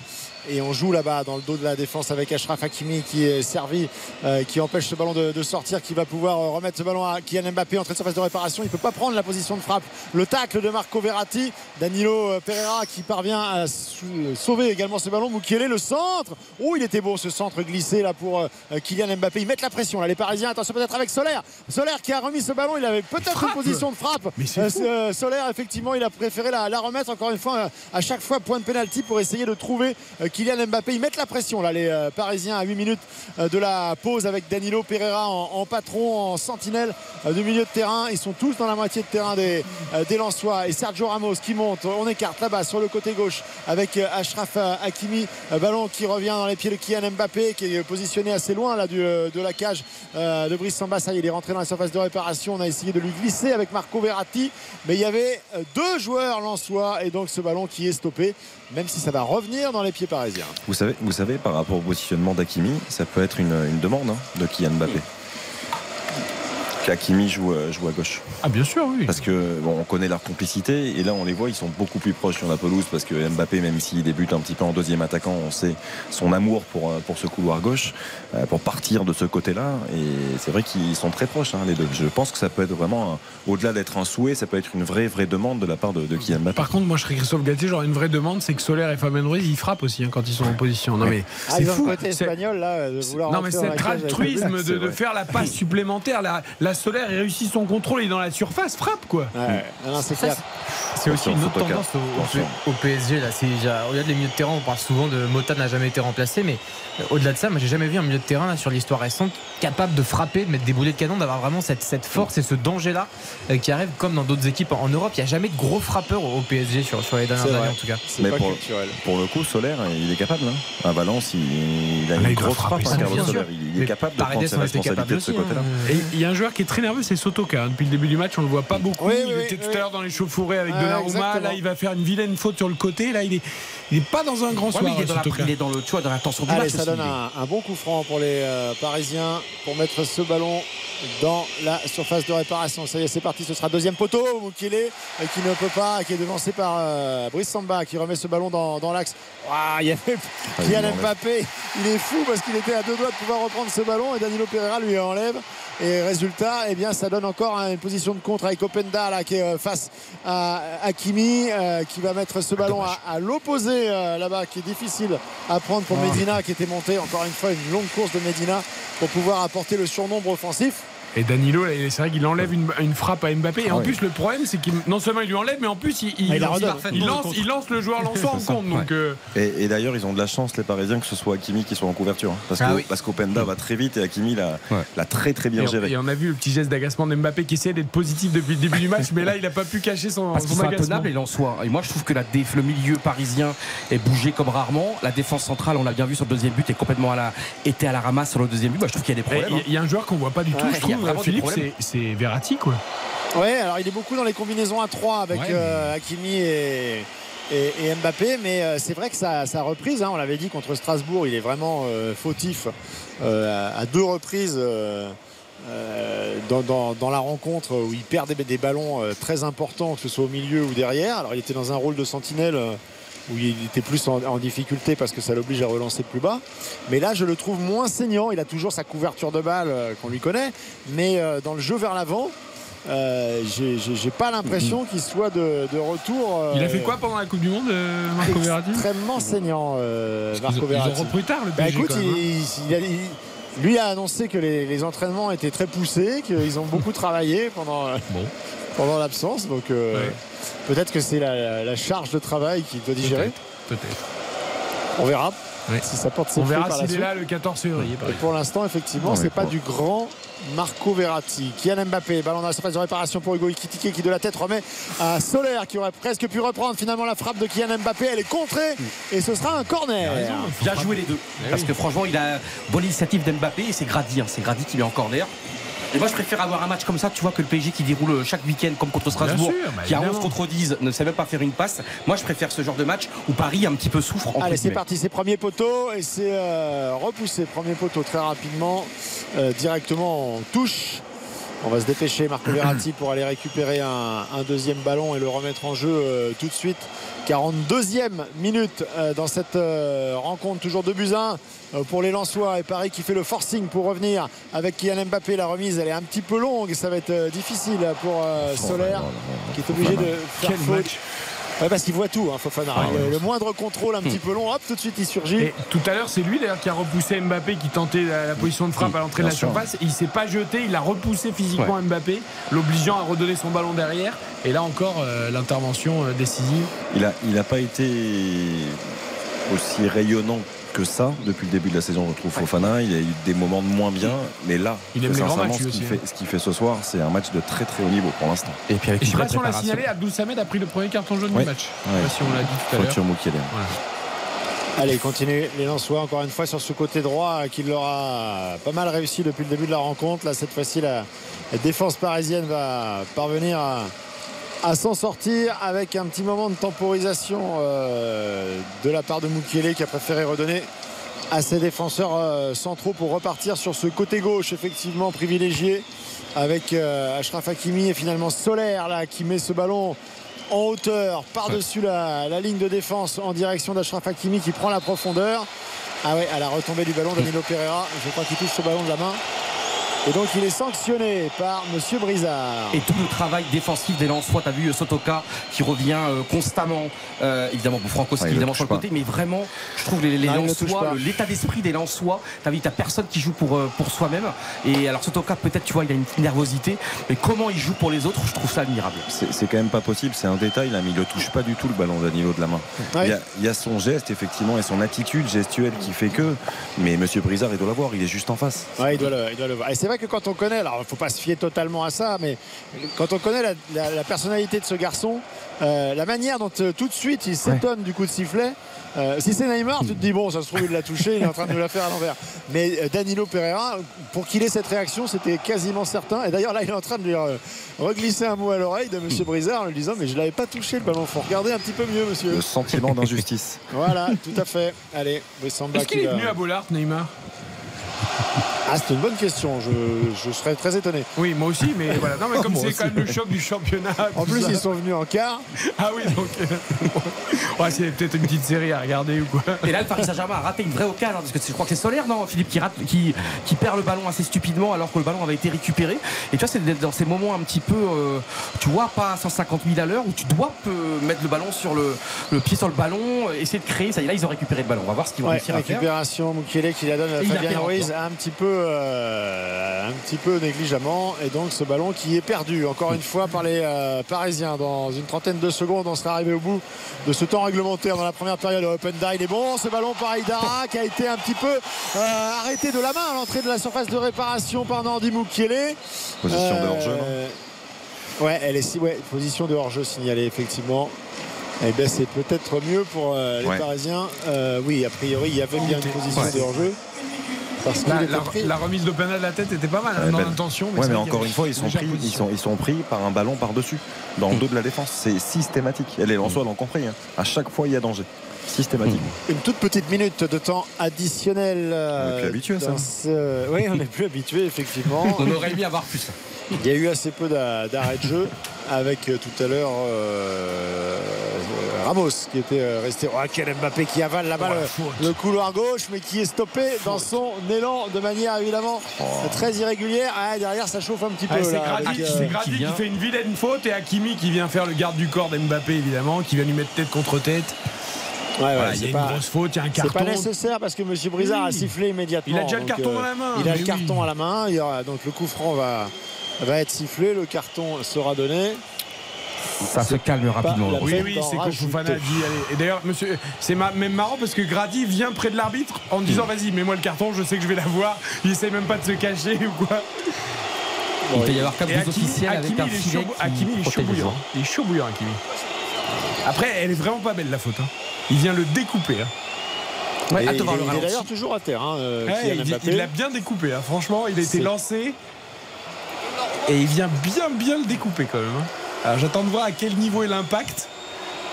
Et on joue là-bas dans le dos de la défense avec Ashraf Hakimi qui est servi, euh, qui empêche ce ballon de, de sortir, qui va pouvoir euh, remettre ce ballon à Kylian Mbappé en train de surface de réparation. Il ne peut pas prendre la position de frappe. Le tacle de Marco Verratti, Danilo euh, Pereira qui parvient à sauver également ce ballon. Moukielé, le centre. Oh, il était beau ce centre glissé là pour euh, Kylian Mbappé. Ils mettent la pression là, les Parisiens. Attention peut-être avec Solaire. Solaire qui a remis ce ballon. Il avait peut-être une position de frappe. C'est, euh, Solaire, effectivement, il a préféré la, la remettre encore une fois à chaque fois point de pénalty pour essayer de trouver Kylian Mbappé. Ils mettent la pression là, les euh, Parisiens à 8 minutes euh, de la pause avec Danilo Pereira en, patron, en sentinelle euh, du milieu de terrain. Ils sont tous dans la moitié de terrain des, Lensois. Et Sergio Ramos qui monte. On écarte là-bas sur le côté gauche avec Ashraf Hakimi. Ballon qui revient dans les pieds de Kylian Mbappé qui est positionné assez loin là de la cage de Brice Samba. Ça il est rentré dans la surface de réparation. On a essayé de lui glisser avec Marco Verratti. Mais il y avait deux joueurs lensois et donc ce ballon qui est stoppé, même si ça va revenir dans les pieds parisiens. Vous savez, vous savez, par rapport au positionnement d'Akimi, ça peut être une, une demande hein, de Kylian Mbappé. qu'Akimi joue, euh, joue à gauche. Ah bien sûr, oui. Parce que bon, on connaît leur complicité et là on les voit, ils sont beaucoup plus proches sur la pelouse parce que Mbappé, même s'il débute un petit peu en deuxième attaquant, on sait son amour pour, euh, pour ce couloir gauche, euh, pour partir de ce côté-là. Et c'est vrai qu'ils sont très proches, hein, les deux. Je pense que ça peut être vraiment, au-delà d'être un souhait, ça peut être une vraie, vraie demande de la part de, de Kylian Mbappé. Par contre, moi je serais Christophe Galtier, j'aurais une vraie demande, c'est que Solaire et Fabien Ruiz ils frappent aussi hein, quand ils sont en position. Non mais Ah, c'est fou. côté C'est- espagnol là, de vouloir Non mais le altruisme but. de, de faire la passe supplémentaire. La, la Solaire il réussit son contrôle, il est dans la surface, frappe quoi. Ouais, non, non, c'est clair. C'est aussi une autre tendance au, au- au PSG. Là, c'est déjà- au-delà des milieux de terrain, on parle souvent de Mota n'a jamais été remplacé, mais euh, au-delà de ça, moi j'ai jamais vu un milieu de terrain là, sur l'histoire récente capable de frapper, de mettre des boulets de canon, d'avoir vraiment cette, cette force et ce danger-là euh, qui arrive comme dans d'autres équipes en, en Europe. Il n'y a jamais de gros frappeurs au, au PSG sur, sur les dernières années vrai. en tout cas. Mais pour, pour le coup, Solaire, il est capable. Hein. À Valence, il, il a Ah, là, une il grosse frappe, hein. Il est capable de prendre ses responsabilités de ce capable côté-là. Il y a un joueur qui est très nerveux, c'est Sotoka. hein. Depuis le début du match, on le voit pas beaucoup. Oui, il oui, était tout à l'heure dans les chauffourées avec Ah, Donnarumma. exactement. Là, il va faire une vilaine faute sur le côté. Là, il est, il est pas dans un grand Ouais, soir. il est dans la- il est dans le, tu vois, dans la tension du Allez, match ça aussi, donne un, un bon coup franc pour les euh, Parisiens pour mettre ce ballon dans la surface de réparation. Ça y est, c'est parti. Ce sera deuxième poteau. Euh, qui ne peut pas, qui est devancé par euh, Brice Samba qui remet ce ballon dans, dans l'axe. Ah, il y avait il Kylian. Mbappé. Il est fou parce qu'il était à deux doigts de pouvoir reprendre ce ballon et Danilo Pereira lui enlève. Et résultat, eh bien, ça donne encore une position de contre avec Openda là, qui est euh, face à Hakimi euh, qui va mettre ce ballon à, à l'opposé euh, là-bas qui est difficile à prendre pour Ah. Medina qui était monté encore une fois une longue course de Medina pour pouvoir apporter le surnombre offensif. Et Danilo, c'est vrai qu'il enlève une, une frappe à Mbappé. Et en ouais. plus, le problème, c'est qu'il non seulement il lui enlève, mais en plus, il, il il la lance, redonne. il lance, il lance le joueur [LAUGHS] lançant en compte. Donc, euh, Et, et d'ailleurs, ils ont de la chance, les Parisiens, que ce soit Hakimi qui soit en couverture. hein. Parce Ah oui. parce qu'Openda va très vite et Hakimi l'a très très bien et, géré. et on a vu le petit geste d'agacement d'Mbappé qui essayait d'être positif depuis le début du match, mais là, il n'a pas pu cacher son, Parce son agacement. intenables, les Lensois. Et moi, je trouve que la déf- le milieu parisien est bougé comme rarement. La défense centrale, on l'a bien vu sur le deuxième but, est complètement à la, était à la ramasse sur le deuxième but. Moi, je trouve qu'il y a des problèmes. hein. Il y, a un joueur qu'on voit pas du tout, Ouais, je il trouve, Philippe, c'est c'est Verratti, quoi. Ouais, alors il est beaucoup dans les combinaisons à 3 avec Ouais, euh, Hakimi et, et- et Mbappé, mais euh, c'est vrai que sa, sa reprise, hein, on l'avait dit contre Strasbourg, il est vraiment euh, fautif euh, à, à deux reprises. euh, euh, dans, dans- dans la rencontre où il perd des, des ballons euh, très importants, que ce soit au milieu ou derrière. Alors il était dans un rôle de sentinelle euh, où il était plus en, en difficulté parce que ça l'oblige à relancer plus bas. Mais là, je le trouve moins saignant. Il a toujours sa couverture de balle euh, qu'on lui connaît, mais euh, dans le jeu vers l'avant. euh, j'ai- pas l'impression qu'il soit de, de retour. euh, Il a fait quoi pendant la Coupe du Monde, euh, Marco Verratti? Extrêmement saignant, Marco ont- ils ont Verratti. repris tard, le Bah, écoute, quand même, il- il a- il- lui a annoncé que les, les entraînements étaient très poussés, qu'ils ont beaucoup [LAUGHS] travaillé pendant, pendant l'absence. Donc euh, peut-être que c'est la, la charge de travail qu'il doit digérer. Peut-être. On verra si ça porte ses On fruits verra par la s'il est là le 14 février. Et pour l'instant, effectivement, c'est pas du grand Marco Verratti. Kylian Mbappé, ballon dans la surface de réparation pour Hugo Ekitike qui de la tête remet à Solaire qui aurait presque pu reprendre finalement la frappe de Kylian Mbappé. Elle est contrée et ce sera un corner. Bien joué les deux. Eh Parce que franchement, il a bonne initiative d'Mbappé et c'est Grady. hein. C'est Grady qui met en corner. Et moi, je préfère avoir un match comme ça, tu vois, que le PSG qui déroule chaque week-end, comme contre Strasbourg, sûr, bah, qui a 11 évidemment. contre 10, ne sait même pas faire une passe. Moi, je préfère ce genre de match où Paris un petit peu souffre. entre Allez, c'est parti, c'est premier poteau et c'est euh, repoussé. Premier poteau très rapidement, euh, directement en touche. On va se dépêcher, Marco Verratti, pour aller récupérer un, un deuxième ballon et le remettre en jeu euh, tout de suite. 42e minute euh, dans cette euh, rencontre, toujours 2 buts 1 euh, pour les Lensois et Paris qui fait le forcing pour revenir avec Kylian Mbappé. La remise, elle est un petit peu longue, ça va être euh, difficile pour euh, Solaire qui est obligé de faire Quel faute. match. Ouais, parce qu'il voit tout, hein, Fofana. Ah, le, ouais. le moindre contrôle un petit peu long, hop, tout de suite il surgit. Et tout à l'heure, c'est lui d'ailleurs qui a repoussé Mbappé qui tentait la, la position de frappe à l'entrée de la sûr. surface. Il s'est pas jeté, il a repoussé physiquement Mbappé, l'obligeant à redonner son ballon derrière. Et là encore, euh, l'intervention euh, décisive. Il n'a il a pas été aussi rayonnant que ça depuis le début de la saison, je trouve. Fofana, il a eu des moments de moins bien, mais là, Il aime les grands sincèrement, matchs, ce qu'il fait, ce qu'il fait ce soir, c'est un match de très très haut niveau pour l'instant. Et puis avec Et si on l'a signalé, Abdou Samed a pris le premier carton jaune du match. Je sais pas si on l'a dit tout à l'heure. Voilà. Allez, continue les Lensois encore une fois sur ce côté droit qui leur a pas mal réussi depuis le début de la rencontre. Là, cette fois-ci, la, la défense parisienne va parvenir à, à s'en sortir avec un petit moment de temporisation euh, de la part de Mukiele qui a préféré redonner à ses défenseurs euh, centraux pour repartir sur ce côté gauche effectivement privilégié avec euh, Ashraf Hakimi et finalement Solaire là qui met ce ballon en hauteur par-dessus la, la ligne de défense en direction d'Ashraf Hakimi qui prend la profondeur. Ah ouais, à la retombée du ballon, Danilo Pereira, je crois qu'il touche ce ballon de la main. Et donc il est sanctionné par Monsieur Brizard. Et tout le travail défensif des Lensois, t'as vu euh, Sotoka qui revient euh, constamment, euh, évidemment pour Frankowski Ah, évidemment sur le pas. côté, mais vraiment, je trouve les, les Lensois, l'état d'esprit des Lensois, t'as vu, t'as personne qui joue pour, euh, pour soi-même. Et alors Sotoka, peut-être, tu vois, il a une nervosité, mais comment il joue pour les autres, je trouve ça admirable. C'est quand même pas possible, c'est un détail là, mais il ne touche pas du tout le ballon Danilo de la main. Ouais. Il, y a, il y a son geste effectivement et son attitude gestuelle qui fait que, mais Monsieur Brizard il doit l'avoir, il est juste en face. Ouais, il doit le, il doit le voir. Et c'est vrai que quand on connaît, alors il ne faut pas se fier totalement à ça, mais quand on connaît la, la- la personnalité de ce garçon, euh, la manière dont euh, tout de suite il s'étonne du coup de sifflet. euh, si c'est Neymar, tu te dis bon, ça se trouve il l'a touché, il est en train de nous la faire à l'envers. Mais euh, Danilo Pereira, pour qu'il ait cette réaction, c'était quasiment certain. Et d'ailleurs là, il est en train de lui reglisser un mot à l'oreille de Monsieur Brizard en lui disant mais je l'avais pas touché le ballon. Faut regarder un petit peu mieux, Monsieur. Le sentiment d'injustice. Voilà, tout à fait. Allez, Est-ce qu'il qui est venu à Bollard, Neymar? Ah, c'est une bonne question. Je, je serais très étonné. Oui, moi aussi, mais voilà. Non, mais [LAUGHS] comme c'est quand même le choc du championnat. En plus, ça. ils sont venus en quart. Ah oui, donc. euh, [LAUGHS] ouais, c'est peut-être une petite série à regarder ou quoi. Et là, le Paris Saint-Germain a raté une vraie occasion, hein, parce que je crois que c'est Solaire, non, Philippe, qui, rate, qui, qui perd le ballon assez stupidement alors que le ballon avait été récupéré. Et tu vois, c'est dans ces moments un petit peu, euh, tu vois, pas à 150 000 à l'heure, où tu dois euh, mettre le ballon sur le, le pied sur le ballon, essayer de créer. Ça y est, là, ils ont récupéré le ballon. On va voir ce qu'ils vont Ouais, réussir à faire. récupération Mukele qui la donne à Fabien Ruiz. Un petit peu euh, un petit peu négligemment et donc ce ballon qui est perdu encore une fois par les euh, Parisiens dans une trentaine de secondes on sera arrivé au bout de ce temps réglementaire dans la première période Open Die il est bon ce ballon par Aïdara qui a été un petit peu euh, arrêté de la main à l'entrée de la surface de réparation par Nordi Mukele Position de hors-jeu, non ouais elle est si ouais position de hors-jeu signalée effectivement eh bien, c'est peut-être mieux pour euh, les Ouais. Parisiens. Euh, oui, a priori, il y avait bien une position Ouais. de hors-jeu. Parce La, la- remise de penalty de la tête était pas mal hein, Ouais, dans ben- l'intention. Ouais, mais y encore une fois, ils sont pris, ils sont, ils sont pris par un ballon par-dessus, dans le dos de la défense. C'est systématique. Et les Lensois l'ont compris. hein. À chaque fois, il y a danger. Systématique. Une toute petite minute de temps additionnel. euh, On est plus habitué à ça. ce- Oui, on n'est plus habitué, effectivement. [LAUGHS] On aurait aimé avoir plus. Il y a eu assez peu d'a- d'arrêts de jeu avec euh, tout à l'heure euh, euh, Ramos qui était euh, resté. Oh, quel Mbappé qui avale là-bas Oh, la le- couloir gauche, mais qui est stoppé dans son élan de manière évidemment très irrégulière. Ah, derrière, ça chauffe un petit peu. Ah, c'est là, Grady, euh, c'est Grady qui fait une vilaine faute et Hakimi qui vient faire le garde du corps d'Mbappé évidemment, qui vient lui mettre tête contre tête. ouais, ouais, Voilà, il y c'est a une pas- grosse faute, il y a un C'est carton. pas nécessaire parce que M. Brizard a sifflé immédiatement. Il a déjà le carton dans la main, Il a mais le carton à la main. Il y aura, donc le coup franc va, va être sifflé. Le carton sera donné. Ça se calme rapidement. Oui, oui, c'est rajouter. Fofana dit. allez. Et d'ailleurs, monsieur, c'est ma- même marrant parce que Grady vient près de l'arbitre en Hmm. disant vas-y, mets-moi le carton, je sais que je vais l'avoir. Il essaye même pas de se cacher ou quoi. Il peut y avoir Hakimi, officiels avec un il est filet chaud, Hakimi, il est qui chaud protège les bouillant. Il est chaud bouillant, Hakimi. Après, elle est vraiment pas belle la faute. hein. Il vient le découper. hein. Ouais, il voir est- le il est d'ailleurs toujours à terre. hein, euh, Ouais, il l'a bien découpé. hein. Franchement, il a été lancé. Et il vient bien, bien le découper quand même. Alors j'attends de voir à quel niveau est l'impact.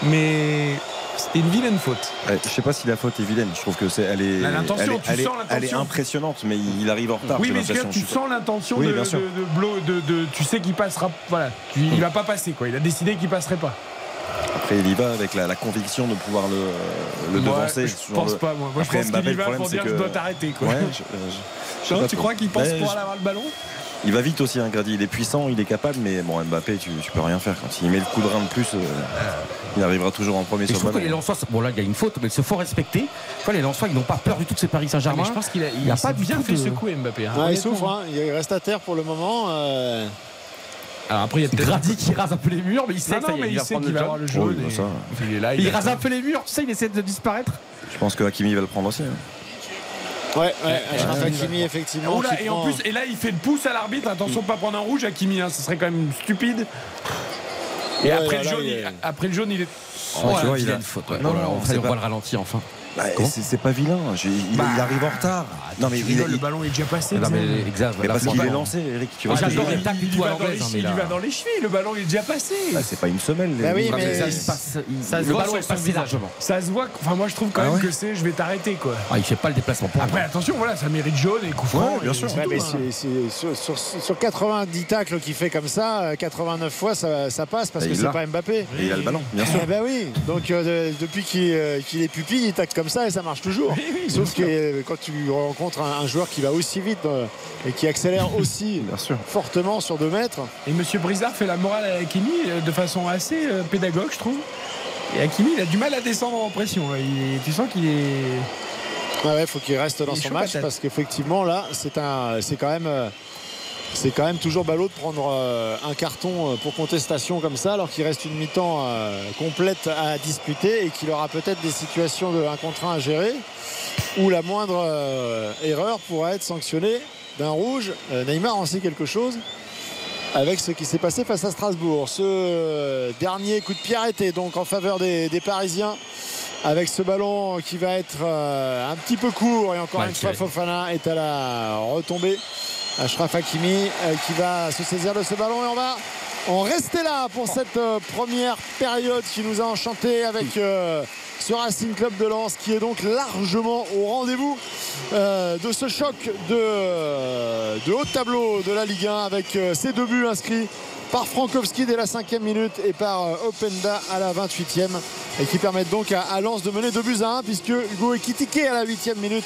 Mais c'était une vilaine faute. Euh, Je sais pas si la faute est vilaine. Je trouve que c'est, elle est, Là, l'intention, elle est, tu elle est- sens elle est l'intention. impressionnante, mais il arrive en retard. Oui, mais tu Je sens l'intention Oui, de, de- de blow- de- de- Tu sais qu'il passera. Voilà, tu- il va pas passer quoi. Il a décidé qu'il passerait pas. Après, il y va avec la, la conviction de pouvoir le, le Moi, devancer. je pense le- pas, moi. Moi, je Après, pense qu'il y le va problème, pour c'est dire que- je dois t'arrêter quoi. Ouais, je- je- je sais Non, pas tu crois qu'il pense je- aller avoir le ballon? Il va vite aussi, hein, Grady. Il est puissant, il est capable, mais bon, Mbappé, tu, tu peux rien faire. Quand il met le coup de rein de plus, euh, il arrivera toujours en premier Et je sur le que les Lensois, bon là il y a une faute, mais il se faut respecter. Les Lensois, ils n'ont pas peur du tout de ces Paris Saint-Germain. Mais je pense qu'il a, Il a pas du bien fait de- secouer Mbappé. hein. Ouais, il souffre, hein. il reste à terre pour le moment. euh, Alors après, il y a. Grady qui rase un peu les murs, mais il sait Non, que ça non, y est, mais il va sait prendre qu'il le va job. avoir le Oh, jaune. il et- va ça. Il est là. Il attend. rase un peu les murs, tu sais, il essaie de disparaître. Je pense que Hakimi va le prendre aussi. hein. Ouais, ouais, Achraf Hakimi, effectivement. Oh qui et en prend- plus, et là, il fait le pouce à l'arbitre. Attention, de pas prendre un rouge, Hakimi. Hein, ce serait quand même stupide. Et Ouais, après, là, le jaune, il après le jaune, il est. Oh, tu vois, il a- faute. ouais. Non, Oh là, non, on, c'est on pas- voit le ralenti enfin. Bah, c'est- pas vilain. Il, Bah, il arrive en retard. Non mais il, il- le ballon est déjà passé. Non, mais Xavier. exact, mais là, parce faut qu'il pas- est lancé, Eric. Tu vois, Ah, j'adore, dire il, lui va dans les chevilles, mais il lui là- va dans les chevilles, le ballon est déjà passé. Ah, c'est pas une semelle. les- Bah oui, les- mais- Ça, passe- Ça se le voit ballon sur est son passé visage. largement. Ça se voit, enfin moi je trouve quand Ah même ouais que c'est je vais t'arrêter quoi. Ah, il fait pas le déplacement pour Après attention, voilà, ça mérite jaune et coup franc. Bien sûr. hein. sur, sur- sur 90 tacles qu'il fait comme ça, euh, 89 fois ça, passe parce que c'est pas Mbappé. Et il a le ballon, bien sûr. Eh ben oui, donc euh, de- depuis qu'il euh, qu'il est pupille, il tacle comme ça et ça marche toujours. Sauf que euh, quand tu rencontres un, un joueur qui va aussi vite euh, et qui accélère [LAUGHS] aussi Bien sûr. fortement sur 2 mètres, Et Monsieur Brizard fait la morale à Hakimi euh, de façon assez euh, pédagogue, je trouve. Et Hakimi, il a du mal à descendre en pression. Il tu sens qu'il est. Ah ouais, faut qu'il reste dans Il son match patate. parce qu'effectivement là, c'est un, c'est quand même, euh, c'est quand même toujours ballot de prendre euh, un carton euh, pour contestation comme ça, alors qu'il reste une mi-temps euh, complète à disputer et qu'il aura peut-être des situations de 1 contre 1 à gérer où la moindre erreur pourrait être sanctionnée d'un rouge. Neymar en sait quelque chose avec ce qui s'est passé face à Strasbourg. Ce dernier coup de pied arrêté donc en faveur des, des Parisiens avec ce ballon qui va être un petit peu court et encore Mal une fois. Fofana est à la retombée. Ashraf Hakimi euh, qui va se saisir de ce ballon. Et on va en rester là pour cette euh, première période qui nous a enchanté avec euh, ce Racing Club de Lens qui est donc largement au rendez-vous de ce choc de, haut tableau de la Ligue 1 avec ces deux buts inscrits par Frankowski dès la cinquième minute et par euh, Openda à la 28e et qui permettent donc à, à Lens de mener 2 buts à 1 puisque Hugo Ekitike à la 8e minute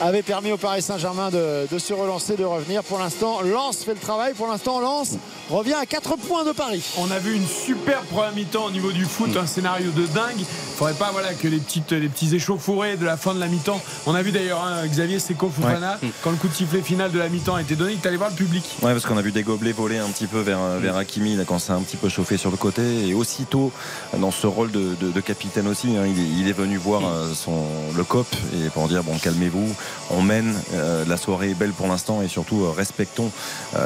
avait permis au Paris Saint-Germain de, de se relancer, de revenir. Pour l'instant, Lens fait le travail. Pour l'instant, Lens revient à 4 points de Paris. On a vu une super première mi-temps au niveau du foot, un scénario de dingue. Il faudrait pas voilà, que les, petites, les petits échauffourés de la fin de la mi-temps. On a vu d'ailleurs hein, Xavier Seko Fofana, quand le coup de sifflet final de la mi-temps a été donné, il est allé voir le public. Ouais, parce qu'on a vu des gobelets voler un petit peu vers, vers Hakimi là, quand ça a un petit peu chauffé sur le côté. Et aussitôt, dans ce rôle de, de- de capitaine aussi, hein, il, est, il est venu voir euh, son, le COP et pour dire bon, calmez-vous, on mène, euh, la soirée est belle pour l'instant et surtout euh, respectons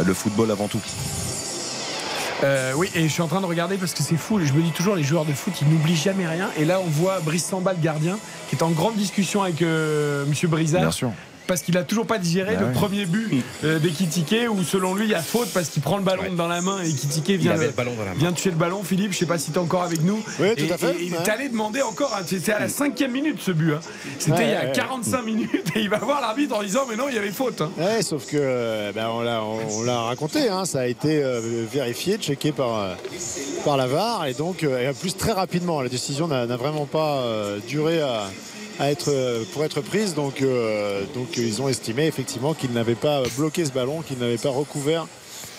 le football avant tout. Euh, oui, et je suis en train de regarder parce que c'est fou. Je me dis toujours, les joueurs de foot, ils n'oublient jamais rien. Et là, on voit Brice Samba, le gardien, qui est en grande discussion avec euh, Monsieur Brizard. Parce qu'il a toujours pas digéré Bah le ouais. premier but euh, d'Ekitike où selon lui il y a faute parce qu'il prend le ballon dans la main et Ekitike vient, avait le- le ballon dans la main. vient toucher le ballon. Philippe, je sais pas si tu es encore avec nous. Oui, tout Et- à fait. et il est Ouais. allé demander encore. hein, C'était à la cinquième minute ce but. hein. C'était Ouais, il y a ouais. 45 minutes et il va voir l'arbitre en disant mais non il y avait faute. hein. Ouais, sauf que euh, ben, on l'a on, on l'a raconté, hein, ça a été euh, vérifié, checké par, euh, par la VAR et donc euh, et en plus très rapidement. La décision n'a vraiment pas euh, duré à, à être, euh, pour être prise. Donc, euh, donc euh, ils ont estimé effectivement qu'ils n'avaient pas bloqué ce ballon, qu'ils n'avaient pas recouvert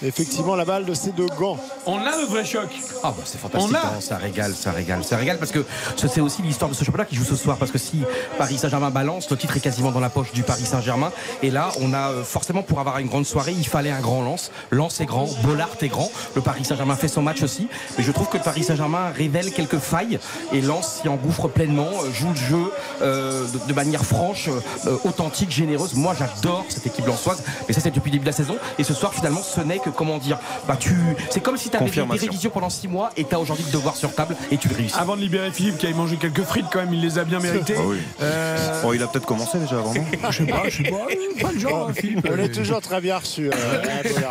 effectivement la balle de ces deux gants. On a le vrai choc. Ah bah c'est fantastique, On a- hein, ça régale, ça régale, ça régale parce que ce- c'est aussi l'histoire de ce championnat qui joue ce soir parce que si Paris Saint-Germain balance, le titre est quasiment dans la poche du Paris Saint-Germain. Et là on a euh, forcément pour avoir une grande soirée il fallait un grand lance, lance est grand, Bollard est grand, le Paris Saint-Germain fait son match aussi. Mais je trouve que le Paris Saint-Germain révèle quelques failles. Et Lens s'y engouffre pleinement, euh, joue le jeu euh, de, de manière franche, euh, authentique, généreuse. Moi j'adore cette équipe lensoise mais ça c'est depuis le début de la saison. Et ce soir finalement ce n'est que comment dire, bah tu, c'est comme si tu avais des, révisions pendant 6 mois et tu as aujourd'hui le devoir sur table et tu le réussis. Avant de libérer Philippe qui avait mangé quelques frites quand même, il les a bien méritées. Ah oui. Euh, Bon, il a peut-être commencé déjà avant, non [LAUGHS] je sais pas, je sais pas, pas le genre, Philippe. On est toujours très bien reçu. euh. [LAUGHS]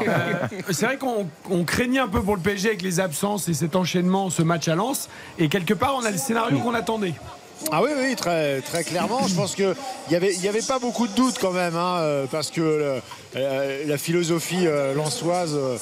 Euh, c'est vrai qu'on on craignait un peu pour le PSG avec les absences et cet enchaînement, ce match à Lens. Et quelque part, on a le scénario qu'on attendait. Ah oui, oui, très, très clairement. Je pense qu'il n'y avait, il y avait pas beaucoup de doutes quand même, hein, parce que le- la philosophie euh, lançoise, euh,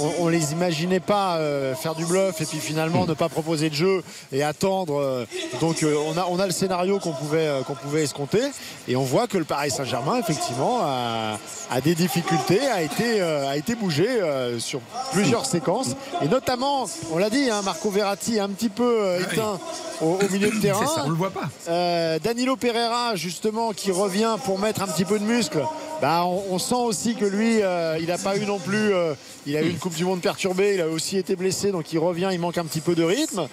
on, on les imaginait pas euh, faire du bluff et puis finalement ne pas proposer de jeu et attendre. euh, donc euh, on, a, on a le scénario qu'on pouvait, euh, qu'on pouvait escompter et on voit que le Paris Saint-Germain, effectivement, a, a des difficultés, a été, euh, a été bougé euh, sur plusieurs séquences et notamment, on l'a dit, hein, Marco Verratti un petit peu euh, éteint au, au milieu de terrain. Ça, on le voit pas. Euh, Danilo Pereira justement qui revient pour mettre un petit peu de muscle bah, on, on sent aussi que lui euh, il n'a pas eu non plus euh, il a eu une coupe du monde perturbée il a aussi été blessé donc il revient il manque un petit peu de rythme.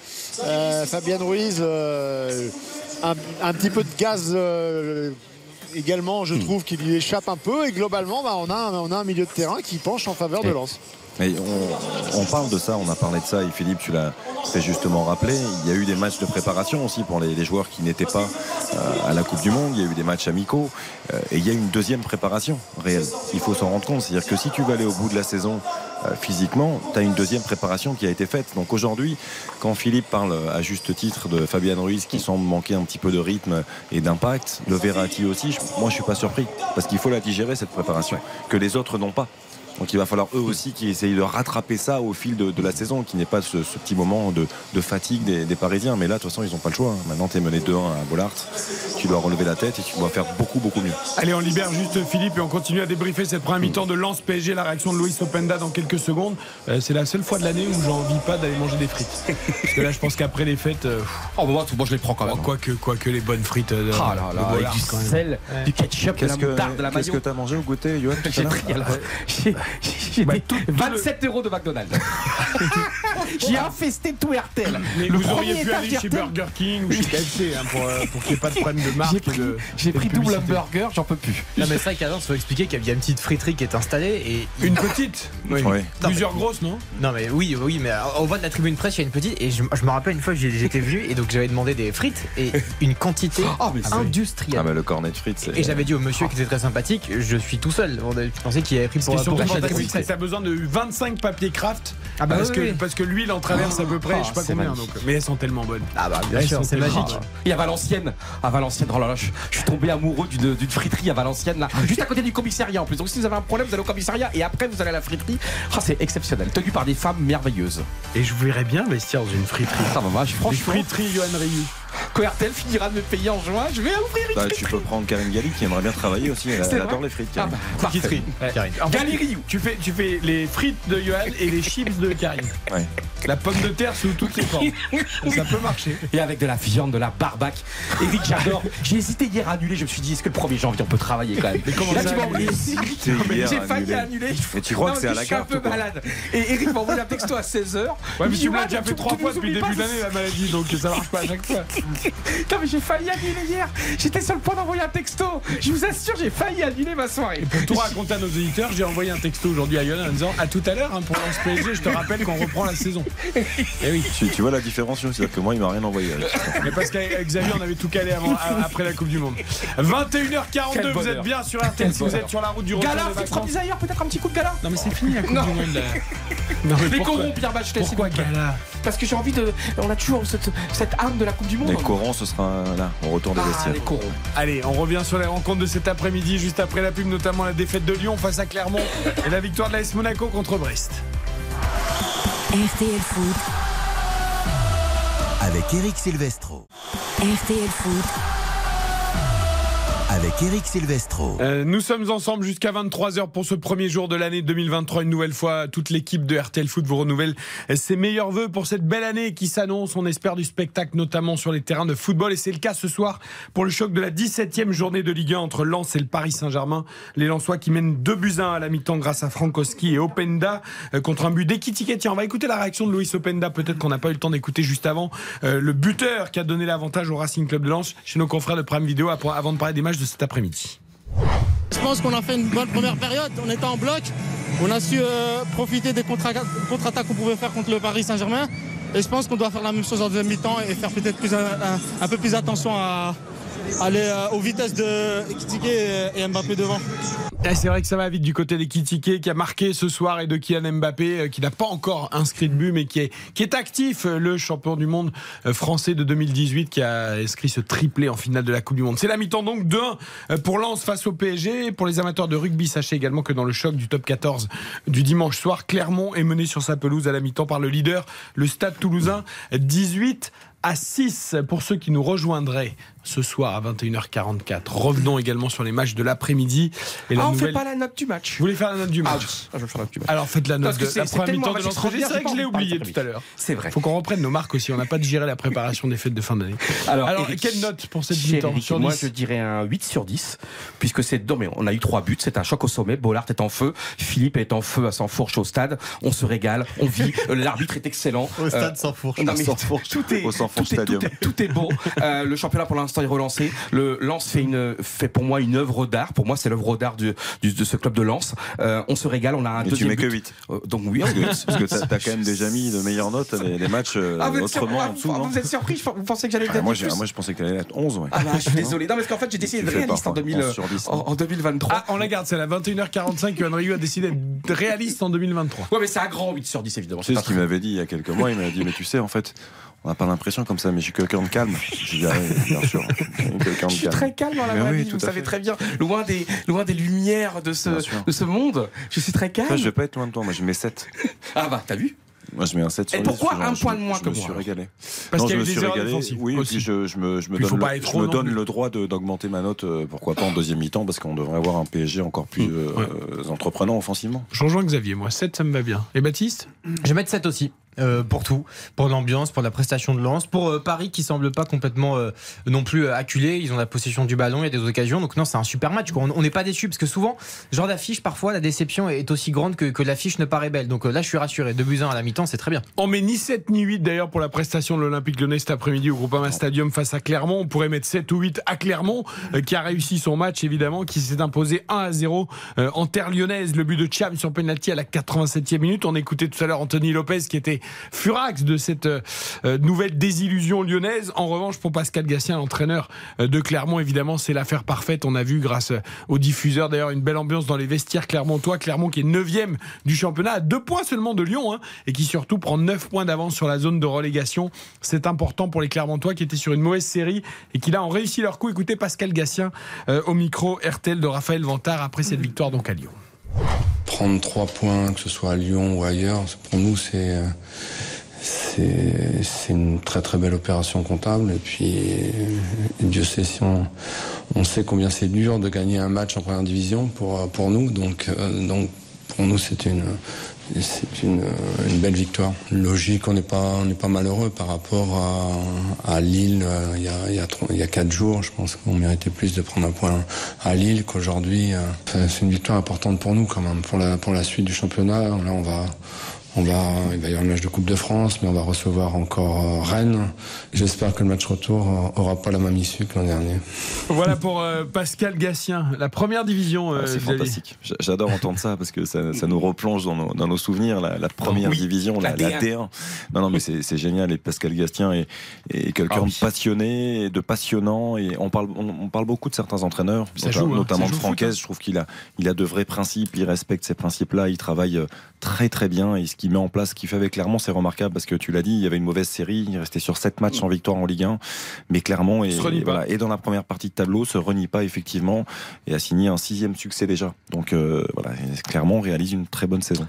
Euh, Fabien Ruiz un, un petit peu de gaz également je trouve qu'il lui échappe un peu et globalement bah, on, a, un- on a un milieu de terrain qui penche en faveur de Lens Mais on, parle de ça, on a parlé de ça, et Philippe, tu l'as très justement rappelé. Il y a eu des matchs de préparation aussi pour les, joueurs qui n'étaient pas euh, à la Coupe du Monde. Il y a eu des matchs amicaux. euh, et il y a une deuxième préparation réelle. Il faut s'en rendre compte. C'est-à-dire que si tu vas aller au bout de la saison euh, physiquement, tu as une deuxième préparation qui a été faite. Donc aujourd'hui, quand Philippe parle à juste titre de Fabian Ruiz qui semble manquer un petit peu de rythme et d'impact, le Verratti aussi, moi je suis pas surpris. Parce qu'il faut la digérer cette préparation, que les autres n'ont pas. Donc il va falloir eux aussi qui essayent de rattraper ça au fil de, de la saison, qui n'est pas ce, ce petit moment de, de fatigue des, des Parisiens. Mais là, de toute façon, ils n'ont pas le choix. hein. Maintenant, tu es mené 2-1 à Bollard. Tu dois relever la tête et tu dois faire beaucoup, beaucoup mieux. Allez, on libère juste Philippe et on continue à débriefer cette première mi-temps de Lance PSG, la réaction de Luis Openda dans quelques secondes. Euh, c'est la seule fois de l'année où j'ai envie pas d'aller manger des frites. Parce que là, je pense qu'après les fêtes. euh, Oh, bah, moi, moi, je les prends quand même. Quoique, quoique les bonnes frites. euh, de- Ah là là, de avec Bollard, du sel, du ketchup, de la que moutarde, de la qu'est-ce que tu as mangé au goûter, Johan [LAUGHS] J'ai pris alors, [LAUGHS] j'ai- Bah, des 27 euros de McDonald's. [LAUGHS] J'ai infesté tout RTL. Mais Le vous auriez pu aller chez. Burger King ou chez [LAUGHS] KFC hein, pour, euh, pour qu'il n'y ait pas de problème de marque. J'ai et pris, de- j'ai pris double hamburger, j'en peux plus. Non mais c'est vrai qu'avant il faut expliquer qu'il y a une petite friterie qui est installée et Une petite oui. Plusieurs grosses, non non mais oui oui mais au bas de la tribune presse il y a une petite et je, je me rappelle une fois j'ai- j'étais venu et donc j'avais demandé des frites et une quantité mais c'est- industrielle. Ah, bah le cornet de frites, c'est. Et j'avais dit au monsieur qui était très sympathique, je suis tout seul. On a- Tu pensais qu'il avait pris pour, qui que t'as besoin de 25 papiers craft. Ah bah parce, oui, que, oui. parce que l'huile en traverse à peu près, Ah, je sais pas combien. Donc, mais elles sont tellement bonnes. Ah bah bien Elles sûr, c'est magique. Et à Valenciennes, à Valenciennes, oh là là, je, je suis tombé amoureux d'une friterie à Valenciennes, là, juste à côté du commissariat en plus. Donc si vous avez un problème, vous allez au commissariat et après vous allez à la friterie. Ah, c'est exceptionnel, tenu par des femmes merveilleuses. Et je verrais bien investir dans une friterie. Ça va, franchement, friteries, Johan Ryu. Quand RTL finira de me payer en juin, je vais ouvrir une Bah, tu peux prendre Karine Galli qui aimerait bien travailler aussi. Elle, elle adore les frites. Ah bah, Karine. En fait, Galerie. tu fais, tu fais les frites de Johan et les chips de Karine. Ouais. La pomme de terre sous toutes les formes. [LAUGHS] Ça peut marcher. Et avec de la viande, de la barbac. Eric, j'adore. [LAUGHS] J'ai hésité hier à annuler. Je me suis dit, est-ce que le 1er janvier on peut travailler quand même? Comment Là, ça, tu m'as J'ai failli annuler. Et tu crois Non, que c'est à mais la Je suis un carte peu malade. Et Eric m'a envoyé un texto à 16h. Ouais, mais tu me l'as déjà fait trois fois depuis le début de d'année la maladie, donc ça marche pas à chaque fois. Putain, mais j'ai failli annuler hier. J'étais sur le point d'envoyer un texto. Je vous assure, j'ai failli annuler ma soirée. Pour tout raconter à nos auditeurs, j'ai envoyé un texto aujourd'hui à Yohan en disant à tout à l'heure hein, pour Lance PSG, je te rappelle qu'on reprend la saison. Et oui. Tu, tu vois la différence, c'est-à-dire que moi, il m'a rien envoyé. Mais parce qu'avec Xavier, on avait tout calé avant, après la Coupe du Monde. 21h42, Quel vous êtes bien sur RTL si vous êtes sur la route du retour Gala, des vacances. Desire, peut-être un petit coup de gala Non mais c'est fini la Coupe Non. du Monde là. [LAUGHS] Non mais Les corons, Pierre Bachelet, plaît. Gala Parce que j'ai envie de. On a toujours cette, cette âme de la Coupe du Monde. Les corons, ce sera là, au retour des Ah, vestiaires. les corons. Allez, on revient sur les rencontres de cet après-midi, juste après la pub, notamment la défaite de Lyon face à Clermont et la victoire de l'AS Monaco contre Brest. RTL Foot, avec Eric Silvestro. RTL Foot, Avec Eric Silvestro. Euh, nous sommes ensemble jusqu'à 23h pour ce premier jour de l'année 2023. Une nouvelle fois, toute l'équipe de RTL Foot vous renouvelle ses meilleurs voeux pour cette belle année qui s'annonce. On espère du spectacle, notamment sur les terrains de football. Et c'est le cas ce soir pour le choc de la 17e journée de Ligue 1 entre Lens et le Paris Saint-Germain. Les Lensois qui mènent 2 buts 1 à la mi-temps grâce à Frankowski et Openda euh, contre un but d'Ekitike. Tiens, on va écouter la réaction de Louis Openda. Peut-être qu'on n'a pas eu le temps d'écouter juste avant. Euh, le buteur qui a donné l'avantage au Racing Club de Lens chez nos confrères de Prime Video avant de parler des matchs cet après-midi. Je pense qu'on a fait une bonne première période. On était en bloc. On a su euh, profiter des contre- contre-attaques qu'on pouvait faire contre le Paris Saint-Germain. Et je pense qu'on doit faire la même chose en deuxième mi-temps et faire peut-être un peu plus attention à aller euh, aux vitesses de Ekitike et, Mbappé devant. Eh, c'est vrai que ça va vite du côté des Kitike qui a marqué ce soir et de Kylian Mbappé euh, qui n'a pas encore inscrit de but mais qui est, qui est actif, euh, le champion du monde français de 2018 qui a inscrit ce triplé en finale de la Coupe du Monde. C'est la mi-temps donc 2-1 pour Lens face au PSG. Pour les amateurs de rugby, sachez également que dans le choc du top 14 du dimanche soir, Clermont est mené sur sa pelouse à la mi-temps par le leader, le Stade Toulousain, 18 à 6 pour ceux qui nous rejoindraient ce soir à 21h44. Revenons également sur les matchs de l'après-midi. Et la Ah, on nouvelle... fait pas la note du match. Vous voulez faire la note du Ah, match ah, je faire la note du match. Alors faites la note Parce que de c'est- la c'est première mi-temps de l'entrée. C'est vrai que je l'ai oublié tout à l'heure. C'est vrai. Faut qu'on reprenne nos marques aussi. On n'a pas digéré la préparation des fêtes de fin d'année. [LAUGHS] Alors, Alors, Eric, quelle note pour cette mi-temps Moi, 10 je dirais un 8 sur 10, puisque c'est. Non, mais on a eu trois buts, c'est un choc au sommet. Bollard est en feu, Philippe est en feu à Sansfourche au stade. On se régale, on vit. Euh, [LAUGHS] L'arbitre est excellent. Au stade Euh, sans fourche. non, mais Sansfourche. tout est, Au Sansfourche tout est, tout Stadium. est- tout est beau. Euh, le championnat pour l'instant l'instant est relancé. Le Lens fait une fait pour moi une œuvre d'art. Pour moi, c'est l'œuvre d'art du, du- de ce club de Lens. Euh, on se régale. On a un Et tu deuxième mets que but. 8. Euh, Donc oui, Parce [LAUGHS] que, parce que t'as, t'as quand même déjà mis de meilleures notes les, les matchs euh, Ah, vous êtes sur- autrement ah, en dessous, vous, vous êtes surpris je- Vous pensez que j'allais Ah, moi, moi, je pensais qu'elle allait être 11. Ouais. Ah bah, je suis [LAUGHS] désolé. Non, parce qu'en fait, j'ai décidé Tu de réaliste en, parfois 2000, 11 sur 10, en, en 2023. Ah, on la garde, c'est la 21h45 que Henry a décidé d'être réaliste en 2023. Ouais, mais c'est un grand 8 sur 10, évidemment. Tu sais ce qu'il m'avait dit il y a quelques mois Il m'a dit Mais tu sais, en fait, on n'a pas l'impression comme ça, mais je suis quelqu'un de calme. Ah Bien sûr. Quelqu'un de Je suis calme. très calme dans la vraie oui, vie, tout vous savez fait. très bien. Loin des, loin des lumières de ce, de ce monde, je suis très calme. Ça, je vais pas être loin de toi. Moi, je mets 7. [LAUGHS] Ah bah, t'as vu Moi, je mets un 7 sur Et 10, pourquoi je- un je- point de moins je que me moi, suis alors régalé. Parce Non, qu'il y je a me eu des suis erreurs régalé. défensives Oui, aussi. puis je, je me, je me Puis faut donne, pas le, je me donne plus. le droit de- d'augmenter ma note, euh, pourquoi pas en deuxième mi-temps, parce qu'on devrait avoir un PSG encore plus Mmh. euh, entreprenant offensivement. Je rejoins Xavier, moi 7 ça me va bien. Et Baptiste? Je vais mettre 7 aussi. Euh, pour tout, pour l'ambiance, pour la prestation de Lens, pour euh, Paris qui semble pas complètement euh, non plus acculé. Ils ont la possession du ballon, il y a des occasions. Donc non, c'est un super match. On n'est pas déçu parce que souvent, genre d'affiche, parfois la déception est aussi grande que, que l'affiche ne paraît belle. Donc là, je suis rassuré. 2 buts 1 à la mi-temps, c'est très bien. On met ni 7 ni 8 d'ailleurs pour la prestation de l'Olympique Lyonnais cet après-midi au Groupama Stadium face à Clermont. On pourrait mettre 7 ou 8 à Clermont qui a réussi son match évidemment, qui s'est imposé 1 à 0 euh, en terre lyonnaise. Le but de Cham sur penalty à la 87e minute. On écoutait tout à l'heure Anthony Lopez qui était furax de cette euh, nouvelle désillusion lyonnaise. En revanche, pour Pascal Gassien, l'entraîneur euh, de Clermont, évidemment, c'est l'affaire parfaite. On a vu grâce euh, au diffuseur d'ailleurs une belle ambiance dans les vestiaires clermontois. Clermont qui est 9 du championnat, à deux points seulement de Lyon, hein, et qui surtout prend 9 points d'avance sur la zone de relégation. C'est important pour les Clermontois qui étaient sur une mauvaise série et qui là ont réussi leur coup. Écoutez Pascal Gassien au micro RTL de Raphaël Vantard après cette victoire donc à Lyon. Prendre trois points, que ce soit à Lyon ou ailleurs, pour nous, c'est euh, une très très belle opération comptable. Et puis, euh, Dieu sait si on, sait combien c'est dur de gagner un match en première division pour, nous. Euh, donc pour nous, c'est une, c'est une, une belle victoire. Logique, on n'est pas, malheureux par rapport à, à Lille. euh, il y a quatre jours, je pense qu'on méritait plus de prendre un point à Lille qu'aujourd'hui. euh, C'est une victoire importante pour nous quand même, pour la, pour la suite du championnat. Là, on va, on va, il va y avoir le match de Coupe de France, mais on va recevoir encore euh, Rennes. J'espère que le match retour euh, aura pas la même issue que l'an dernier. Voilà pour euh, Pascal Gassien, la première division. euh, Ah, c'est fantastique. J'adore entendre ça parce que ça, ça nous replonge dans nos, dans nos souvenirs, la, la première Oui, division, la, la la D1. D1. Non, non, mais c'est c'est génial. Et Pascal Gastien est, est quelqu'un Ah oui. de passionné, de passionnant. Et on parle, on, on parle beaucoup de certains entraîneurs, Ça nota- joue, hein, notamment ça de foot, Francaise. hein. Je trouve qu'il a, il a de vrais principes. Il respecte ces principes-là. Il travaille très très bien. Et ce qu'il met en place, ce qu'il fait avec Clermont, c'est remarquable parce que tu l'as dit, il y avait une mauvaise série. Il restait sur 7 matchs sans victoire en Ligue 1. Mais Clermont est, voilà, et dans la première partie de tableau, se renie pas effectivement et a signé un sixième succès déjà. Donc euh, voilà, Clermont réalise une très bonne saison.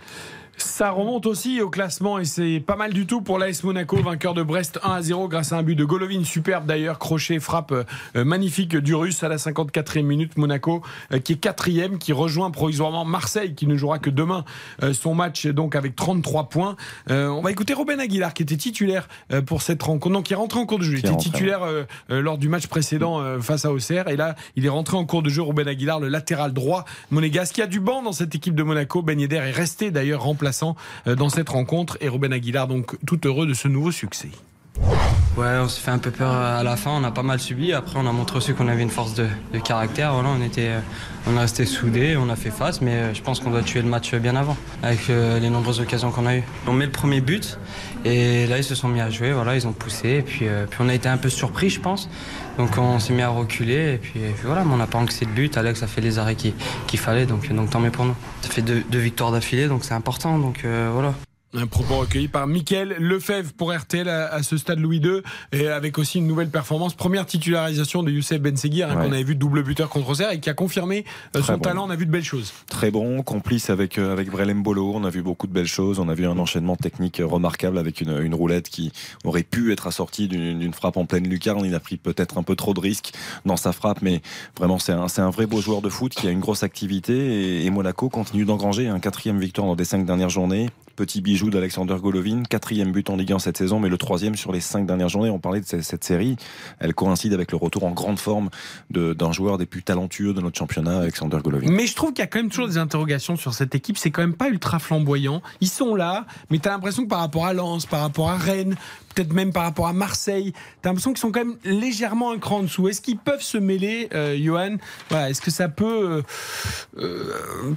Ça remonte aussi au classement et c'est pas mal du tout pour l'AS Monaco, vainqueur de Brest 1 à 0 grâce à un but de Golovin, superbe d'ailleurs, crochet, frappe euh, magnifique du Russe à la 54e minute. Monaco euh, qui est quatrième, qui rejoint provisoirement Marseille qui ne jouera que demain euh, son match donc avec 33 points. On va écouter Robin Aguilar qui était titulaire pour cette rencontre, non qui est rentré en cours de jeu, il était titulaire lors du match précédent face à Auxerre et là il est rentré en cours de jeu Robin Aguilar, le latéral droit monégasque qui a du banc dans cette équipe de Monaco. Ben Yedder est resté d'ailleurs euh, dans cette rencontre et Ruben Aguilar donc tout heureux de ce nouveau succès. Ouais, on s'est fait un peu peur à la fin, on a pas mal subi. Après, on a montré aussi qu'on avait une force de, de caractère. Voilà, on, était, on est resté soudés, on a fait face, mais euh, je pense qu'on doit tuer le match bien avant, avec euh, les nombreuses occasions qu'on a eues. On met le premier but, et là, ils se sont mis à jouer, voilà, ils ont poussé, et puis, euh, puis on a été un peu surpris, je pense. Donc on s'est mis à reculer, et puis, voilà, mais on n'a pas encaissé de but. Alex a fait les arrêts qu'il qu'il fallait, donc, donc tant mieux pour nous. Ça fait deux, deux victoires d'affilée, donc c'est important, donc euh, voilà. Un propos recueilli par Mickaël Lefebvre pour RTL à, ce stade Louis II et avec aussi une nouvelle performance. Première titularisation de Youssef Ben Seguir hein, Ouais. qu'on avait vu double buteur contre Auxerre et qui a confirmé euh, Très son bon. talent. On a vu de belles choses. Très bon, complice avec euh, avec Brelem Bolo. On a vu beaucoup de belles choses. On a vu un enchaînement technique remarquable avec une, une roulette qui aurait pu être assortie d'une frappe en pleine lucarne. Il a pris peut-être un peu trop de risques dans sa frappe, mais vraiment c'est un c'est un vrai beau joueur de foot qui a une grosse activité et, et Monaco continue d'engranger un quatrième victoire dans les cinq dernières journées. Petit bijou d'Alexander Golovin, quatrième but en Ligue 1 cette saison, mais le troisième sur les cinq dernières journées. On parlait de cette, série, elle coïncide avec le retour en grande forme d'un joueur des plus talentueux de notre championnat, Alexander Golovin. Mais je trouve qu'il y a quand même toujours des interrogations sur cette équipe. C'est quand même pas ultra flamboyant. Ils sont là, mais tu as l'impression que par rapport à Lens, par rapport à Rennes, peut-être même par rapport à Marseille. T'as l'impression qu'ils sont quand même légèrement un cran en dessous. Est-ce qu'ils peuvent se mêler, euh, Johan voilà, Est-ce que ça peut euh, euh,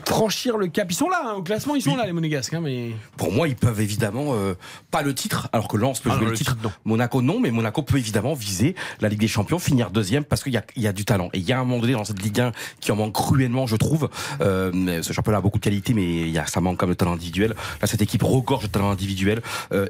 franchir le cap? Ils sont là, hein, au classement, ils sont là, les Monégasques. hein, mais... Pour moi, ils peuvent évidemment euh, pas le titre, alors que Lens peut Ah jouer non, le le titre. titre, non. Monaco non, mais Monaco peut évidemment viser la Ligue des Champions, finir deuxième parce qu'il y a, il y a du talent. Et il y a un moment donné dans cette Ligue 1 qui en manque cruellement, je trouve. Ce championnat a beaucoup de qualité, mais il y a, ça manque comme de talent individuel. Là, cette équipe regorge de talent individuel.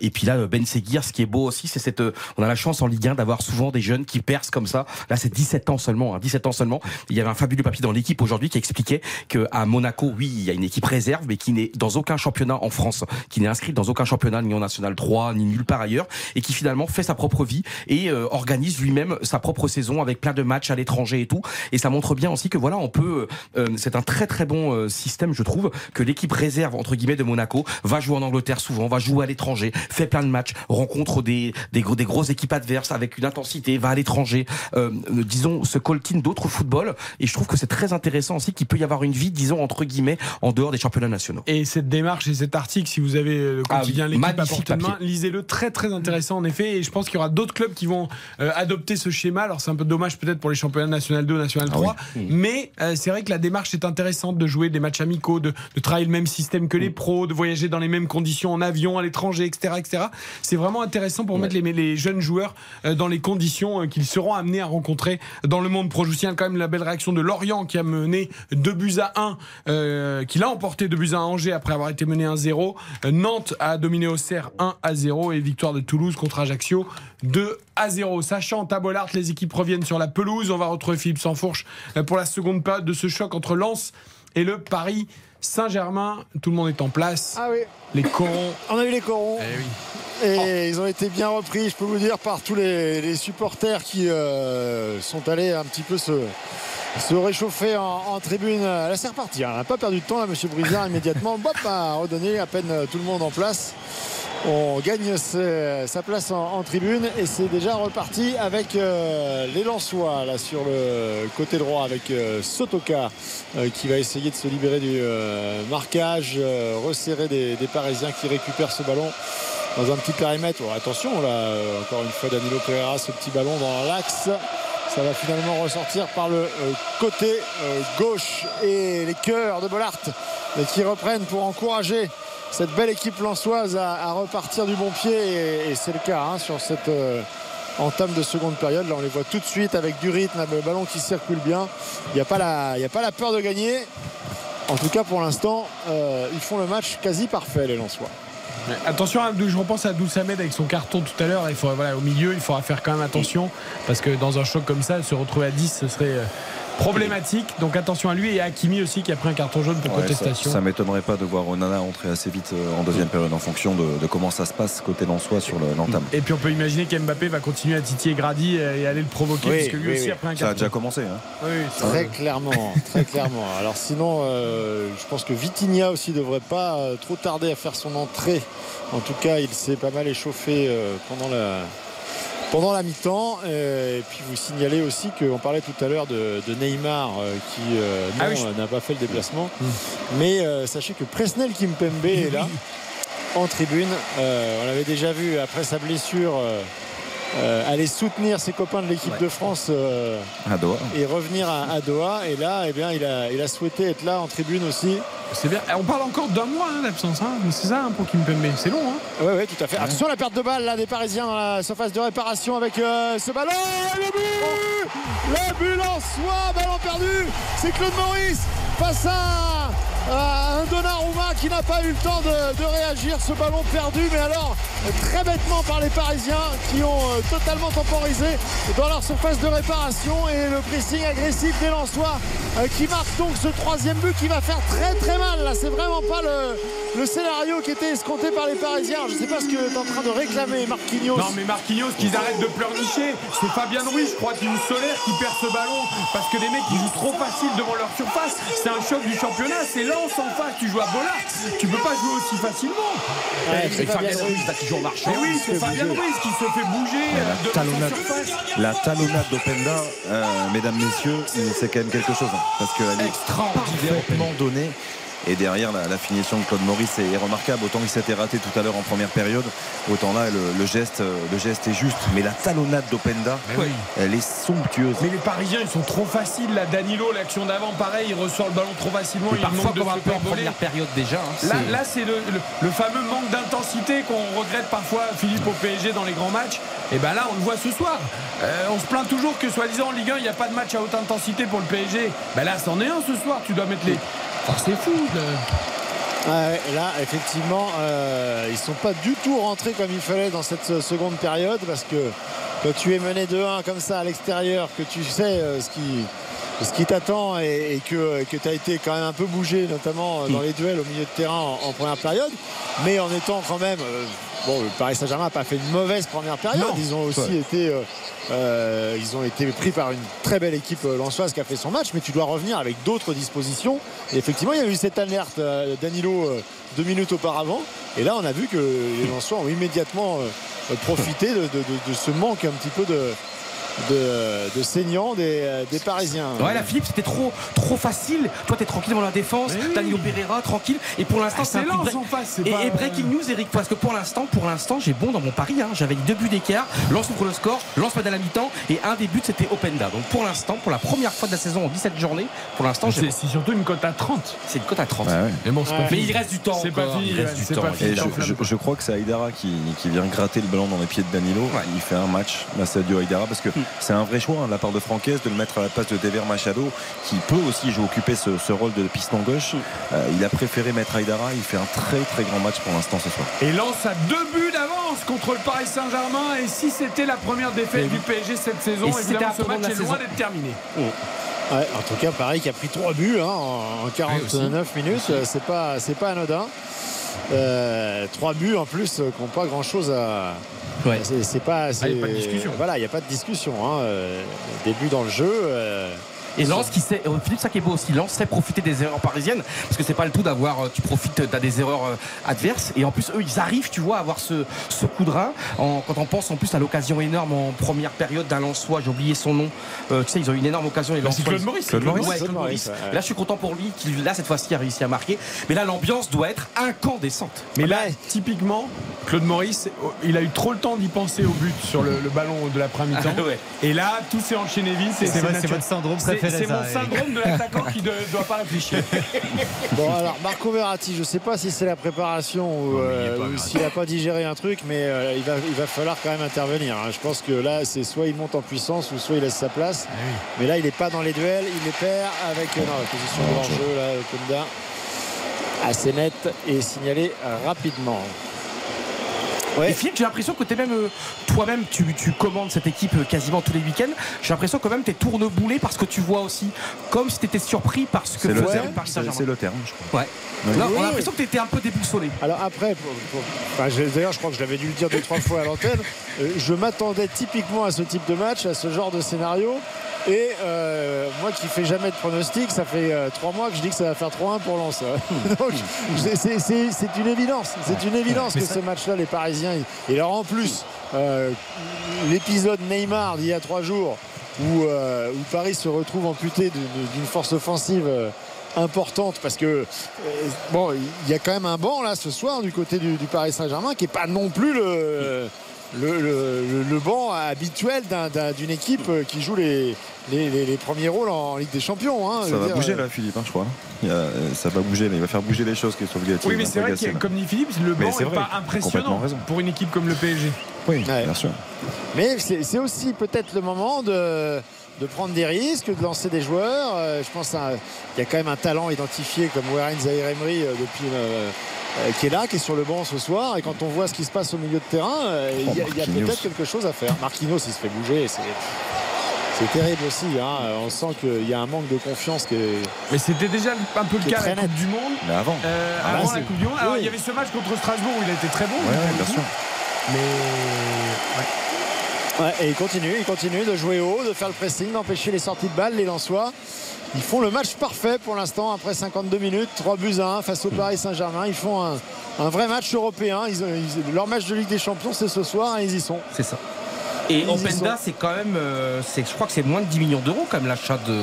Et puis là, Ben Seguir, ce qui est beau aussi, c'est cette. euh, on a la chance en Ligue 1 d'avoir souvent des jeunes qui percent comme ça. Là, c'est 17 ans seulement. Hein, 17 ans seulement. Il y avait un fabuleux papier dans l'équipe aujourd'hui qui expliquait que à Monaco, oui, il y a une équipe réserve, mais qui n'est dans aucun championnat en France, qui n'est inscrite dans aucun championnat ni en National 3 ni nulle part ailleurs, et qui finalement fait sa propre vie et euh, organise lui-même sa propre saison avec plein de matchs à l'étranger et tout. Et ça montre bien aussi que voilà, on peut. euh, c'est un très très bon euh, système, je trouve, que l'équipe réserve entre guillemets de Monaco va jouer en Angleterre souvent, va jouer à l'étranger, fait plein de matchs, rencontre des des, gros, des grosses équipes adverses avec une intensité, va à l'étranger, euh, euh, disons se coltine d'autres footballs. Et je trouve que c'est très intéressant aussi qu'il peut y avoir une vie, disons entre guillemets, en dehors des championnats nationaux. Et cette démarche et cet article, si vous avez le Ah quotidien oui, L'équipe à magnifique portée de main, papier. lisez-le, très très intéressant en effet. Et je pense qu'il y aura d'autres clubs qui vont euh, adopter ce schéma. Alors c'est un peu dommage peut-être pour les championnats national 2, national 3, mais euh, c'est vrai que la démarche est intéressante de jouer des matchs amicaux, de, de travailler le même système que les pros, de voyager dans les mêmes conditions en avion, à l'étranger, etc., etc. C'est vraiment intéressant pour mettre les, les jeunes joueurs euh, dans les conditions euh, qu'ils seront amenés à rencontrer dans le monde pro. Je quand même la belle réaction de Lorient qui a mené 2 buts à 1, euh, qui l'a emporté 2 buts à 1 à Angers après avoir été mené 1-0. Euh, Nantes a dominé Auxerre 1 à 0 et victoire de Toulouse contre Ajaccio 2 à 0. Ça chante à Bollard, les équipes reviennent sur la pelouse. On va retrouver Philippe Sansfourche pour la seconde période de ce choc entre Lens et le Paris Saint-Germain. Tout le monde est en place. Ah oui. Les corons. On a eu les corons. Et ils ont été bien repris, je peux vous dire, par tous les, les supporters qui euh, sont allés un petit peu se, se réchauffer en, en tribune. Là, c'est reparti. hein. On n'a pas perdu de temps, là, monsieur Brizard, immédiatement. Bop, a redonné à peine euh, tout le monde en place. On gagne sa place en, tribune et c'est déjà reparti avec euh, les Lensois là sur le côté droit avec euh, Sotoka euh, qui va essayer de se libérer du marquage, resserrer des, Parisiens qui récupèrent ce ballon dans un petit périmètre. Oh, attention là, encore une fois Danilo Pereira, ce petit ballon dans l'axe. Ça va finalement ressortir par le côté gauche et les cœurs de Bollard qui reprennent pour encourager cette belle équipe lançoise à, repartir du bon pied et, c'est le cas hein, sur cette euh, entame de seconde période. Là on les voit tout de suite avec du rythme, le ballon qui circule bien. Il n'y a, pas la- peur de gagner. En tout cas pour l'instant, euh, ils font le match quasi parfait les Lensois. Attention, Abdou- je repense à Samed avec son carton tout à l'heure. Il au milieu, il faudra faire quand même attention parce que dans un choc comme ça, se retrouver à 10, ce serait euh, problématique. Donc attention à lui et à Hakimi aussi qui a pris un carton jaune pour Ouais, ça, contestation. ça m'étonnerait pas de voir Onana entrer assez vite euh, en deuxième période en fonction de, de comment ça se passe côté Lensois sur le- l'entame. Et puis on peut imaginer qu'Mbappé va continuer à titiller Grady et aller le provoquer Oui, puisque lui oui, aussi oui. a pris un Ça a carton. déjà commencé. Hein. Très vrai. clairement, très clairement. Alors sinon, euh, je pense que Vitinha aussi devrait pas euh, trop tarder à faire son entrée. En tout cas, il s'est pas mal échauffé euh, pendant la pendant la mi-temps. Euh, et puis vous signalez aussi qu'on parlait tout à l'heure de, de Neymar euh, qui euh, Ah oui, n'a pas fait le déplacement. Mais euh, sachez que Presnel Kimpembe est là en tribune. On l'avait déjà vu après sa blessure. Euh, aller soutenir ses copains de l'équipe de France euh, À Doha. et revenir à, à Doha. Et là, eh bien, il, a, il a souhaité être là en tribune aussi. C'est bien. On parle encore d'un mois hein, d'absence. Hein. C'est ça hein, pour Kimpembe. C'est long. Hein. Oui, oui, tout à fait. Attention à la perte de balle là, des Parisiens dans la surface de réparation avec euh, ce ballon. Et Le but Le but en soi, ballon perdu. C'est Claude Maurice face à un Donnarumma qui n'a pas eu le temps de, réagir. Ce ballon perdu, mais alors très bêtement par les Parisiens qui ont euh, totalement temporisé dans leur surface de réparation et le pressing agressif des Lensois euh, qui marque donc ce troisième but qui va faire très très mal. Là, c'est vraiment pas le, scénario qui était escompté par les Parisiens. Je sais pas ce que tu es en train de réclamer, Marquinhos. Non mais Marquinhos qu'ils arrêtent de pleurnicher C'est Fabien Ruiz je crois d'une solaire qui perd ce ballon Parce que les mecs ils jouent trop facile devant leur surface C'est un choc du championnat C'est En face Tu joues à Bollard Tu peux pas jouer aussi facilement Ouais, c'est Fabien Ruiz. Qui joue en marchand. Mais oui c'est Fabien Ruiz qui se fait bouger euh, devant talonnade. La talonnade d'Openda, euh, mesdames, messieurs, c'est quand même quelque chose. hein, parce qu'elle est Extraordinaire, parfaitement donnée. Et derrière, la, la finition de Claude Maurice est, est remarquable. Autant il s'était raté tout à l'heure en première période, autant là, le, le geste, euh, le geste est juste. Mais la talonnade d'Openda, oui. elle est somptueuse. Mais les Parisiens, ils sont trop faciles. Là, Danilo, l'action d'avant, pareil, il ressort le ballon trop facilement. Mais il parfois, manque de un peu en première période déjà. hein, Là, c'est- là, c'est le, le- le fameux manque d'intensité qu'on regrette parfois, Philippe, au PSG dans les grands matchs. Et ben là, on le voit ce soir. Euh, on se plaint toujours que, soi-disant, en Ligue 1, il n'y a pas de match à haute intensité pour le PSG. Ben là, c'en est un ce soir. Tu dois mettre les. Enfin, c'est fou. le- Ouais, là, effectivement, euh, ils sont pas du tout rentrés comme il fallait dans cette seconde période parce que quand tu es mené 2-1 comme ça à l'extérieur, que tu sais euh, ce qui, ce qui t'attend et, et que, que tu as été quand même un peu bougé, notamment euh, dans les duels au milieu de terrain en, en première période, mais en étant quand même. euh, Bon, le Paris Saint-Germain n'a pas fait une mauvaise première période. Non. Ils ont aussi Ouais. été, euh, euh, ils ont été pris par une très belle équipe euh, lensoise qui a fait son match, mais tu dois revenir avec d'autres dispositions. Et effectivement, il y a eu cette alerte euh, Danilo deux minutes auparavant. Et là, on a vu que les Lensois ont immédiatement profité de, de- de- de ce manque un petit peu de, de, de saignant des, euh, des Parisiens. Ouais, la Philippe, c'était trop, trop facile. Toi, t'es tranquille dans la défense. Danilo Pereira, tranquille. Et pour l'instant, Ah, c'est un Et, pas- et breaking news, Eric, parce que pour l'instant, pour l'instant, j'ai bon dans mon pari. hein. J'avais deux buts d'écart. Lance ouvre le score, lance pas à la mi-temps. Et un des buts, c'était Openda. Donc pour l'instant, pour la première fois de la saison en 17 journées, pour l'instant, j'ai. C'est surtout une cote à 30. C'est une cote à 30. Ouais, ouais. Mais bon, c'est pas Mais il reste du temps. C'est pas encore. fini, Il reste ouais, du c'est temps. pas Il fini. Et reste je, crois que c'est Aïdara qui, qui vient gratter le ballon dans les pieds de Danilo. Il fait un match, Massadio Aïdara, parce que Hmm. C'est un vrai choix hein, de la part de Francaise de le mettre à la place de Dever Machado, qui peut aussi jouer, occuper ce, ce rôle de piston gauche. Euh, il a préféré mettre Aïdara. Il fait un très très grand match pour l'instant ce soir. Et lance à deux buts d'avance contre le Paris Saint-Germain. Et si c'était la première défaite Et du. PSG cette saison, Et évidemment, ce match de la est loin saison. d'être terminé. Ouais, en tout cas, Paris qui a pris trois buts hein, en en 49 minutes, euh, c'est pas, c'est pas anodin. Euh, trois buts en plus euh, qui n'ont pas grand chose à. Ouais. C'est pas. Ah, y a pas de discussion. Voilà, il n'y a pas de discussion. Hein. Euh, Début dans le jeu. Et Lens qui sait, euh, Philippe, ça qui est beau aussi, Lens sait profiter des erreurs parisiennes, parce que c'est pas le tout d'avoir, euh, tu profites, t'as des erreurs euh, adverses, et en plus eux ils arrivent, tu vois, à avoir ce, ce coup de rein, en- quand on pense en plus à l'occasion énorme en première période d'un Lensois, j'ai oublié son nom, Euh, tu sais, ils ont eu une énorme occasion, les Bah, c'est Lensois, Claude Maurice. Claude Maurice, Claude Claude Maurice, ouais. Là je suis content pour lui, qui là cette fois-ci a réussi à marquer, mais là l'ambiance doit être incandescente. Mais là, typiquement, Claude Maurice, oh, il a eu trop le temps d'y penser au but sur le, le ballon de l'après-midi. Ah, [LAUGHS] ouais. Et là, tout s'est enchaîné vite. C'est votre syndrome C'est mon syndrome de l'attaquant qui ne doit pas réfléchir. [LAUGHS] Bon alors Marco Verratti, je ne sais pas si c'est la préparation ou, euh, ou s'il n'a pas digéré un truc, mais euh, il, va, il va falloir quand même intervenir. hein. Je pense que là, c'est soit il monte en puissance ou soit il laisse sa place. Mais là, il n'est pas dans les duels, il les perd avec euh, non, la position de l'enjeu là, Kunda. Assez nette et signalé euh, rapidement. Ouais. Et Philippe, j'ai l'impression que même euh, toi-même, tu, tu commandes cette équipe euh, quasiment tous les week-ends. J'ai l'impression quand même t'es tourneboulé parce que tu vois aussi, comme si t'étais surpris parce que C'est le terme. Paris C'est Saint-Germain. c'est le terme, je crois. Ouais. Oui. Là, on a l'impression que t'étais un peu déboussolé. Alors après, pour- pour- enfin, je- d'ailleurs je crois que je l'avais dû le dire deux trois fois à l'antenne, euh, je m'attendais typiquement à ce type de match, à ce genre de scénario. Et euh, moi qui fais jamais de pronostic, ça fait euh, trois mois que je dis que ça va faire 3-1 pour Lens. [LAUGHS] Donc c'est- c'est c'est- c'est une évidence, c'est une évidence que ce match-là, les Parisiens, et alors en plus, euh, l'épisode Neymar d'il y a trois jours, où, euh, Paris se retrouve amputé d'une force offensive. euh, importante parce que bon il y a quand même un banc là ce soir du côté du, du Paris Saint-Germain qui est pas non plus le le, le- banc habituel d'un- d'un- d'une équipe euh, qui joue les, les, les- les premiers rôles en Ligue des Champions. hein. Ça va dire, bouger euh, là, Philippe, hein, je crois. Il y a- euh, ça va bouger, là. il va faire bouger les choses, Christophe Galtier. Oui, mais c'est vrai que, comme dit Philippe, le Mais banc c'est n'est vrai, pas impressionnant pour une équipe comme le PSG. Oui, Ouais. bien sûr. Mais c'est c'est aussi peut-être le moment de, de prendre des risques, de lancer des joueurs. Euh, je pense qu'il y a quand même un talent identifié comme Warren Zahir Emery euh, depuis. euh, euh, qui est là, qui est sur le banc ce soir. Et quand on voit ce qui se passe au milieu de terrain, euh, il y a- peut-être quelque chose à faire. Marquinhos, il se fait bouger. C'est c'est terrible aussi. hein. On sent qu'il y a un manque de confiance. qui est- Mais c'était déjà un peu le cas à la Coupe du Monde. Mais avant. Euh, Ah, avant c'est- la Coupe du Monde. Alors, oui. il y avait ce match contre Strasbourg où il a été très bon. Ouais, bien sûr. Mais ouais. Et il continue, il continue de jouer haut, de faire le pressing, d'empêcher les sorties de balles, les Lensois. Ils font le match parfait pour l'instant après 52 minutes, 3 buts à 1 face au Paris Saint-Germain. Ils font un, vrai match européen. Leur match de Ligue des Champions, c'est ce soir et ils y sont. C'est ça. Et Openda, c'est quand même, euh, c'est, je crois que c'est moins de 10 millions d'euros comme l'achat de.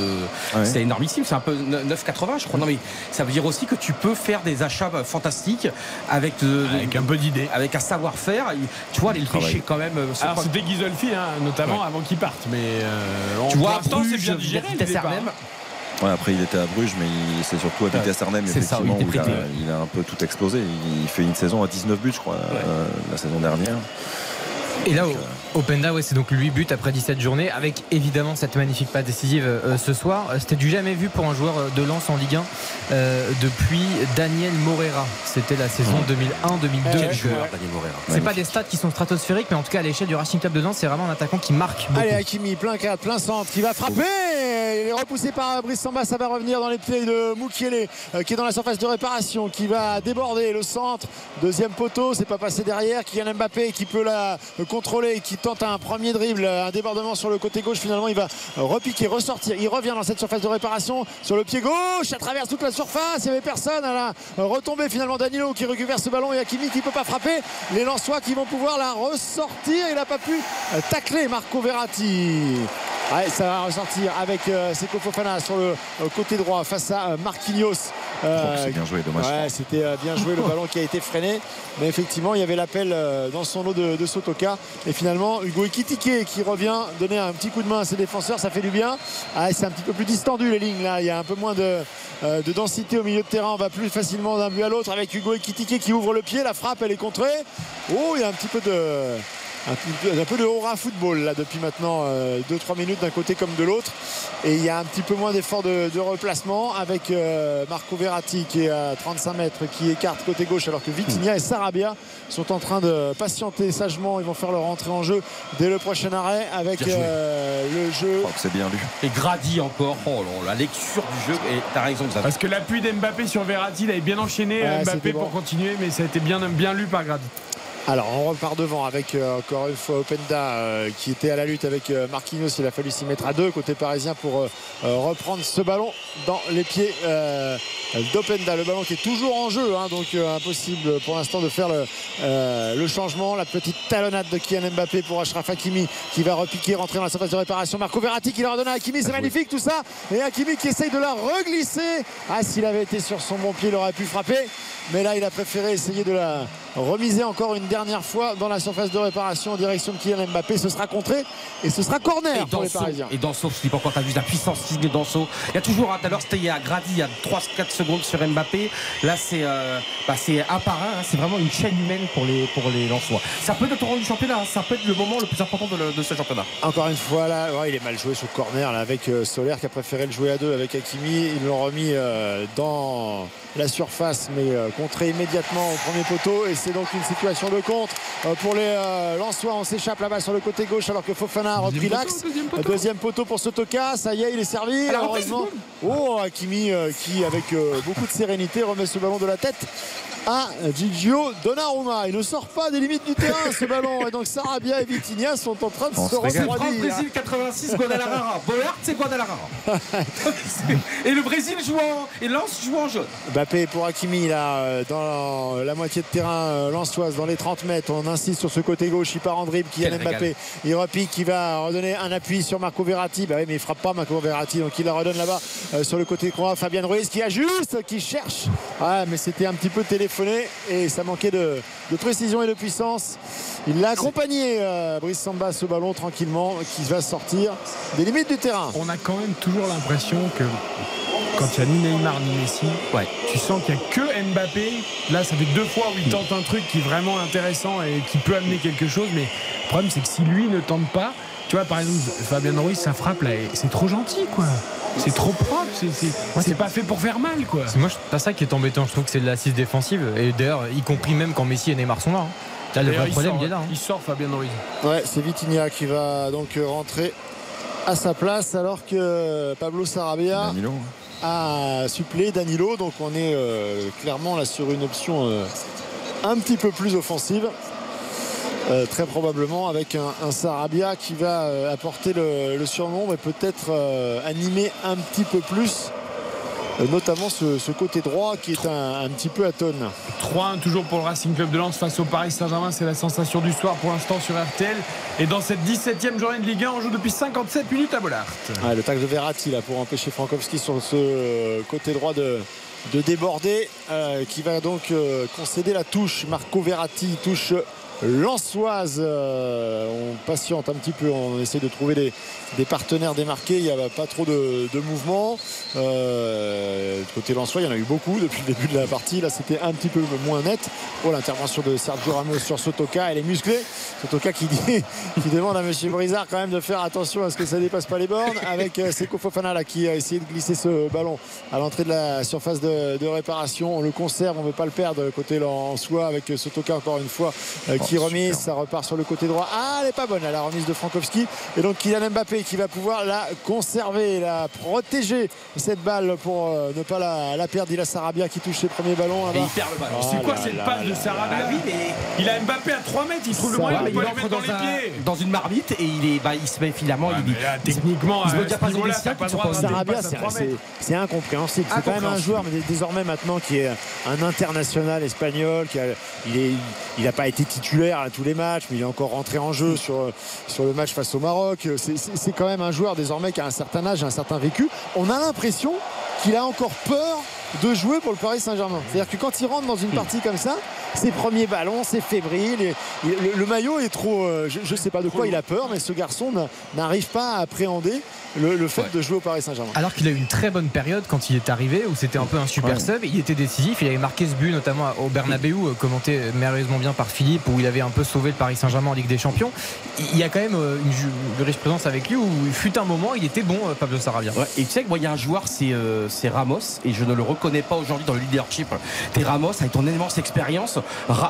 Ouais. C'est énormissime, c'est un peu 9,80 je crois. Non mais ça veut dire aussi que tu peux faire des achats euh, fantastiques avec, de- Avec un peu d'idées. avec un savoir-faire. Tu vois, les Travail. pêcher quand même. euh, c'est Alors c'était Ghisolfi, hein, notamment Ouais. avant qu'il parte. Mais euh, tu vois, c'est bien digéré. le hein. Ouais, après, il était à Bruges, mais il- c'est surtout à Vitesse Arnhem, c'est ça, effectivement, il où il a, il un peu tout explosé. Il fait une saison à 19 buts, je crois, euh, la saison dernière. Et là, Openda, ouais, c'est donc 8 buts après 17 journées, avec évidemment cette magnifique passe décisive euh, ce soir. C'était du jamais vu pour un joueur euh, de Lens en Ligue 1 euh, depuis Daniel Morera. C'était la saison 2001-2002. Quel Euh, joueur, Daniel Morera. C'est pas des stats qui sont stratosphériques, mais en tout cas à l'échelle du Racing Club de Lens, c'est vraiment un attaquant qui marque beaucoup. Allez, Hakimi, plein cadre, plein centre, qui va frapper. Il est repoussé par Brice Samba, ça va revenir dans les pieds de Moukielé, euh, qui est dans la surface de réparation, qui va déborder le centre. Deuxième poteau, c'est pas passé derrière. Kylian Mbappé qui peut la euh, contrôler, qui tente un premier dribble, un débordement sur le côté gauche. Finalement, il va repiquer, ressortir. Il revient dans cette surface de réparation sur le pied gauche, à travers toute la surface. Il n'y avait personne. À la retombée, finalement, Danilo qui récupère ce ballon et Hakimi qui peut pas frapper. Les Lensois qui vont pouvoir la ressortir. Il n'a pas pu euh, tacler Marco Verratti. Ouais, ça va ressortir avec euh, Seko Fofana sur le euh, côté droit face à euh, Marquinhos. C'est bien joué, dommage. Ouais, c'était bien joué le [LAUGHS] ballon qui a été freiné. Mais effectivement, il y avait l'appel dans son lot de, de Sotoka. Et finalement, Hugo Ekitike qui revient donner un petit coup de main à ses défenseurs. Ça fait du bien. Ah, c'est un petit peu plus distendu les lignes là. Il y a un peu moins de, euh, de densité au milieu de terrain. On va plus facilement d'un but à l'autre avec Hugo Ekitike qui ouvre le pied. La frappe, elle est contrée. Oh, il y a un petit peu de. Un peu, un peu de aura football là depuis maintenant 2-3 minutes d'un côté comme de l'autre et il y a un petit peu moins d'effort de, de replacement avec euh, Marco Verratti qui est à 35 mètres qui écarte côté gauche alors que Vitinha et Sarabia sont en train de patienter sagement ils vont faire leur entrée en jeu dès le prochain arrêt avec Bien joué. euh, le jeu Je crois que c'est bien lu. Et Grady encore. Oh là, la lecture du jeu. Et t'as raison, Xavier. Parce que l'appui d'Mbappé sur Verratti, il avait bien enchaîné Ouais, euh, Mbappé bon. pour continuer, mais ça a été bien, bien lu par Grady. Alors on repart devant avec euh, encore une fois Openda euh, qui était à la lutte avec euh, Marquinhos. Il a fallu s'y mettre à deux côté parisien pour reprendre ce ballon dans les pieds d'Openda. Le ballon qui est toujours en jeu, hein, donc impossible pour l'instant de faire le, le changement. La petite talonnade de Kylian Mbappé pour Achraf Hakimi qui va repiquer, rentrer dans la surface de réparation. Marco Verratti qui la redonne à Hakimi, c'est magnifique tout ça. Et Hakimi qui essaye de la reglisser. Ah s'il avait été sur son bon pied, il aurait pu frapper. Mais là, il a préféré essayer de la remiser encore une dernière fois dans la surface de réparation en direction de Kylian Mbappé. Ce sera contré et ce sera corner Et pour les Parisiens. et Danso, je dis pas encore, t'as vu la puissance physique de Danso. Il y a toujours, hein, tout à l'heure, c'était a Grady, il y a 3-4 secondes sur Mbappé. Là, c'est euh, bah, c'est un par un, hein, c'est vraiment une chaîne humaine pour les, pour les Lensois. Ça peut être au rang du championnat, hein, ça peut être le moment le plus important de, le- de ce championnat. Encore une fois, là, ouais, il est mal joué sur le corner là, avec euh, Soler qui a préféré le jouer à deux avec Hakimi. Ils l'ont remis euh, dans la surface, mais euh, contré immédiatement au premier poteau. Et c'est donc une situation de contre euh, pour les euh, Lensois. On s'échappe là-bas sur le côté gauche alors que Fofana a repris l'axe. deuxième poteau. Deuxième poteau pour Sotoka. Ça y est, il est servi. Alors, heureusement. Oh, Hakimi euh, qui, avec beaucoup de sérénité, remet ce ballon de la tête à Gigio Donnarumma. Il ne sort pas des limites du terrain ce ballon. Et donc Sarabia et Vitinha sont en train de On se se refroidir. Brésil 86, Guadalajara. [LAUGHS] Bollard, c'est Guadalajara. [LAUGHS] et le Brésil joue en, et Lens joue en jaune. Mbappé pour Hakimi là euh, dans la moitié de terrain euh, lensoise dans les 30 mètres on insiste sur ce côté gauche il part en dribble Kylian Mbappé il repique il va redonner un appui sur Marco Verratti bah oui mais il frappe pas Marco Verratti donc il la redonne là-bas euh, sur le côté droit Fabien Ruiz qui ajuste qui cherche ah mais c'était un petit peu téléphoné et ça manquait de, de précision et de puissance il l'a accompagné euh, Brice Samba ce ballon tranquillement qui va sortir des limites du terrain On a quand même toujours l'impression que quand il n'y a ni Neymar ni Messi, Ouais. tu sens qu'il n'y a que Mbappé. Là, ça fait deux fois où il tente un truc qui est vraiment intéressant et qui peut amener quelque chose. Mais le problème, c'est que si lui ne tente pas, tu vois, par exemple, Fabien Ruiz, sa frappe, là, c'est trop gentil, quoi. C'est trop propre. C'est, c'est- c'est pas fait pour faire mal, quoi. C'est moi, je- pas ça qui est embêtant. Je trouve que c'est de l'assise défensive. Et d'ailleurs, y compris même quand Messi et Neymar sont là. hein. Là, le D'ailleurs, vrai il problème, sort, il est là. hein. Il sort Fabien Ruiz. Ouais, c'est Vitinha qui va donc rentrer à sa place alors que Pablo Sarabia Danilo. a supplé Danilo. Donc on est euh, clairement là sur une option euh, un petit peu plus offensive. Euh, très probablement avec un, un Sarabia qui va euh, apporter le, le surnom et peut-être euh, animer un petit peu plus notamment ce, ce côté droit qui est un, un petit peu à tonne. 3-1 toujours pour le Racing Club de Lens face au Paris Saint-Germain. C'est la sensation du soir pour l'instant sur RTL. Et dans cette 17e journée de Ligue 1, on joue depuis 57 minutes à Bollard. Le tacle de Verratti là pour empêcher Frankowski sur ce côté droit de, de déborder qui va donc concéder la touche. Marco Verratti touche Lançoise. Euh, on patiente un petit peu, on essaie de trouver des, partenaires démarqués. Il n'y a pas trop de, mouvement. Euh, côté Lançois, il y en a eu beaucoup depuis le début de la partie. Là, c'était un petit peu moins net. Oh, l'intervention de Sergio Ramos sur Sotoka, elle est musclée. Sotoka qui, dit, qui demande à Monsieur Brizard quand même de faire attention à ce que ça dépasse pas les bornes. Avec euh, Seko Fofana qui a essayé de glisser ce ballon à l'entrée de la surface de, réparation. On le conserve, on ne veut pas le perdre côté Lançois avec Sotoka encore une fois euh, Oh, remise. super. Ça repart sur le côté droit. Ah, elle n'est pas bonne là, la remise de Frankowski. Et donc Kylian Mbappé qui va pouvoir la conserver, la protéger cette balle pour euh, ne pas la, la perdre. Il a Sarabia qui touche ses premiers ballons Et il perd le ballon. Oh C'est quoi là cette passe de là Sarabia Ah oui, mais Il a Mbappé à 3 mètres, il trouve le moyen de pas le mettre dans, dans, les un- pieds. dans une marmite et il, est, bah, il se met finalement. Ouais, il, là, il- techniquement, il se à siens t'as pas qui passe Sarabia, à c'est- incompréhensible. C'est quand même un joueur, mais dé- désormais maintenant, qui est un international espagnol. Qui a, il est, il n'a pas été titulaire à tous les matchs, mais il est encore rentré en jeu sur, sur le match face au Maroc. C'est- quand même un joueur désormais qui a un certain âge, un certain vécu. On a l'impression qu'il a encore peur de jouer pour le Paris Saint-Germain. C'est-à-dire que quand il rentre dans une partie comme ça, ses premiers ballons, c'est fébrile. et- et le, le maillot est trop. euh, je ne sais pas de quoi il a peur, mais ce garçon n'a- n'arrive pas à appréhender le, le fait de jouer au Paris Saint-Germain. Alors qu'il a eu une très bonne période quand il est arrivé, où c'était un peu un super Ouais. sub. Il était décisif. Il avait marqué ce but, notamment au Bernabeu, euh, commenté merveilleusement bien par Philippe, où il avait un peu sauvé le Paris Saint-Germain en Ligue des Champions. Il y a quand même euh, une ju- jurisprudence avec lui où il fut un moment, il était bon, Pablo Sarabia. Ouais, et tu sais que moi, il y a un joueur, c'est euh, c'est Ramos, et je ne le reconnais pas aujourd'hui dans le leadership. T'es Ramos, avec ton immense expérience.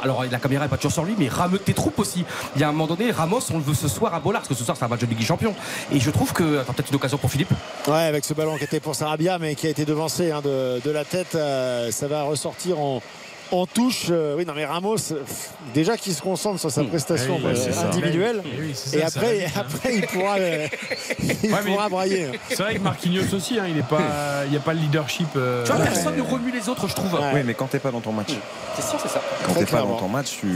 Alors, la caméra est pas toujours sur lui, mais rameute tes troupes aussi. Il y a un moment donné, Ramos, on le veut ce soir à Bollard, parce que ce soir, c'est un match de Ligue des Champions. Et je trouve que. Attends, peut-être une occasion pour Philippe. Ouais, avec ce ballon qui était pour Sarabia, mais qui a été devancé hein, de, de la tête, euh, ça va ressortir en, en touche. Euh, oui, non, mais Ramos, euh, déjà qu'il se concentre sur sa prestation Eh oui, euh, individuelle, Eh oui, et ça après, hein. après il pourra, euh, [LAUGHS] il Ouais, pourra brailler. C'est vrai que Marquinhos aussi, hein, il est pas, il n'y a pas le leadership. euh, Tu vois, ouais. personne ne remue les autres, je trouve. Ouais. Oui, mais quand t'es pas dans ton match, C'est sûr, c'est ça. quand t'es pas dans ton match, tu,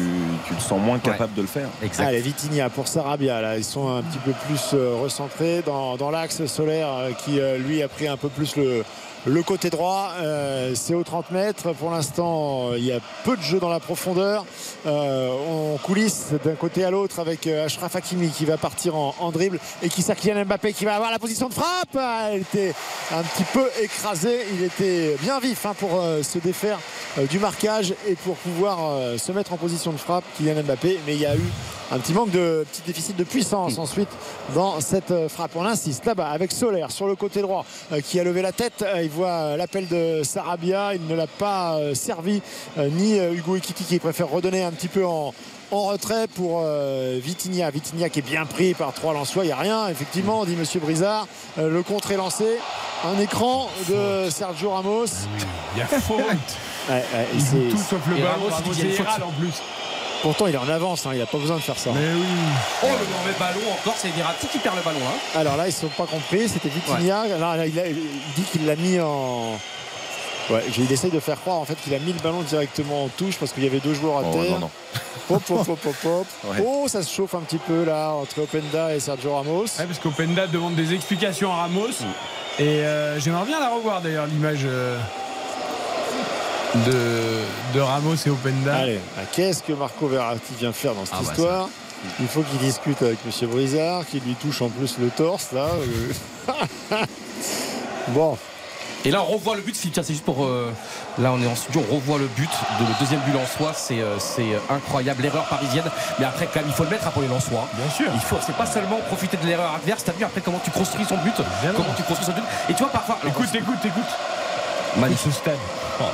tu te sens moins capable de le faire. Exact. Allez, Vitinha pour Sarabia. Là, ils sont un petit peu plus euh, recentrés dans, dans l'axe solaire euh, qui, euh, lui, a pris un peu plus le, le côté droit. Euh, C'est aux 30 mètres. Pour l'instant, il y a peu de jeu dans la profondeur. Euh, on coulisse d'un côté à l'autre avec euh, Ashraf Hakimi qui va partir en, dribble et qui Kylian Mbappé qui va avoir la position de frappe. Ah, Il était un petit peu écrasé. Il était bien vif hein, pour euh, se défaire euh, du marquage et pour pouvoir se mettre en position de frappe Kylian Mbappé. Mais il y a eu un petit manque de petit déficit de puissance ensuite dans cette euh, frappe. On insiste là-bas avec Solaire sur le côté droit euh, qui a levé la tête. Euh, Il voit l'appel de Sarabia. Il ne l'a pas servi ni Hugo Ekiti qui préfère redonner un petit peu en en retrait pour euh, Vitinha. Vitinha qui est bien pris par trois Lensois. Il n'y a rien, effectivement, dit Monsieur Brizard. Euh, le contre est lancé. Un écran de Sergio Ramos. Il y a faute. [LAUGHS] Ouais, ouais, et Il c'est- joue tout sauf le ballon. Ramos, Ramos, en plus. Pourtant, il est en avance. hein, il n'a pas besoin de faire ça. Mais oui. Oh, le mauvais ballon encore, c'est Verratti qui perd le ballon. Hein. Alors là, ils ne sont pas compris. C'était Vitinha. Alors là, il, a- il dit qu'il l'a mis en. Ouais, il essaye de faire croire en fait qu'il a mis le ballon directement en touche parce qu'il y avait deux joueurs à Oh, terre. non, non. Hop, hop, hop, hop, hop. [LAUGHS] Ouais. Oh, ça se chauffe un petit peu là entre Openda et Sergio Ramos. Ouais, parce qu'Openda demande des explications à Ramos. Et euh, j'aimerais bien la revoir d'ailleurs, l'image euh, de, de Ramos et Openda. Allez, ah, qu'est-ce que Marco Verratti vient faire dans cette Ah bah, histoire Il faut qu'il discute avec Monsieur Brizard, qui lui touche en plus le torse là. euh. [LAUGHS] bon, Et là, on revoit le but. Philippe, c'est juste pour. euh, là, on est en studio, on revoit le but de le deuxième but en soi. C'est euh, c'est, incroyable. L'erreur parisienne. Mais après, quand même, il faut le mettre hein, pour les Lensois. Bien sûr. Il faut, c'est pas seulement profiter de l'erreur adverse. T'as vu après comment tu construis son but, comment tu construis son but? Et tu vois parfois. alors, Écoute, écoute, écoute. magnifique. Ce stade. Oh.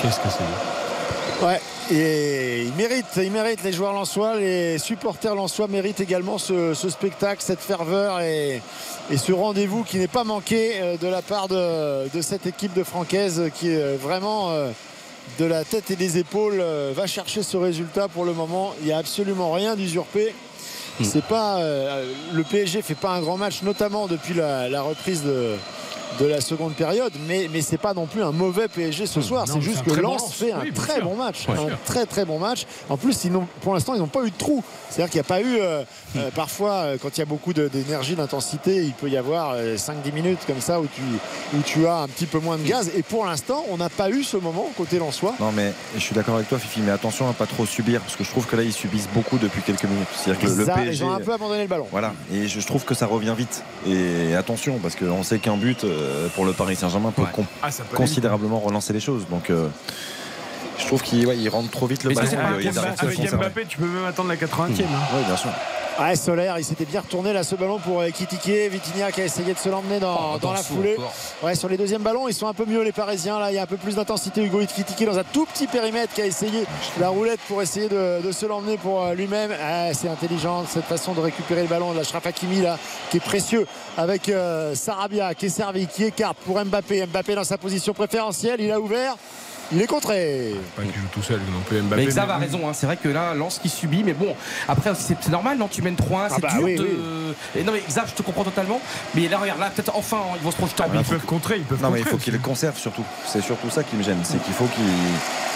Qu'est-ce que c'est ouais. Et il mérite, il mérite les joueurs lensois, les supporters lensois méritent également ce, ce spectacle, cette ferveur et, et ce rendez-vous qui n'est pas manqué euh, de la part de, de cette équipe de Francaise qui est vraiment euh, de la tête et des épaules euh, va chercher ce résultat pour le moment. Il n'y a absolument rien d'usurpé. c'est pas euh, le PSG fait pas un grand match, notamment depuis la, la reprise de de la seconde période, mais, mais c'est pas non plus un mauvais PSG ce soir. C'est juste que bon Lens fait un Oui, très sûr. bon match, un très très bon match. En plus, ils n'ont- pour l'instant, ils n'ont pas eu de trou. C'est-à-dire qu'il n'y a pas eu euh, Hmm. euh, parfois euh, quand il y a beaucoup d'énergie, d'intensité, il peut y avoir euh, 5-10 minutes comme ça où tu où tu as un petit peu moins de gaz. Et pour l'instant, on n'a pas eu ce moment côté Lensois. Non mais je suis d'accord avec toi Fifi mais attention à pas trop subir parce que je trouve que là ils subissent beaucoup depuis quelques minutes. C'est-à-dire que le, PSG ils ont un peu abandonné le ballon. Voilà, et je je trouve que ça revient vite. Et attention, parce qu'on sait qu'un but euh, pour le Paris Saint-Germain peut, Ah, peut considérablement relancer les choses. Donc euh, je trouve qu'il ouais, il rentre trop vite le ballon. réactions Avec. Mbappé, tu peux même attendre la 80e. hein. Oui, bien sûr. Ouais, Solaire, il s'était bien retourné là ce ballon pour euh, Kitike. Vitinha qui a essayé de se l'emmener dans, Oh, dans la foulée. encore. Ouais, sur les deuxièmes ballons, ils sont un peu mieux les Parisiens. Là, il y a un peu plus d'intensité. Hugo Kitike dans un tout petit périmètre qui a essayé la roulette pour essayer de, de se l'emmener pour euh, lui-même. Ah, c'est intelligent cette façon de récupérer le ballon de la Hakimi là, qui est précieux avec euh, Sarabia qui est servi, qui écarte pour Mbappé. Mbappé dans sa position préférentielle, il a ouvert. Il est contré. Pas qu'il joue tout seul non plus Mbappé. Mais Xav a raison, hein. c'est vrai que là, Lance qui subit, mais bon, après c'est c'est normal, non Tu mènes 3-1, c'est Ah bah dur oui, de. oui. Et non, mais Xav, je te comprends totalement, mais là, regarde, là, peut-être enfin, ils vont se projeter en Ils peuvent contrer, ils peuvent Non mais il faut qu'il le aussi. conserve surtout. C'est surtout ça qui me gêne. C'est qu'il faut qu'ils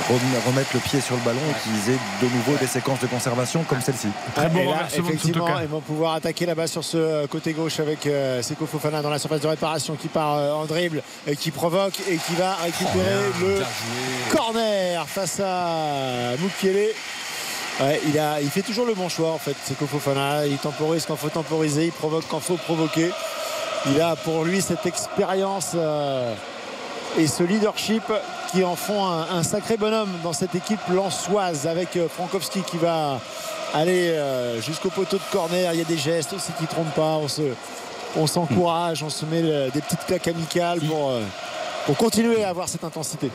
rem- remettent le pied sur le ballon et qu'ils aient de nouveau des séquences de conservation comme celle-ci. Très bon là, effectivement, ils vont pouvoir attaquer là-bas sur ce euh, côté gauche avec euh, Seko Fofana dans la surface de réparation qui part euh, en dribble et qui provoque et qui va récupérer le corner face à Mukiele. Ouais, il, fait toujours le bon choix en fait, Seko Fofana. Il temporise quand faut temporiser, il provoque quand faut provoquer. Il a pour lui cette expérience euh, et ce leadership qui en font un, sacré bonhomme dans cette équipe lançoise avec euh, Frankowski qui va aller euh, jusqu'au poteau de corner. Il y a des gestes aussi qui ne trompent pas. On se, on s'encourage, on se met des petites claques amicales pour continuer à avoir cette intensité.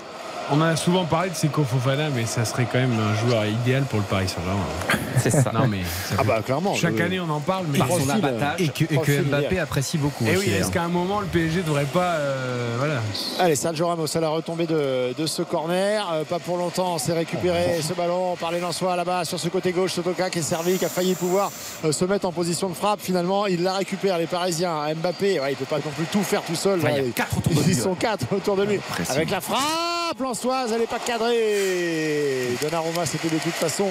On a souvent parlé de Seko Fofana, mais ça serait quand même un joueur idéal pour le Paris Saint-Germain. [LAUGHS] C'est ça. Non mais ça Ah bah clairement. chaque le- année on en parle, mais Par son abattage. Et que, et que Mbappé apprécie beaucoup. Et aussi, oui, est-ce hein. qu'à un moment le PSG devrait pas, euh, voilà. Allez, Sergio Ramos à la retombée de, de ce corner. Euh, pas pour longtemps, on s'est récupéré ce ballon par les Lensois là-bas sur ce côté gauche. Sotoka qui est servi, qui a failli pouvoir euh, se mettre en position de frappe. Finalement, il la récupère, les Parisiens. Mbappé, ouais, il peut pas non plus tout faire tout seul. Enfin, là. il y a quatre autour de lui, Ils sont quatre autour de lui. Avec la frappe lensoise, elle n'est pas cadrée. Donnarumma, c'était de toute façon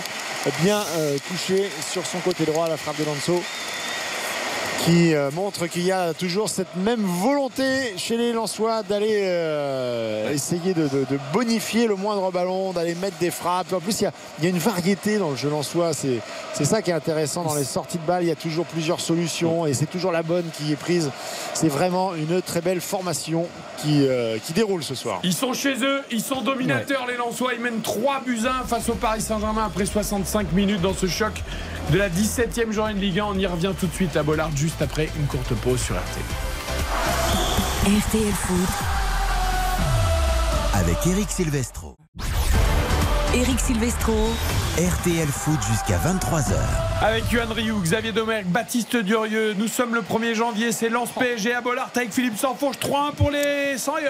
bien euh, touché sur son côté droit, la frappe de Lanzo qui euh, montre qu'il y a toujours cette même volonté chez les Lensois d'aller euh, essayer de, bonifier le moindre ballon, d'aller mettre des frappes. En plus, il y a, une variété dans le jeu lensois. C'est, c'est ça qui est intéressant dans les sorties de balles. Il y a toujours plusieurs solutions et c'est toujours la bonne qui est prise. C'est vraiment une très belle formation qui, euh, qui déroule ce soir. Ils sont chez eux, ils sont dominateurs les Lensois, ils mènent 3 buts 1 face au Paris Saint-Germain après 65 minutes dans ce choc de la 17e journée de Ligue 1. On y revient tout de suite à Bollard juste après une courte pause sur RT. RTL Foot. avec Eric Silvestro. Eric Silvestro. RTL Foot jusqu'à 23h. Avec Yohan Rioux, Xavier Domergue, Baptiste Durieux, nous sommes le 1er janvier, c'est Lens PSG à Bollard avec Philippe Sanfourche, 3-1 pour les 100 Ouais,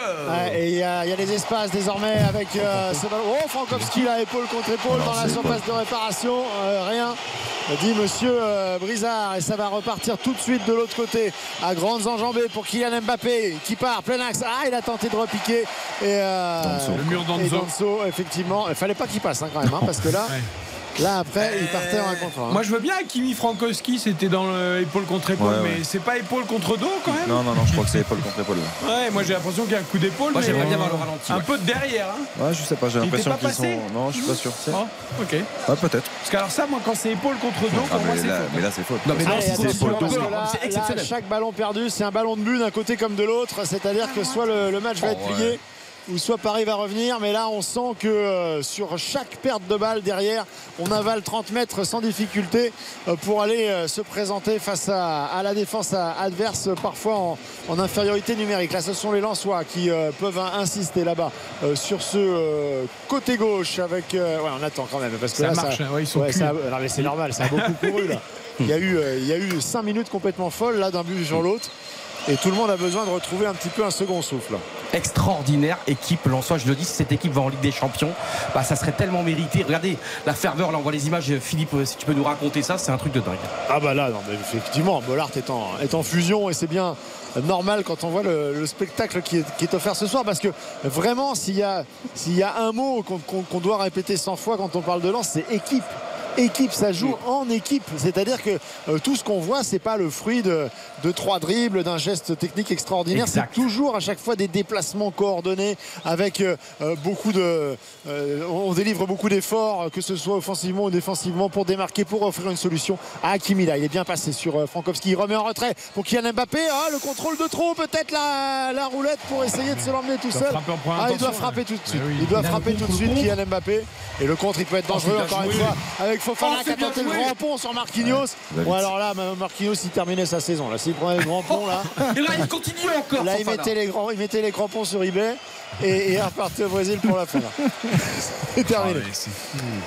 et il y, a il y a des espaces désormais avec euh, ce ballon. Oh, Frankowski là, épaule contre épaule dans la surface de réparation. Euh, rien, dit monsieur euh, Brizard. Et ça va repartir tout de suite de l'autre côté. À grandes enjambées pour Kylian Mbappé qui part plein axe. Ah, il a tenté de repiquer. Et, euh, Danso. Le mur. Danso, effectivement. Il fallait pas qu'il passe hein, quand même, hein, parce que là, là après, il partait en un contre un. Moi je veux bien Kimi Frankowski, c'était dans l'épaule contre épaule, Ouais, ouais. mais c'est pas épaule contre dos quand même? Non, non, non, je crois que c'est épaule contre épaule. là. Ouais, moi j'ai l'impression qu'il y a un coup d'épaule. Moi, mais j'aimerais bien voir le ralenti, Un peu de derrière. Hein. Ouais, je sais pas, j'ai l'impression qu'ils sont. passé Non, je suis pas sûr. C'est- Oh, ok. Ouais, peut-être. Parce que alors ça, moi quand c'est épaule contre dos, Ah, pour moi c'est mais là, c'est faute. Non, mais non, Allez, c'est épaule C'est exceptionnel. chaque ballon perdu, c'est un ballon de but d'un côté comme de l'autre. C'est-à-dire que soit le, match va être Oh, plié ou soit Paris va revenir. Mais là, on sent que euh, sur chaque perte de balle derrière, on avale 30 mètres sans difficulté euh, pour aller euh, se présenter face à, à la défense à- adverse, parfois en, en infériorité numérique. Là, ce sont les Lensois qui euh, peuvent insister là-bas euh, sur ce euh, côté gauche avec. euh, ouais, on attend quand même parce que Ça là, marche, ouais, ils sont ouais, ça- non, mais c'est normal, ça a beaucoup couru là. [LAUGHS] Il y a eu, euh, il y a eu 5 minutes complètement folles là d'un but sur l'autre. Et tout le monde a besoin de retrouver un petit peu un second souffle. extraordinaire équipe Lensois je le dis si cette équipe va en Ligue des Champions bah, ça serait tellement mérité regardez la ferveur là on voit les images Philippe euh, si tu peux nous raconter ça c'est un truc de dingue Ah bah là, non, mais effectivement, Bollard est en, est en fusion et c'est bien normal quand on voit le, le spectacle qui est, qui est offert ce soir parce que vraiment s'il y a, s'il y a un mot qu'on qu'on- qu'on doit répéter 100 fois quand on parle de lance, c'est équipe. Équipe, ça joue en équipe. C'est-à-dire que euh, tout ce qu'on voit, c'est pas le fruit de, de trois dribbles, d'un geste technique extraordinaire. C'est toujours à chaque fois des déplacements coordonnés avec euh, euh, beaucoup de. euh, on délivre beaucoup d'efforts, que ce soit offensivement ou défensivement, pour démarquer, pour offrir une solution à Hakimi. Là, il est bien passé sur euh, Frankowski. Il remet en retrait pour Kylian Mbappé. Ah, le contrôle de trop, peut-être la, la roulette pour essayer de se l'emmener tout seul. Ah, il doit frapper tout de suite. Eh oui. Il doit Il frapper tout de suite Kylian Mbappé. Et le contre, il peut être dangereux encore une fois avec Fofana Oh, qui a tenté le grand pont sur Marquinhos. Bon, vite. alors là, Marquinhos, il terminait sa saison. Là, prenait là. [LAUGHS] et là il continue encore Là, il mettait, les grands, il mettait les crampons sur eBay et, et il repartait au Brésil pour la fin. [LAUGHS] C'est terminé.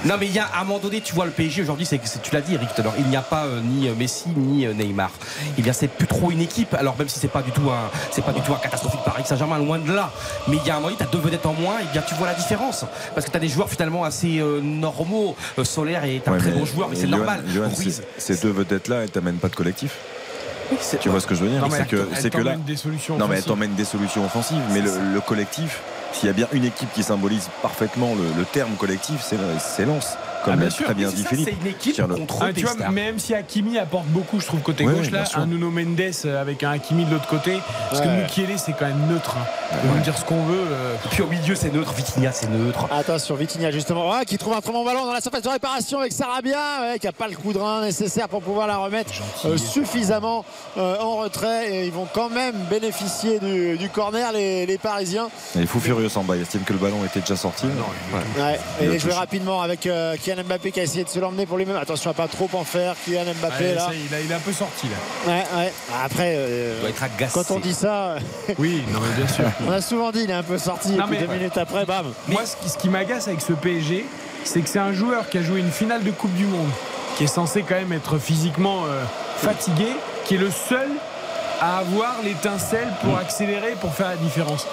Non mais il y a à un moment donné tu vois le PSG aujourd'hui c'est c'est- tu l'as dit Eric tout à l'heure il n'y a pas euh, ni euh, Messi ni euh, Neymar il y a c'est plus trop une équipe alors même si c'est pas du tout un c'est pas du tout un catastrophique Paris Saint-Germain loin de là mais il y a un moment tu as deux vedettes en moins et bien tu vois la différence parce que tu as des joueurs finalement assez euh, normaux euh, Solaire est un Ouais, très bon joueur mais c'est Johan- normal Johan, Ruiz ces- deux vedettes-là, elles t'amènent pas de collectif. Tu vois ce que je veux dire C'est que, c'est là. t'emmène des solutions Non, mais elle offensives. t'emmène des solutions offensives. Mais le, le collectif, s'il y a bien une équipe qui symbolise parfaitement le, le terme collectif, c'est c'est Lens. Comme Ah, bien l'a sûr. très bien Oui, dit c'est ça, Philippe. c'est une équipe contre Ah, tu vois, même si Hakimi apporte beaucoup, je trouve, côté Ouais, gauche, là, un Nuno Mendes avec un Hakimi de l'autre côté. Parce Ouais. que Mukiele, c'est quand même neutre. hein. On peut dire ce qu'on veut. euh, et puis au milieu c'est neutre Vitinha c'est neutre Attention, Vitinha justement, ouais, qui trouve un très bon ballon dans la surface de réparation avec Sarabia, ouais, qui n'a pas le coup de rein nécessaire pour pouvoir la remettre euh, suffisamment euh, en retrait. Et ils vont quand même bénéficier du, du corner, les, les Parisiens. Il est fou furieux Samba. Il estime que le ballon était déjà sorti. Ouais. Ouais, Il et jouer touche. rapidement avec euh, Kylian Mbappé qui a essayé de se l'emmener pour lui-même. Attention à pas trop en faire, Kylian Mbappé ouais, là. ça, il, a, il est un peu sorti là. Ouais, ouais. Après, euh, doit être agacé quand on dit ça, [LAUGHS] Oui, non, mais bien sûr. on a souvent dit il est un peu sorti. Non, et puis mais- deux minutes après, bam. Moi, ce qui, ce qui m'agace avec ce PSG, c'est que c'est un joueur qui a joué une finale de Coupe du Monde, qui est censé quand même être physiquement euh, fatigué, qui est le seul à avoir l'étincelle pour accélérer, pour faire la différence.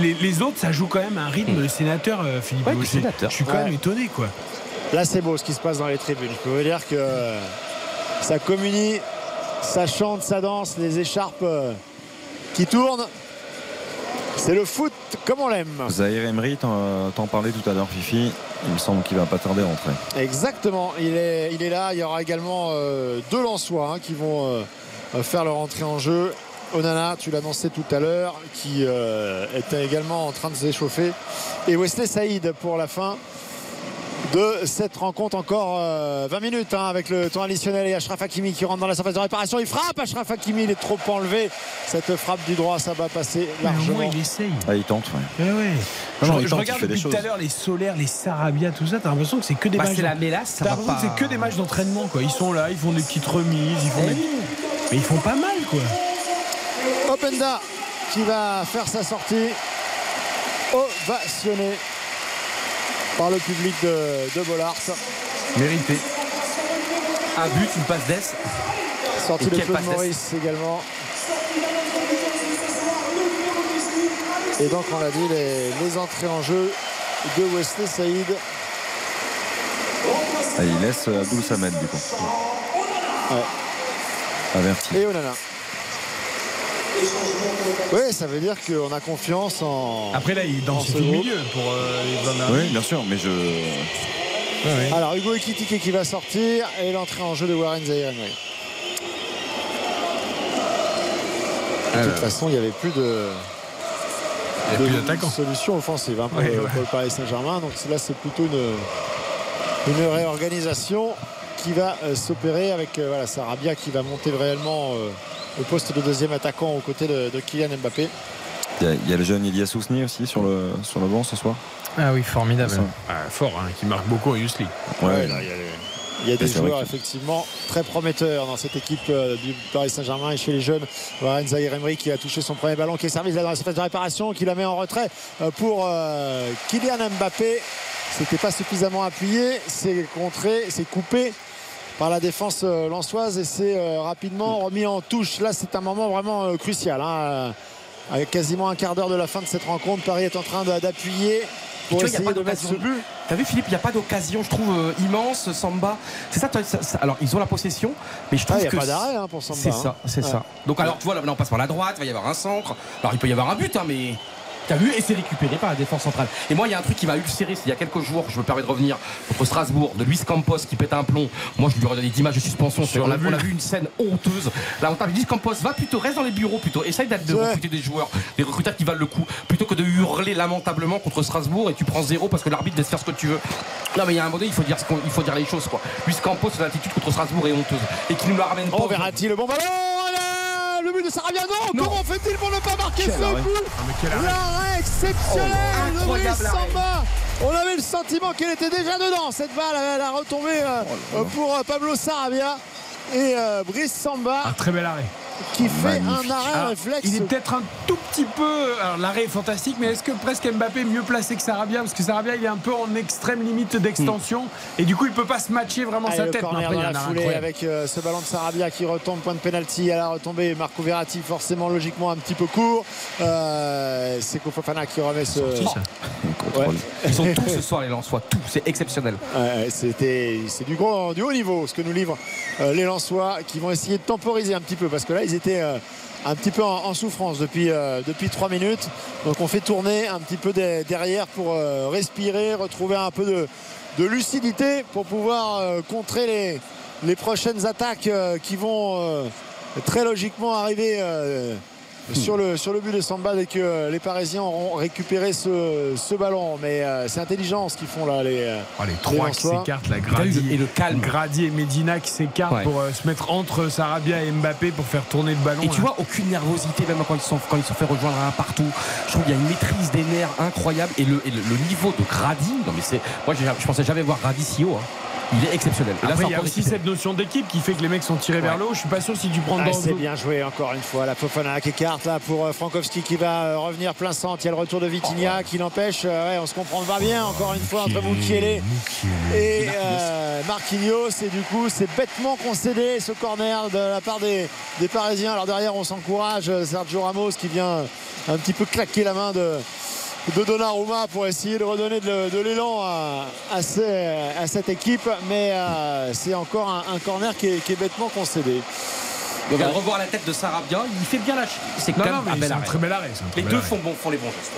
Les, les autres, ça joue quand même un rythme de sénateur, euh, Philippe. Ouais, sénateur. Je suis quand Ouais. même étonné, quoi. Là, c'est beau ce qui se passe dans les tribunes. Je peux vous dire que ça communie, ça chante, ça danse, les écharpes euh, qui tournent. C'est le foot comme on l'aime. Zahir Emery, t'en t'en parlais tout à l'heure, Fifi. Il me semble qu'il va pas tarder à rentrer. Exactement, il est, il est là. Il y aura également euh, deux Lensois hein, qui vont euh, faire leur entrée en jeu. Onana, tu l'annonçais tout à l'heure, qui euh, était également en train de s'échauffer. Et Wesley Saïd pour la fin de cette rencontre. Encore euh, 20 minutes hein, avec le temps additionnel et Ashraf Hakimi qui rentre dans la surface de réparation. Il frappe Ashraf Hakimi, il est trop enlevé. Cette frappe du droit, ça va passer Mais au largement. moins, il essaye. Ah, il tente, ouais. Ouais, ouais. Non, non, je tente, regarde depuis tout à l'heure les solaires, les Sarabia, tout ça. T'as l'impression que c'est que des Bah, matchs. c'est la mélasse, ça pas- c'est que des matchs d'entraînement, quoi. Ils sont là, ils font des petites remises, ils font des- Mais ils font pas mal, quoi. Openda qui va faire sa sortie ovationné par le public de, de Bollard. Mérité. un but une passe d'ess Sortie de Claude. Maurice également. Et donc on l'a dit, les, les entrées en jeu de Wesley Saïd. Ah, il laisse Abdul Samed, du coup. Ouais. Averti. Et Onana. Oui, ça veut dire qu'on a confiance en. Après, là, il le groupe. milieu pour euh, les. Oui, bien sûr, mais je. Alors Hugo Ekitike qui va sortir et l'entrée en jeu de Warren Zahir Emery. De toute façon, il n'y avait plus de, Il y a de plus d'attaquants. solution offensive hein, pour, Ouais, le- ouais. pour le Paris Saint-Germain. Donc là, c'est plutôt une, une réorganisation qui va euh, s'opérer avec euh, voilà, Sarabia qui va monter réellement euh, au poste de deuxième attaquant aux côtés de, de Kylian Mbappé. Il y, a, il y a le jeune Elias Ousni aussi sur le, sur le banc ce soir. Ah oui, formidable. Ah, fort, hein, qui marque beaucoup Youth League. Ouais, Ouais, là, il y a, les- il y a des joueurs que- effectivement très prometteurs dans cette équipe euh, du Paris Saint-Germain et chez les jeunes. Warren Zahir Emery qui a touché son premier ballon, qui est servi là dans la surface de réparation, qui la met en retrait euh, pour euh, Kylian Mbappé. C'était pas suffisamment appuyé, c'est contré, c'est coupé par la défense euh, lançoise et c'est euh, rapidement remis en touche. Là, c'est un moment vraiment euh, crucial. hein. Avec quasiment un quart d'heure de la fin de cette rencontre, Paris est en train d'a- d'appuyer Tu pour vois, il y a essayer pas de mettre but. T'as vu Philippe, il n'y a pas d'occasion, je trouve euh, immense, Samba. C'est ça, ça- ça- alors ils ont la possession, mais je trouve Ah, il y a que pas d'arrêt, hein, pour Samba, C'est hein. ça, c'est Ouais. ça. Donc alors tu vois là, on passe par la droite, il va y avoir un centre. Alors il peut y avoir un but, hein, mais T'as vu Et c'est récupéré par la défense centrale. Et moi, il y a un truc qui m'a ulcéré, c'est il y a quelques jours, je me permets de revenir contre Strasbourg, de Luis Campos qui pète un plomb. Moi, je lui aurais donné 10 matchs de suspension. Sur on, a, on a vu une scène honteuse. Là, on t'a Luis Campos, va plutôt, reste dans les bureaux plutôt. Essaye d'être de Ouais. recruter des joueurs, des recruteurs qui valent le coup, plutôt que de hurler lamentablement contre Strasbourg et tu prends zéro parce que l'arbitre laisse faire ce que tu veux. Non, mais il y a un moment donné, il faut dire, ce qu'on- il faut dire les choses, quoi. Luis Campos, son attitude contre Strasbourg est honteuse. Et qui nous la ramène pas. Oh, Verratti, le bon ballon là Le but de Sarabia, non, Comment fait-il pour ne pas marquer Quel ce arrêt. coup Ah, arrêt. L'arrêt exceptionnel Oh, de Brice. Samba On avait le sentiment qu'elle était déjà dedans, cette balle, elle a retombé euh, pour euh, Pablo Sarabia. Et euh, Brice Samba Un très bel arrêt. Qui fait Magnifique. un arrêt Alors, réflexe. Il est peut-être un tout petit peu. Alors l'arrêt est fantastique, mais est-ce que presque Mbappé est mieux placé que Sarabia? Parce que Sarabia il est un peu en extrême limite d'extension et du coup il peut pas se matcher vraiment Allez, sa tête. après, il y a foulée avec euh, ce ballon de Sarabia qui retombe point de pénalty à la retombée Marco Verratti forcément logiquement un petit peu court euh, c'est Kofofana qui remet ce Ouais. [LAUGHS] Ils sont tous ce soir, les Lensois, tout, c'est exceptionnel. C'était c'est du gros du haut niveau ce que nous livrent euh, les Lensois qui vont essayer de temporiser un petit peu parce que là ils étaient euh, un petit peu en, souffrance depuis euh, depuis trois minutes. Donc on fait tourner un petit peu de- derrière pour euh, respirer retrouver un peu de, lucidité pour pouvoir euh, contrer les, les prochaines attaques qui vont très logiquement arriver sur le, sur le but de Samba dès que euh, les Parisiens auront récupéré ce, ce ballon. Mais euh, c'est intelligent ce qu'ils font là. Les, euh, Oh, les trois qui s'écartent, la Grady, et le calme. Grady et Medina qui s'écartent Ouais. pour euh, se mettre entre Sarabia et Mbappé pour faire tourner le ballon. Et tu vois, aucune nervosité, même quand ils sont, quand ils sont fait rejoindre un partout. Je trouve qu'il y a une maîtrise des nerfs incroyable. Et le, et le, le niveau de Grady, non mais c'est. Moi, je pensais jamais voir Grady si haut. hein. Il est exceptionnel. Après, il y a aussi cette notion d'équipe qui fait que les mecs sont tirés vers le haut. Je suis pas sûr si tu prends Ah, dans c'est bien joué encore une fois. La Fofana qui écarte là pour euh, Frankowski qui va euh, revenir plein centre. Il y a le retour de Vitinha qui l'empêche. Euh, ouais, on se comprend pas bien encore une fois entre Mukiele et euh, Marquinhos. Et du coup, c'est bêtement concédé ce corner de la part des, des Parisiens. Alors derrière, on s'encourage. Sergio Ramos qui vient un petit peu claquer la main de de Donnarumma pour essayer de redonner de, de l'élan à, à ces- à cette équipe mais euh, c'est encore un, un corner qui est, qui est bêtement concédé Donc, à revoir la tête de Sarabia, il fait bien la. C'est quand non, même un bel un arrêt. très bel arrêt. Les bel deux arrêt. font, bon, font les bons gestes.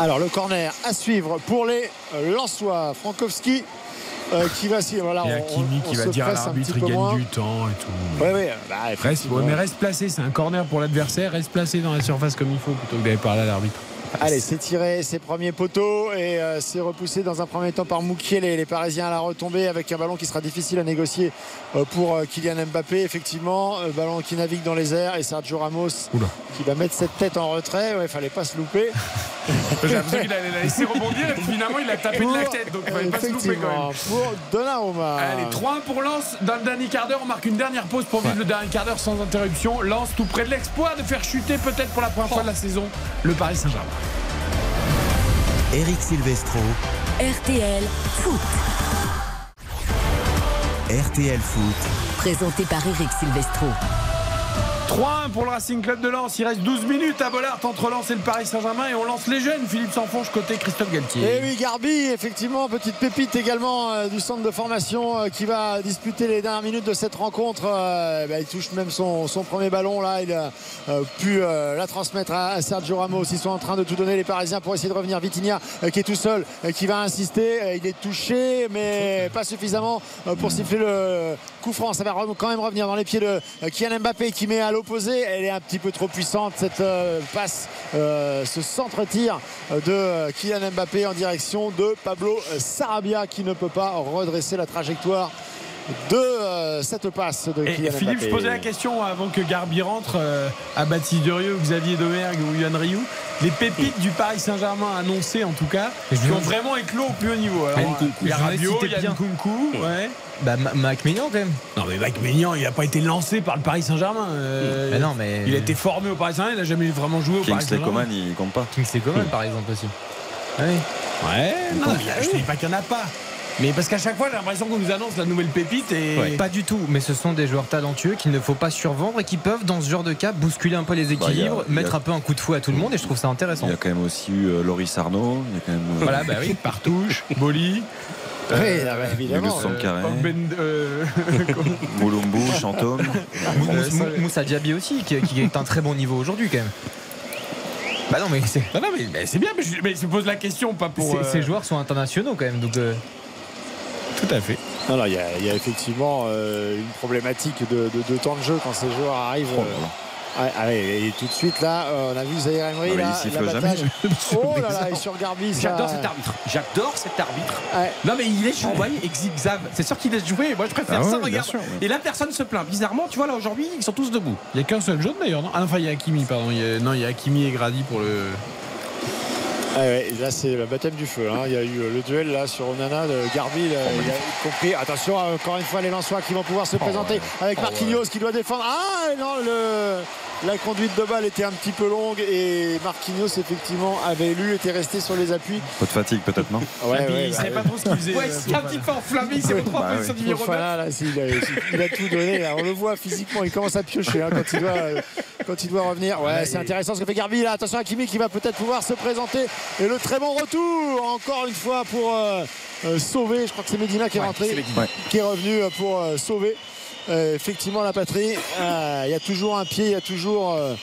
Alors le corner à suivre pour les euh, Lensois. Frankowski euh, qui va si voilà Et on- Hakimi on qui va dire à l'arbitre il gagne moins. du temps et tout. Ouais, ouais, bah, Reste, ouais, mais reste placé, c'est un corner pour l'adversaire, reste placé dans la surface comme il faut plutôt que d'aller parler à l'arbitre. Allez, c'est tiré ses premiers poteaux et euh, c'est repoussé dans un premier temps par Moukiel et les Parisiens à la retombée avec un ballon qui sera difficile à négocier euh, pour euh, Kylian Mbappé. Effectivement, euh, ballon qui navigue dans les airs et Sergio Ramos qui va mettre cette tête en retrait. Ouais, fallait pas se louper. [LAUGHS] J'ai l'impression qu'il allait la laisser rebondir et puis finalement il a tapé de la tête donc il fallait pas se louper quand même. Effectivement, Pour Donnarumma. Allez, 3-1 pour Lens. Dans le dernier quart d'heure, on marque une dernière pause pour vivre le dernier quart d'heure sans interruption. Lens tout près de l'exploit de faire chuter peut-être pour la première fois de la saison le Paris Saint-Germain. Eric Silvestro, RTL Foot. RTL Foot. Présenté par Eric Silvestro. 3-1 pour le Racing Club de Lens. Il reste 12 minutes à Bollard entre Lens et le Paris Saint-Germain et on lance les jeunes. Philippe Sanfonge côté Christophe Galtier. Et oui, Garbi, effectivement, petite pépite également euh, du centre de formation euh, qui va disputer les dernières minutes de cette rencontre. Euh, bah, il touche même son, premier ballon là. Il a pu la transmettre à, Sergio Ramos. Ils sont en train de tout donner les Parisiens pour essayer de revenir. Vitinha qui est tout seul, qui va insister. Il est touché, mais pas suffisamment pour siffler le coup franc. Ça va quand même revenir dans les pieds de Kylian Mbappé qui met à l'opposé. Elle est un petit peu trop puissante cette euh, passe, euh, ce centre-tir de Kylian Mbappé en direction de Pablo Sarabia qui ne peut pas redresser la trajectoire de euh, cette passe de Et Kylian Philippe, je posais la question avant que Garbi rentre euh, à Baptiste Durieux, Xavier Domergue ou Yann Rioux. Les pépites du Paris Saint-Germain annoncées en tout cas, qui ont vraiment éclos au plus haut niveau. Alors, euh, il y a Rabiot, il y a bien. Nkunku, ouais. Bah, Ma- Mac Mignon quand même. Non mais Mike Maignan, il n'a pas été lancé par le Paris Saint-Germain. euh, Mais non, mais- Il a été formé au Paris Saint-Germain, il n'a jamais vraiment joué au Paris Kingsley Saint-Germain. Coman, il compte pas. Kingsley Coman par exemple aussi. Oui. Ouais, non, je ne dis pas qu'il n'y en a pas. Mais parce qu'à chaque fois, j'ai l'impression qu'on nous annonce la nouvelle pépite et. Pas du tout, mais ce sont des joueurs talentueux qu'il ne faut pas survendre et qui peuvent, dans ce genre de cas, bousculer un peu les Bah, a- équilibres, a- mettre un peu un coup de fouet à tout le monde et je trouve ça intéressant. Il y a quand même aussi eu euh, Loris Arnaud. Il y a quand même. euh, Voilà, bah oui, [LAUGHS] Partouche, Boli. [LAUGHS] Oui, ah bah, évidemment. Sankaré, Ben- euh, [LAUGHS] Moulumbu, Chantôme. Mou- Mou- Moussa Diaby aussi, qui, qui est un très bon niveau aujourd'hui quand même. Bah non, mais c'est- Non, non, mais, mais c'est bien, mais je, mais je pose la question, pas pour. ces, euh, ces joueurs sont internationaux quand même. Donc, euh, Tout à fait. Non, non, il y, a- il y a effectivement euh, une problématique de, de- de temps de jeu quand ces joueurs arrivent. Oh euh, ah ouais, et tout de suite là, euh, on a vu Zahir Emery là, il siffle jamais. Oh là là, et sur Garbi, J'adore cet arbitre. J'adore cet arbitre. Ouais. Non mais il laisse jouer et zigzag. C'est sûr qu'il laisse jouer. Moi je préfère Ah ça. Regarde. sûr, ouais. Et là personne se plaint. Bizarrement, tu vois là aujourd'hui ils sont tous debout. Il n'y a qu'un seul jaune d'ailleurs, non? Ah, enfin, il y a Hakimi, pardon. Il y a- non, il y a Hakimi et Grady pour le. Ouais, et là c'est le baptême du feu. hein. Il y a eu euh, le duel là sur Onana de Garbi. là, il a compris. Attention, euh, encore une fois les Lensois qui vont pouvoir se présenter avec Marquinhos qui doit défendre. Ah non, le, la conduite de balle était un petit peu longue et Marquinhos effectivement avait lu, était resté sur les appuis. Peu de fatigue peut-être, non Ouais, il ouais, il bah, savait ouais. pas trop ce qu'il faisait. Ouais, euh, c'est un petit peu enflammé. Il s'est retrouvé Bah oui. numéro 9. Fofana, là, il, a, il a tout donné. là. On le voit physiquement, il commence à piocher hein, quand, il doit, euh, quand il doit revenir. Ouais, c'est intéressant ce que fait Garbi. Là. Attention à Kimi qui va peut-être pouvoir se présenter. Et le très bon retour, encore une fois, pour euh, euh, sauver. Je crois que c'est Medina qui est rentré, c'est Medina. qui est revenu pour euh, sauver euh, effectivement la patrie. Euh, Il y a toujours un pied, il y a toujours. euh,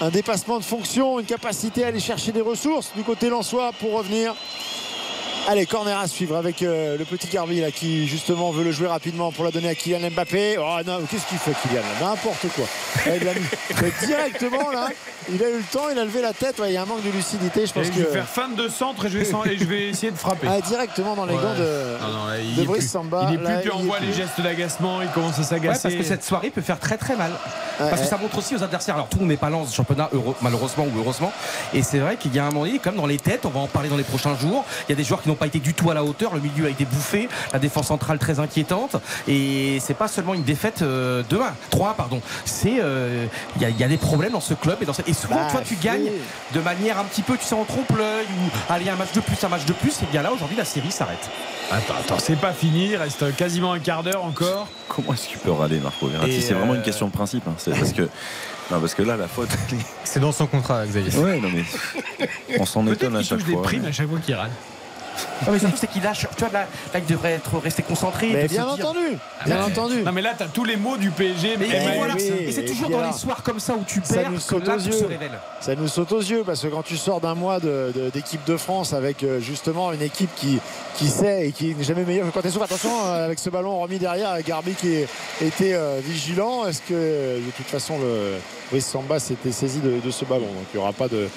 un dépassement de fonction, une capacité à aller chercher des ressources du côté Lensois pour revenir. Allez, corner à suivre avec euh, le petit Garbi là, qui justement veut le jouer rapidement pour la donner à Kylian Mbappé. Oh non, qu'est-ce qu'il fait Kylian? N'importe quoi. Ouais, il a mis- mais directement là, il a eu le temps, il a levé la tête. Ouais, il y a un manque de lucidité, je pense Et que. je vais faire fin de centre et je vais, sen- et je vais essayer de frapper. Ah, directement dans les Ouais. gants de, Non, non, là, il de est Brice plus- Samba. Il est plus, puis on voit les gestes d'agacement, il commence à Ouais, s'agacer. parce que cette soirée peut faire très très mal. Ouais, parce que ça montre aussi aux adversaires. Alors tout le monde n'est pas lance championnat, heureux- malheureusement ou heureusement. Et c'est vrai qu'il y a un moment donné, comme dans les têtes, on va en parler dans les prochains jours. Il y a des joueurs qui n'ont pas été du tout à la hauteur. Le milieu a été bouffé, la défense centrale très inquiétante. Et c'est pas seulement une défaite euh, de 1, 3 pardon. C'est euh, il y, a- il y a des problèmes dans ce club et dans cette... et souvent Bah, toi tu gagnes de manière un petit peu tu sais en trompe l'œil ou allez un match de plus, un match de plus. Et bien là aujourd'hui la série s'arrête. Attends, attends, c'est pas fini, il reste quasiment un quart d'heure encore. Comment est-ce que tu peux râler, Marco Verratti C'est vraiment euh, une question de principe. hein. C'est parce que. Non, parce que là, la faute. c'est dans son contrat, Xavier. Ouais, non, mais. On s'en étonne à chaque touche des fois. primes mais- à chaque fois qu'il râle. Non, mais surtout c'est qu'il lâche. Tu vois là, là il devrait être resté concentré. Mais bien entendu, bien Ah, entendu. Non mais là t'as tous les mots du PSG. Mais MAX. et voilà. oui, Et c'est toujours dans alors, les soirs comme ça où tu ça perds nous que saute là aux yeux. se. Ça nous saute aux yeux parce que quand tu sors d'un mois de- de- d'équipe de, France avec euh, justement une équipe qui, qui sait et qui n'est jamais meilleure que quand elle souffre. Attention euh, avec ce ballon remis derrière avec Garbi qui était euh, vigilant. Est-ce que de toute façon le Brice Samba s'était saisi de, de ce ballon? Donc il n'y aura pas de.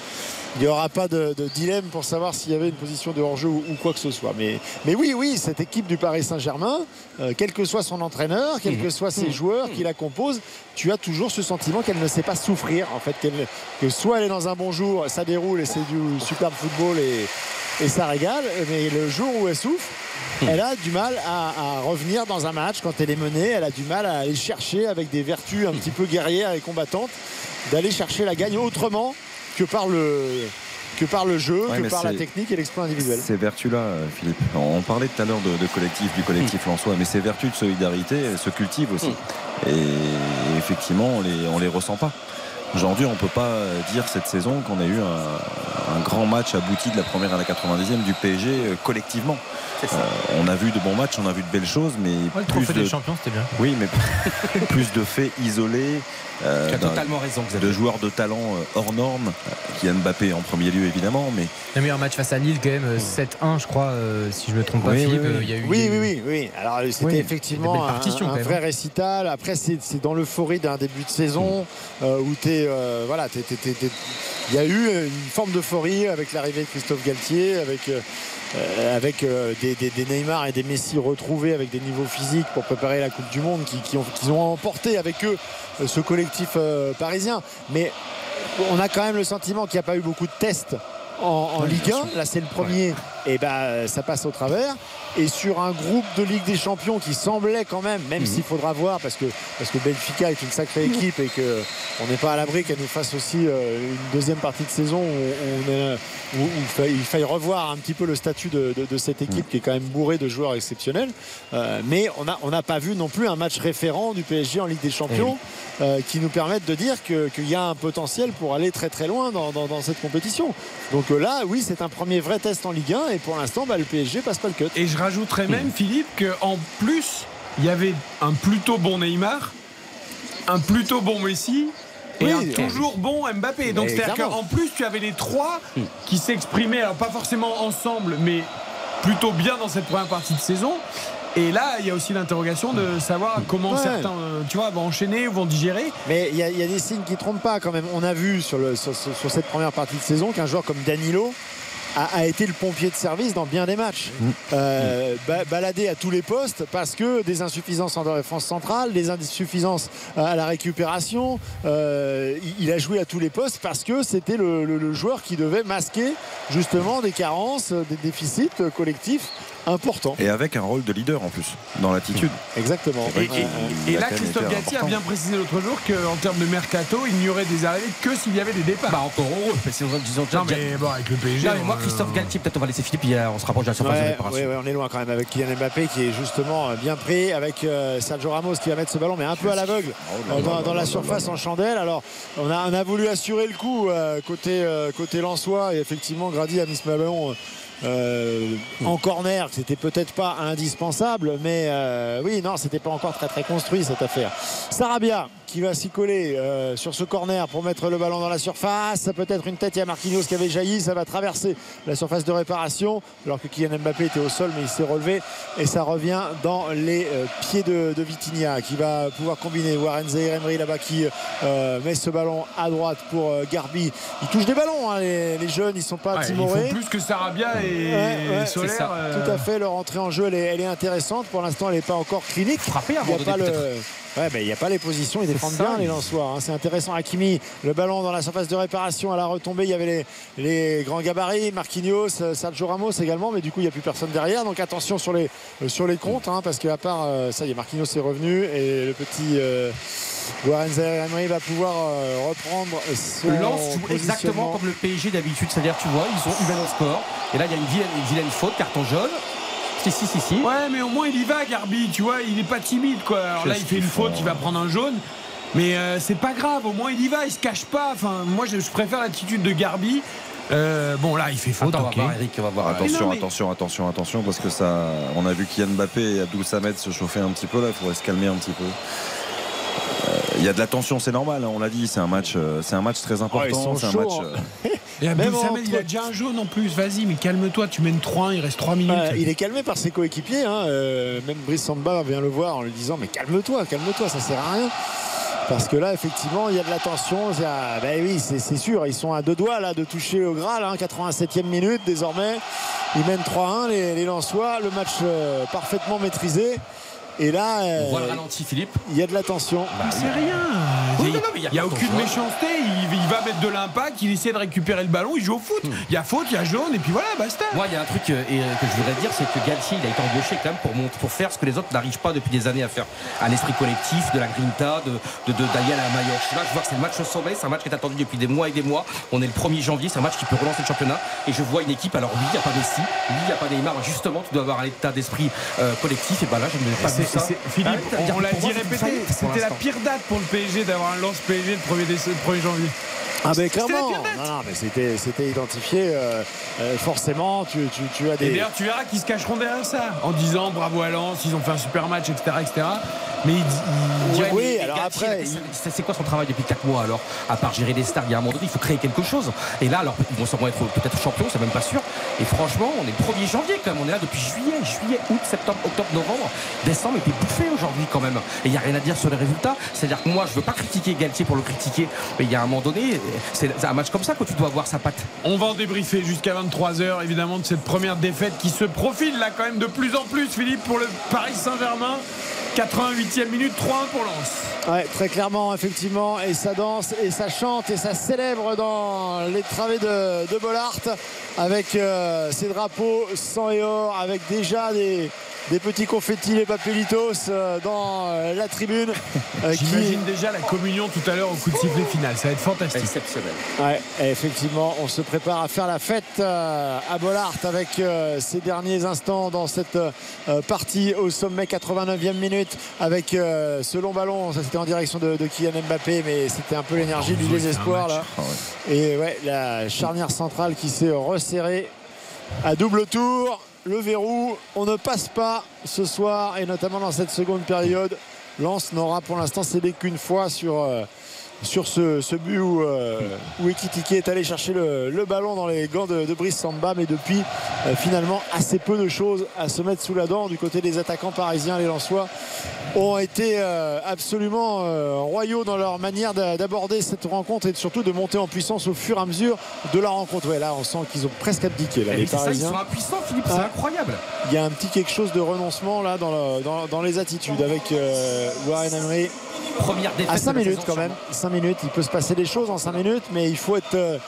Il n'y aura pas de, dilemme pour savoir s'il y avait une position de hors-jeu ou, quoi que ce soit. Mais, oui, oui, cette équipe du Paris Saint-Germain, euh, quel que soit son entraîneur, quels que soient ses joueurs qui la composent, tu as toujours ce sentiment qu'elle ne sait pas souffrir. En fait, que soit elle est dans un bon jour, ça déroule et c'est du superbe football et, et ça régale, mais le jour où elle souffre, elle a du mal à, à revenir dans un match quand elle est menée. Elle a du mal à aller chercher avec des vertus un petit peu guerrières et combattantes, d'aller chercher la gagne autrement que par le, que par le jeu, Ouais, que par la technique et l'exploit individuel. Ces vertus-là, euh, Philippe, on parlait tout à l'heure de, de collectif, du collectif Mm. Lensois, mais ces vertus de solidarité elles se cultivent aussi. Et effectivement, on les, on les ressent pas. Aujourd'hui, on ne peut pas dire cette saison qu'on a eu un, un grand match abouti de la première à la 90e du PSG euh, collectivement. Euh, on a vu de bons matchs, on a vu de belles choses, mais Ouais, le plus trophée de, des champions, c'était bien. oui, mais [LAUGHS] plus de faits isolés. Euh, Tu as d'un- totalement raison, Xavier. de joueurs de talent euh, hors normes, euh, Kylian Mbappé en premier lieu évidemment, mais eu un match face à Lille quand même, euh, 7-1 je crois, euh, si je me trompe pas Oui, Philippe. oui, oui. euh, il y a eu- Oui, oui, eu- oui, oui. Alors c'était Oui, effectivement un, un vrai hein. récital. Après, c'est c'est dans l'euphorie d'un début de saison euh, où t'es, euh, voilà, il y a eu une forme d'euphorie avec l'arrivée de Christophe Galtier, avec euh, avec euh, des, des- des Neymar et des Messi retrouvés avec des niveaux physiques pour préparer la Coupe du Monde, qui, qui ont, qui ont emporté avec eux euh, ce collectif parisien. Mais on a quand même le sentiment qu'il n'y a pas eu beaucoup de tests en, en Ligue 1. Là, c'est le premier et ben ça passe au travers. Et sur un groupe de Ligue des Champions qui semblait quand même, même s'il faudra voir, parce que, parce que Benfica est une sacrée équipe et qu'on n'est pas à l'abri qu'elle nous fasse aussi euh, une deuxième partie de saison où, on est- où- où il, faille, il faille revoir un petit peu le statut de, de- de cette équipe qui est quand même bourrée de joueurs exceptionnels. Euh, mais on n'a on pas vu non plus un match référent du PSG en Ligue des Champions euh, qui nous permettent de dire que- qu'il y a un potentiel pour aller très très loin dans, dans- dans cette compétition. Donc euh, là, oui, c'est un premier vrai test en Ligue 1 et pour l'instant, bah, le PSG passe pas le cut. Et je rajouterais même, Philippe, qu'en plus, il y avait un plutôt bon Neymar, un plutôt bon Messi. Et Oui. un toujours bon Mbappé. Donc c'est-à-dire qu'en plus tu avais les trois qui s'exprimaient, alors pas forcément ensemble, mais plutôt bien dans cette première partie de saison. Et là, il y a aussi l'interrogation de savoir comment Ouais. certains, euh, tu vois, vont enchaîner ou vont digérer. Mais il y, a- il y a des signes qui ne trompent pas quand même. On a vu sur, le- sur- sur- sur cette première partie de saison qu'un joueur comme Danilo a, a été le pompier de service dans bien des matchs. Euh, ba- baladé à tous les postes parce que des insuffisances en défense centrale, des insuffisances à la récupération. Euh, il, il a joué à tous les postes parce que c'était le, le- le joueur qui devait masquer justement des carences, des déficits collectifs importants. Et avec un rôle de leader en plus, dans l'attitude. Exactement. Et, là, Christophe Gatti a important. bien précisé l'autre jour qu'en termes de mercato, il n'y aurait des arrivées que s'il y avait des départs. Bah encore heureux. Mais c'est- disons, Non, mais bon, avec le PSG. Non, mais moi, on- Christophe Galtier, peut-être on va laisser Philippe, on se rapproche de la surface de Ouais, réparation. ouais, ouais, on est loin quand même avec Kylian Mbappé qui est justement euh, bien pris avec euh, Sergio Ramos qui va mettre ce ballon mais un peu à l'aveugle euh, dans, dans la surface en chandelle. Alors on a, on a voulu assurer le coup euh, côté euh, côté Lensois et effectivement Grady a mis ce ballon. Euh, en corner, c'était peut-être pas indispensable, mais euh, oui, non, c'était pas encore très très construit cette affaire. Sarabia qui va s'y coller euh, sur ce corner pour mettre le ballon dans la surface. Ça peut être une tête, il y a Marquinhos qui avait jailli, ça va traverser la surface de réparation, alors que Kylian Mbappé était au sol, mais il s'est relevé et ça revient dans les euh, pieds de, de Vitinha qui va pouvoir combiner. Warren Zaïre Emery là-bas qui euh, met ce ballon à droite pour Garbi. Ils touchent des ballons, hein, les, les jeunes, ils sont pas Ouais, ils timorés. font plus que Sarabia et Ouais, Tout à fait, leur entrée en jeu, elle est, elle est intéressante. Pour l'instant, elle n'est pas encore clinique. Frappé Il y a pas le. Ouais, mais il n'y a pas les positions, ils défendent ça, bien les Lensois. hein. C'est intéressant. Hakimi, le ballon dans la surface de réparation à la retombée. Il y avait les, les grands gabarits, Marquinhos, euh, Sergio Ramos également, mais du coup il n'y a plus personne derrière. Donc attention sur les, euh, sur les comptes, hein, parce qu'à part euh, ça y est, Marquinhos est revenu et le petit euh, Warren va pouvoir euh, reprendre son Lance joue exactement comme le PSG d'habitude, c'est-à-dire tu vois, ils ont eu au score. Et là, il y a une vilaine, une vilaine faute, carton jaune. Si, si, si, si. Ouais, mais au moins il y va, Garbi. Tu vois, il n'est pas timide, quoi. Alors là, il fait une faute, il va prendre un jaune. Mais euh, c'est pas grave, au moins il y va, il se cache pas. Enfin, moi, je, je préfère l'attitude de Garbi. Euh, bon, là, il fait faute, Attends, on va ok. voir, Eric, on va voir. Attention, Mais non, mais- attention, attention, attention, parce que ça, on a vu Kylian Mbappé et Abdou Samed se chauffer un petit peu là. Il faudrait se calmer un petit peu. Euh, Il y a de la tension, c'est normal. hein, on l'a dit, c'est un match, c'est un match très important. ils sont c'est un match. hein. [LAUGHS] Et Abdel Même Samed, il a entre- déjà un jaune en plus. Vas-y, mais calme-toi, tu mènes 3-1, il reste 3 minutes. Ouais, il est calmé par ses coéquipiers. hein. Euh, même Brice Samba vient le voir en lui disant Mais calme-toi, calme-toi, ça sert à rien. Parce que là, effectivement, il y a de la tension. Il y a- ben oui, c'est c'est sûr. Ils sont à deux doigts là de toucher au Graal. hein. 87e minute désormais. Ils mènent 3-1, les, les Lensois. Le match euh, parfaitement maîtrisé. Et là, euh, On voit le ralenti, Philippe. il y a de la tension. Mais c'est rien. Il non, non, mais il y a n'y a, aucune méchanceté. Il, il va mettre de l'impact, il essaie de récupérer le ballon, il joue au foot. Il y a faute, il y a jaune, et puis voilà, basta. Moi, il y a un truc euh, et, euh, que je voudrais dire, c'est que Galtier, il a été embauché quand même pour, pour faire ce que les autres n'arrivent pas depuis des années à faire. À l'esprit collectif, de la grinta, de, de, de Daniel à Mayotte. Là, je vois que c'est le match au sommet, c'est un match qui est attendu depuis des mois et des mois. On est le 1er janvier, c'est un match qui peut relancer le championnat. Et je vois une équipe, alors oui, il n'y a pas Messi, oui, il n'y a pas Neymar. Justement, tu dois avoir un état d'esprit euh, collectif. Et ben là, je n'ai pas ça. c'est- Philippe, Ah, on l'a dit répété, c'était la pire date pour le PSG d'avoir un lance PSG le 1er, déce- 1er janvier. Ah ben la clairement, non, non, mais c'était c'était identifié. euh, euh, forcément, tu, tu, tu as Et des. d'ailleurs, tu verras qu'ils se cacheront derrière ça, en disant bravo à Lens, ils ont fait un super match, etc. etc. Mais ils, diront- Ouais, Oui, mais alors après, c'est quoi son travail depuis 4 mois alors? À part gérer des stars, il y a un moment donné, il faut créer quelque chose. Et là, alors, ils vont sûrement être peut-être champions, c'est même pas sûr. Et franchement, on est le 1er janvier quand même. On est là depuis juillet, juillet, août, septembre, octobre, novembre. Décembre était bouffé aujourd'hui quand même. Et il n'y a rien à dire sur les résultats. C'est-à-dire que moi, je veux pas critiquer Galtier pour le critiquer. Mais il y a un moment donné, c'est c'est un match comme ça que tu dois avoir sa patte. On va en débriefer jusqu'à 23h, évidemment, de cette première défaite qui se profile là quand même de plus en plus, Philippe, pour le Paris Saint-Germain. 88e minute, 3-1 pour Lens. Ouais, très clairement, effectivement. Et ça danse, et ça chante, et ça célèbre dans les travées de, de Bollard avec euh, ses drapeaux sang et or, avec déjà des, des petits confettis, les papelitos euh, dans euh, la tribune. euh, qui- J'imagine déjà la communion tout à l'heure au coup de sifflet final. Ça va être fantastique. Exceptionnel. Ouais, effectivement, on se prépare à faire la fête à Bollard avec ces derniers instants dans cette partie au sommet 89e minute avec ce long ballon. Ça c'était en direction de, de Kylian Mbappé, mais c'était un peu l'énergie du désespoir là. Et ouais, la charnière centrale qui s'est resserrée à double tour. Le verrou, on ne passe pas ce soir et notamment dans cette seconde période. Lens n'aura pour l'instant cédé qu'une fois sur, euh, sur ce, ce but où, euh, où Ekitike est allé chercher le, le ballon dans les gants de, de Brice Samba. Mais depuis, euh, finalement, assez peu de choses à se mettre sous la dent du côté des attaquants parisiens. Les Lensois ont été euh, absolument euh, royaux dans leur manière d'a- d'aborder cette rencontre et surtout de monter en puissance au fur et à mesure de la rencontre. Ouais, là, on sent qu'ils ont presque abdiqué. Là, Et les ça, ils Parisiens. sont impuissants, Philippe, c'est Ah. incroyable. Il y a un petit quelque chose de renoncement là dans, le- dans- dans les attitudes avec Warren Emery. Première défaite. À 5 de la minutes quand même. 5 minutes, il peut se passer des choses en 5 minutes, mais il faut être euh,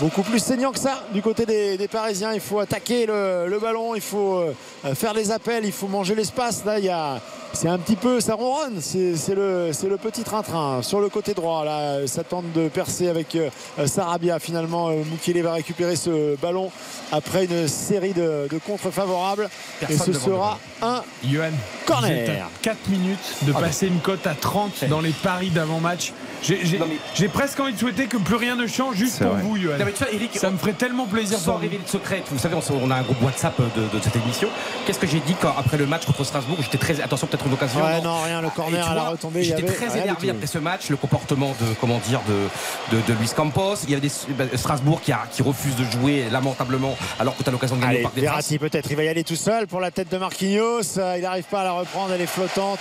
beaucoup plus saignant que ça du côté des, des Parisiens. Il faut attaquer le, le ballon, il faut euh, faire les appels, il faut manger l'espace. Là, il y a. C'est un petit peu, ça ronronne, c'est le, c'est le petit train-train sur le côté droit. Là, ça tente de percer avec euh, Sarabia. Finalement, euh, Mukele va récupérer ce ballon après une série de, de contres favorables. Personne Et ce sera un Johan, Corner. vous êtes à 4 minutes de Ah ben. passer une cote à 30 dans les paris d'avant-match. J'ai presque envie de souhaiter que plus rien ne change juste pour vrai. vous, Johan. Non, mais tu vois, Eric, Ça me ferait tellement plaisir Sans révéler de secret, vous savez, on a un groupe WhatsApp de, de cette émission. Qu'est-ce que j'ai dit quand, après le match contre Strasbourg J'étais très. Attention, peut-être une occasion. Ouais, non, rien, le Et corner tu à la retombée. J'étais très énervé après ce match, le comportement de comment dire de, de, de Luis Campos. Il y avait des, bah, Strasbourg qui, a- qui refuse de jouer lamentablement alors que tu as l'occasion de gagner Allez, des Verratti peut-être, il va y aller tout seul pour la tête de Marquinhos. Euh, Il n'arrive pas à la reprendre, elle est flottante.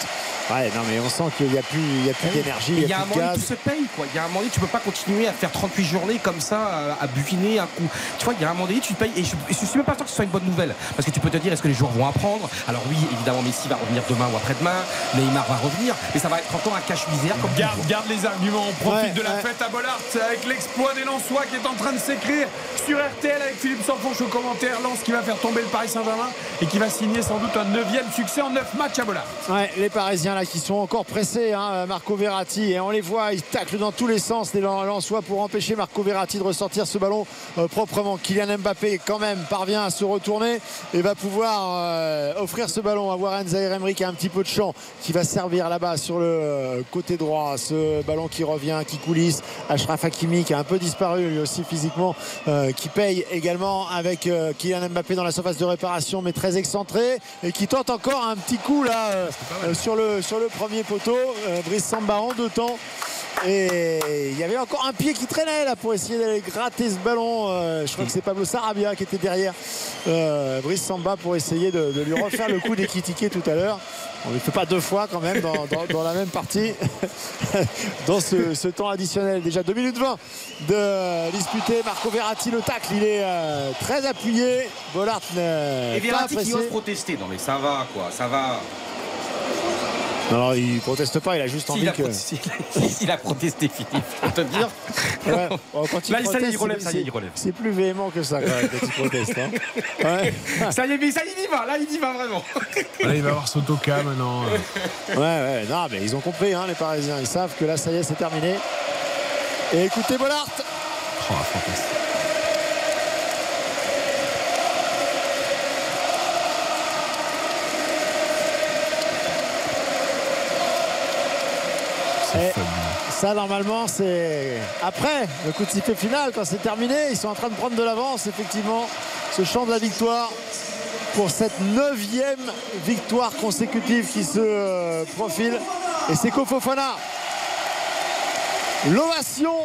Ouais, non, mais on sent qu'il n'y a plus, il y a plus d'énergie, Il y a un moment gaz. tout se paye quoi. Il y a un moment donné, tu peux pas continuer à faire 38 journées comme ça, à, à buviner un coup. Tu vois, il y a un moment donné, tu te payes. Et je, et je suis même pas sûr que ce soit une bonne nouvelle. Parce que tu peux te dire, est-ce que les joueurs vont apprendre? Alors oui, évidemment, Messi va revenir demain ou après-demain. Neymar va revenir. Mais ça va être encore un cache-misère comme Garde, garde les arguments, on profite Ouais, de la ouais. fête à Bollard avec l'exploit des Lensois qui est en train de s'écrire sur RTL avec Philippe Sanfonche au commentaire. Lens qui va faire tomber le Paris Saint-Germain et qui va signer sans doute un neuvième succès en 9 matchs à Bollard. Ouais, les Parisiens là qui sont encore pressés, hein, Marco Verratti, et on les voit, ils taclent dans tous les sens les Lan- Lensois pour empêcher Marco Verratti de ressortir ce ballon euh, proprement. Kylian Mbappé quand même parvient à se retourner et va pouvoir euh, offrir ce ballon à Warren Zaïre Emery qui a un petit peu de champ, qui va servir là-bas sur le euh, côté droit. Ce ballon qui revient, qui coulisse. Ashraf Hakimi qui a un peu disparu lui aussi physiquement, euh, qui paye également avec euh, Kylian Mbappé dans la surface de réparation, mais très excentré et qui tente encore un petit coup là euh, sur, le, sur le premier poteau. Brice Samba en deux temps. Et il y avait encore un pied qui traînait là pour essayer d'aller gratter ce ballon. Euh, je crois que c'est Pablo Sarabia qui était derrière euh, Brice Samba pour essayer de, de lui refaire le coup d'équitiqué tout à l'heure. On ne le fait pas deux fois quand même dans, dans- dans la même partie. [LAUGHS] dans ce, ce temps additionnel. Déjà 2 minutes 20 de disputer. Marco Verratti, le tacle, il est euh, très appuyé. Bollard Et pas Verratti qui apprécié. ose protester. Non mais ça va quoi, ça va. Non, non, il proteste pas, il a juste Si, envie il, a que. protesté, [LAUGHS] il a protesté, Philippe, je peux te dire. Ouais. Bon, quand il Là, ça y est, proteste, il relève, c'est- ça y est, il relève. C'est plus véhément que ça quand même quand il proteste. hein. [LAUGHS] Ouais. Ça y est, mais ça y est, il y va, là il y va vraiment. Là, il va avoir Sotoka maintenant. Ouais, ouais, non, mais ils ont compris, hein, les Parisiens. Ils savent que là, ça y est, c'est terminé. Et écoutez Bollard. Oh, fantastique. Et ça, normalement, c'est après le coup de sifflet final, quand c'est terminé. Ils sont en train de prendre de l'avance, effectivement. Ce chant de la victoire pour cette neuvième victoire consécutive qui se euh, profile. Et c'est Kofofana. L'ovation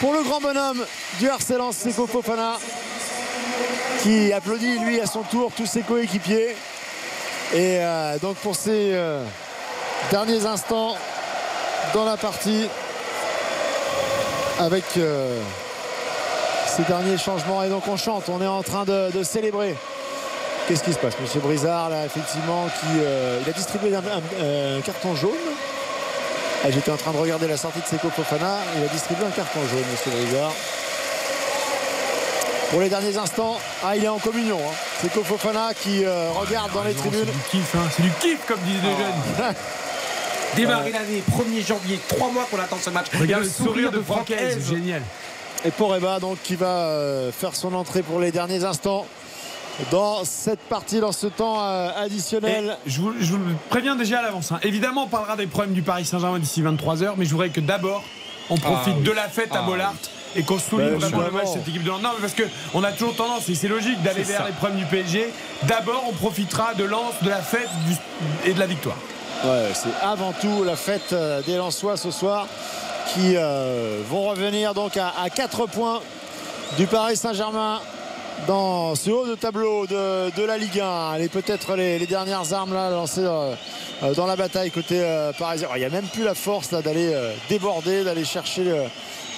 pour le grand bonhomme du RC Lens, c'est Kofofana qui applaudit lui à son tour tous ses coéquipiers. Et euh, donc pour ces euh, derniers instants dans la partie avec euh, ces derniers changements et donc on chante, on est en train de, de célébrer. Qu'est-ce qui se passe Monsieur Brizard là effectivement qui euh, il a distribué un, un- un carton jaune. Ah, J'étais en train de regarder la sortie de Seko Fofana. Il a distribué un carton jaune, monsieur Grigard. Pour les derniers instants, ah, il est en communion. Hein. Seko Fofana qui euh, regarde dans les Non, tribunes. C'est du kiff, hein. c'est du kiff comme disent les jeunes. [LAUGHS] Démarrer l'année, 1er janvier, 3 mois qu'on attend ce match. Regarde Et le sourire de Francaise, génial. Et Poreba donc qui va euh, faire son entrée pour les derniers instants dans cette partie, dans ce temps euh, additionnel. Et je, vous, je vous le préviens déjà à l'avance. hein. Évidemment, on parlera des problèmes du Paris Saint-Germain d'ici 23h, mais je voudrais que d'abord, on profite oui. de la fête à Ah Bollard. Et qu'on souligne Ben, vraiment le match de cette équipe de Lens. Non, mais parce qu'on a toujours tendance, et c'est logique, d'aller C'est vers ça. les problèmes du PSG. D'abord, on profitera de Lens, de la fête du- et de la victoire. C'est avant tout la fête euh, des Lensois ce soir qui euh, vont revenir donc à, 4 points du Paris Saint-Germain dans ce haut de tableau de, la Ligue 1. Et peut-être les, les dernières armes là lancées euh, dans la bataille côté parisien. Il n'y a même plus la force d'aller déborder, d'aller chercher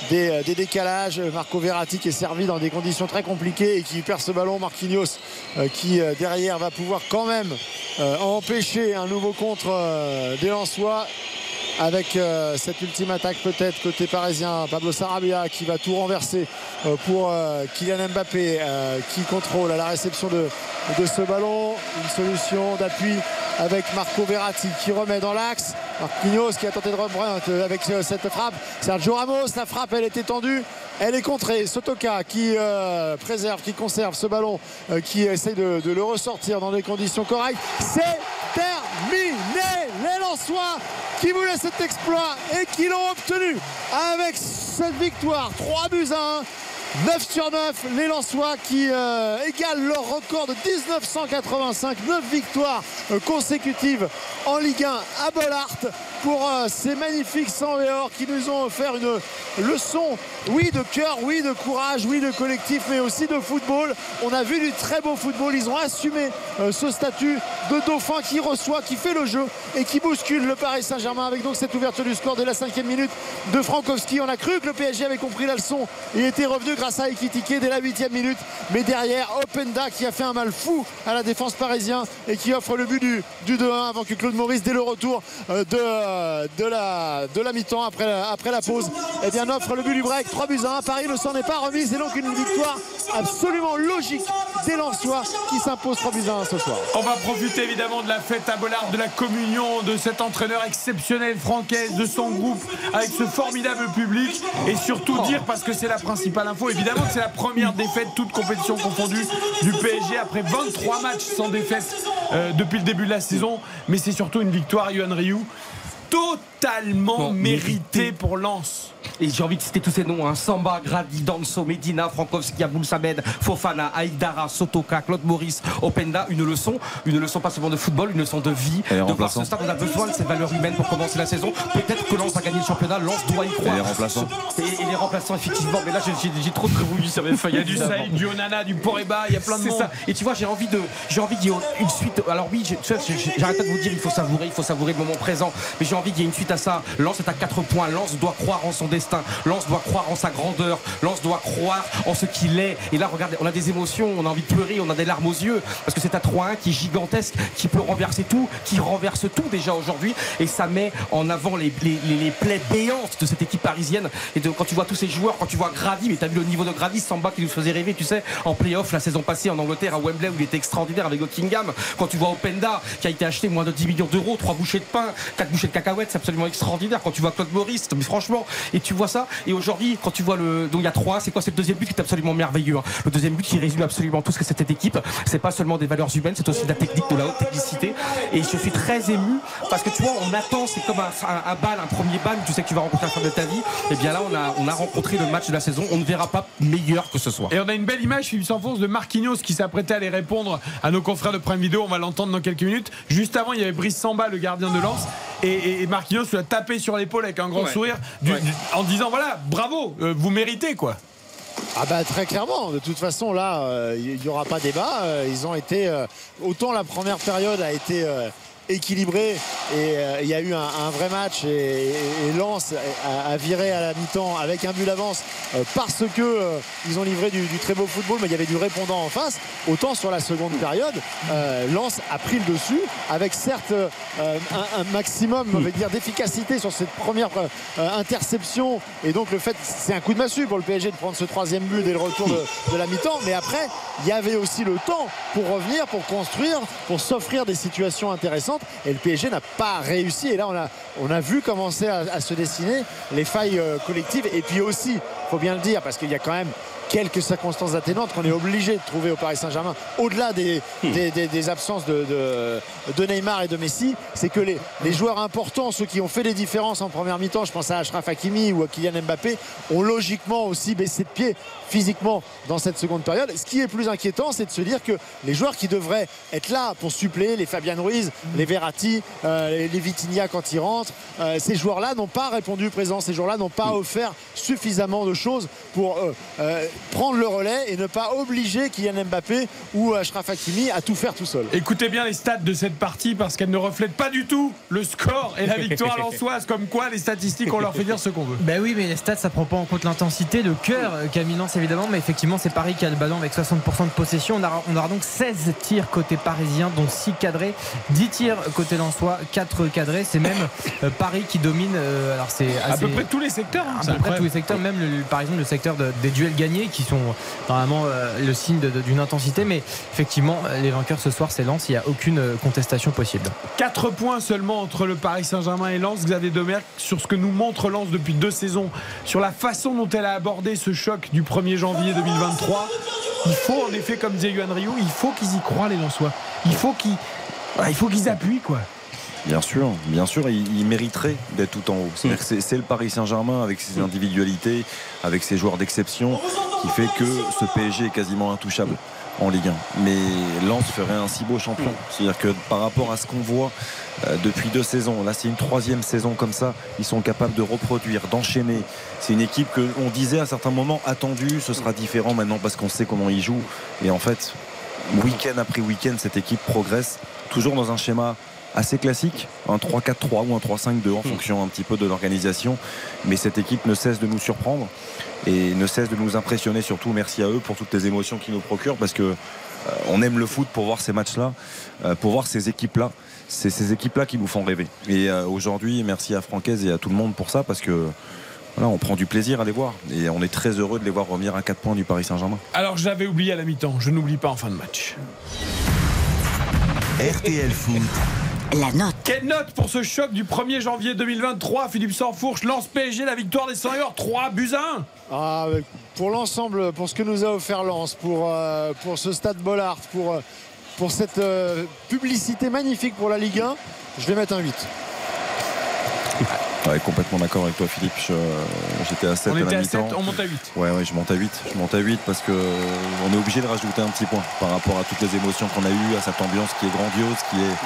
des, euh, des décalages. Marco Verratti qui est servi dans des conditions très compliquées et qui perd ce ballon. Marquinhos euh, qui euh, derrière va pouvoir quand même empêcher un nouveau contre des Lensois avec cette ultime attaque peut-être côté parisien Pablo Sarabia qui va tout renverser pour Kylian Mbappé qui contrôle la réception de, de ce ballon une solution d'appui avec Marco Verratti qui remet dans l'axe Marquinhos qui a tenté de reprendre euh, avec euh, cette frappe. Sergio Ramos la frappe elle est étendue. Elle est contrée. Sotoka qui euh, préserve qui conserve ce ballon qui essaye de, de le ressortir dans des conditions correctes. C'est terminé. Les Lensois qui voulaient cet exploit et qui l'ont obtenu avec cette victoire. 3 buts à 1 9 sur 9, les Lensois qui euh, égalent leur record de 1985, 9 victoires euh, consécutives en Ligue 1 à Bollard pour euh, ces magnifiques 100 et or qui nous ont offert une leçon, oui de cœur, oui de courage, oui de collectif, mais aussi de football. On a vu du très beau football, ils ont assumé euh, ce statut de dauphin qui reçoit, qui fait le jeu et qui bouscule le Paris Saint-Germain avec donc cette ouverture du score dès la cinquième minute de Frankowski. On a cru que le PSG avait compris la leçon et était revenu grâce à Ekitike dès la huitième minute. Mais derrière, Openda qui a fait un mal fou à la défense parisienne et qui offre le but du, du 2-1 avant que Claude Maurice, dès le retour euh, de, euh, de la, de mi-temps après, la- pause, eh bien, offre le but du break. 3 buts à 1. Paris ne s'en est pas remis. C'est donc une victoire absolument logique des Lensois qui s'impose 3 buts à 1 ce soir. On va profiter évidemment de la fête à Bollard, de la communion de cet entraîneur exceptionnel Francaise, de son groupe, avec ce formidable public. Et surtout dire, parce que c'est la principale info, évidemment que c'est la première défaite, toute compétition confondue, du PSG après 23 matchs sans défaite euh, depuis le début de la saison. Mais c'est surtout une victoire, Yohan Ryu, totalement Bon, méritée pour Lens. Et j'ai envie de citer tous ces noms hein. Samba, Grady, Danso, Medina, Frankowski, Aboul Samed, Fofana, Aïdara, Sotoka, Claude Maurice, Openda. Une leçon, une leçon pas seulement de football, une leçon de vie. Et les de voir ce stade, on a besoin de ces valeurs humaines pour commencer la saison. Peut-être que Lens va gagner le championnat, Lens doit y croire. Et les remplaçants. Et, et les remplaçants, effectivement. Mais là, j'ai- trop de révolus sur mes feuilles. Il y a du. Saïd, du Onana, du Poreba, il y a plein de monde. ça. Et tu vois, j'ai envie de, j'ai envie qu'il y ait une suite. Alors oui, j'arrête pas de vous dire, il faut savourer, il faut savourer le moment présent. Mais j'ai envie qu'il y ait une suite à ça. Lens est à 4 points. Lens doit croire en son destin. Lens doit croire en sa grandeur. Lens doit croire en ce qu'il est. Et là, regardez, on a des émotions, on a envie de pleurer, on a des larmes aux yeux parce que c'est à 3-1 qui est gigantesque, qui peut renverser tout, qui renverse tout déjà aujourd'hui. Et ça met en avant les, plaies béantes de cette équipe parisienne. Et de, quand tu vois tous ces joueurs, quand tu vois Grady, mais t'as vu le niveau de Grady, Samba qui nous faisait rêver, tu sais, en playoff la saison passée en Angleterre à Wembley où il était extraordinaire avec Buckingham. Quand tu vois Openda qui a été acheté moins de 10 millions d'euros, 3 bouchées de pain, 4 bouchées de cacahuètes, c'est absolument extraordinaire. Quand tu vois Claude Maurice, mais franchement, et tu vois ça. Et aujourd'hui, quand tu vois le, donc il y a 3, c'est quoi C'est le deuxième but qui est absolument merveilleux. hein. Le deuxième but qui résume absolument tout ce que cette équipe. C'est pas seulement des valeurs humaines, c'est aussi de la technique, de la haute technicité. Et je suis très ému parce que tu vois, on attend, c'est comme un, un, bal, un premier bal, tu sais que tu vas rencontrer la femme de ta vie. Et bien là, on a, on a rencontré le match de la saison. On ne verra pas meilleur que ce soir. Et on a une belle image, Philippe Sanfonce, de Marquinhos qui s'apprêtait à aller répondre à nos confrères de Prime Vidéo. On va l'entendre dans quelques minutes. Juste avant, il y avait Brice Samba, le gardien de Lens. Et, et- et Marquinhos a tapé sur l'épaule avec un grand Ouais. sourire du- du- en disant voilà, bravo, euh, vous méritez quoi. Ah bah très clairement, de toute façon là, euh, il n'y aura pas débat. Euh, ils ont été, euh, autant la première période a été euh, équilibré. Et euh, il y a eu un, vrai match et, et- Lens a, viré à la mi-temps avec un but d'avance euh, parce que euh, ils ont livré du, très beau football mais il y avait du répondant en face. Autant sur la seconde période Lens a pris le dessus avec certes un, maximum on va dire d'efficacité sur cette première interception. Et donc le fait c'est un coup de massue pour le PSG de prendre ce troisième but dès le retour de la mi-temps. Mais après il y avait aussi le temps pour revenir pour construire pour s'offrir des situations intéressantes et le PSG n'a pas réussi. Et là on a, on a vu commencer à, à se dessiner les failles euh, collectives. Et puis aussi faut bien le dire parce qu'il y a quand même quelques circonstances atténuantes qu'on est obligé de trouver au Paris Saint-Germain. Au-delà des, des, des- des absences de, de- de Neymar et de Messi c'est que les, les joueurs importants ceux qui ont fait les différences en première mi-temps je pense à Achraf Hakimi ou à Kylian Mbappé ont logiquement aussi baissé de pied physiquement dans cette seconde période. Ce qui est plus inquiétant c'est de se dire que les joueurs qui devraient être là pour suppléer les Fabian Ruiz les Verratti euh, les- Vitinha quand ils rentrent euh, ces joueurs-là n'ont pas répondu présent ces joueurs-là n'ont pas offert suffisamment de choses pour euh, euh, prendre le relais et ne pas obliger Kylian Mbappé ou Achraf Hakimi à tout faire tout seul. Écoutez bien les stats de cette partie parce qu'elles ne reflètent pas du tout le score et la victoire [LAUGHS] lensoise. Comme quoi, les statistiques, on leur fait dire ce qu'on veut. Ben oui, mais les stats, ça prend pas en compte l'intensité, le cœur qu'a mis Lens, évidemment. Mais effectivement, c'est Paris qui a le ballon avec 60% de possession. On aura, on aura donc 16 tirs côté parisien, dont 6 cadrés, 10 tirs côté lensois, 4 cadrés. C'est même euh, Paris qui domine. euh, alors c'est À peu près tous les secteurs. hein, à peu près tous les secteurs, même le- par exemple le secteur de- des duels gagnés qui sont normalement euh, le signe d'une intensité. Mais effectivement, les vainqueurs ce soir, c'est Lens. Il n'y a aucune contestation possible. 4 points seulement entre le Paris Saint-Germain et Lens. Xavier Domergue, sur ce que nous montre Lens depuis deux saisons, sur la façon dont elle a abordé ce choc du 1er janvier 2023. Il faut, en effet, comme disait Yuan Ryu, il faut qu'ils y croient, les Lensois. Il faut qu'ils voilà, il faut qu'ils appuient, quoi. Bien sûr, bien sûr, il, il mériterait d'être tout en haut. Que C'est c'est le Paris Saint-Germain avec ses individualités, avec ses joueurs d'exception, qui fait que ce PSG est quasiment intouchable en Ligue 1. Mais Lens ferait un si beau champion. C'est-à-dire que par rapport à ce qu'on voit euh, depuis deux saisons, là c'est une troisième saison comme ça, ils sont capables de reproduire, d'enchaîner. C'est une équipe que on disait à certains moments attendue, ce sera différent maintenant parce qu'on sait comment ils jouent. Et en fait, week-end après week-end, cette équipe progresse toujours dans un schéma assez classique, un 3-4-3 ou un 3-5-2 en fonction un petit peu de l'organisation. Mais cette équipe ne cesse de nous surprendre et ne cesse de nous impressionner surtout. Merci à eux pour toutes les émotions qu'ils nous procurent parce que euh, on aime le foot pour voir ces matchs-là, euh, pour voir ces équipes-là. C'est ces équipes-là qui nous font rêver. Et euh, aujourd'hui, merci à Francaise et à tout le monde pour ça parce que voilà, on prend du plaisir à les voir et on est très heureux de les voir revenir à 4 points du Paris Saint-Germain. Alors, j'avais oublié à la mi-temps. Je n'oublie pas en fin de match. RTL Foot. La note. Quelle note pour ce choc du 1er janvier 2023 Philippe Sansfourche lance PSG la victoire des 100 heures 3 buts à 1 Ah, pour l'ensemble, pour ce que nous a offert Lens, pour, euh, pour ce stade Bollard, pour, euh, pour cette euh, publicité magnifique pour la Ligue 1, je vais mettre un 8. Ouais, complètement d'accord avec toi Philippe. J'étais à 7 On à était la à mi-temps. 7, on monte à 8. Ouais, ouais, je monte à 8. Je monte à 8 parce que on est obligé de rajouter un petit point par rapport à toutes les émotions qu'on a eues, à cette ambiance qui est grandiose, qui est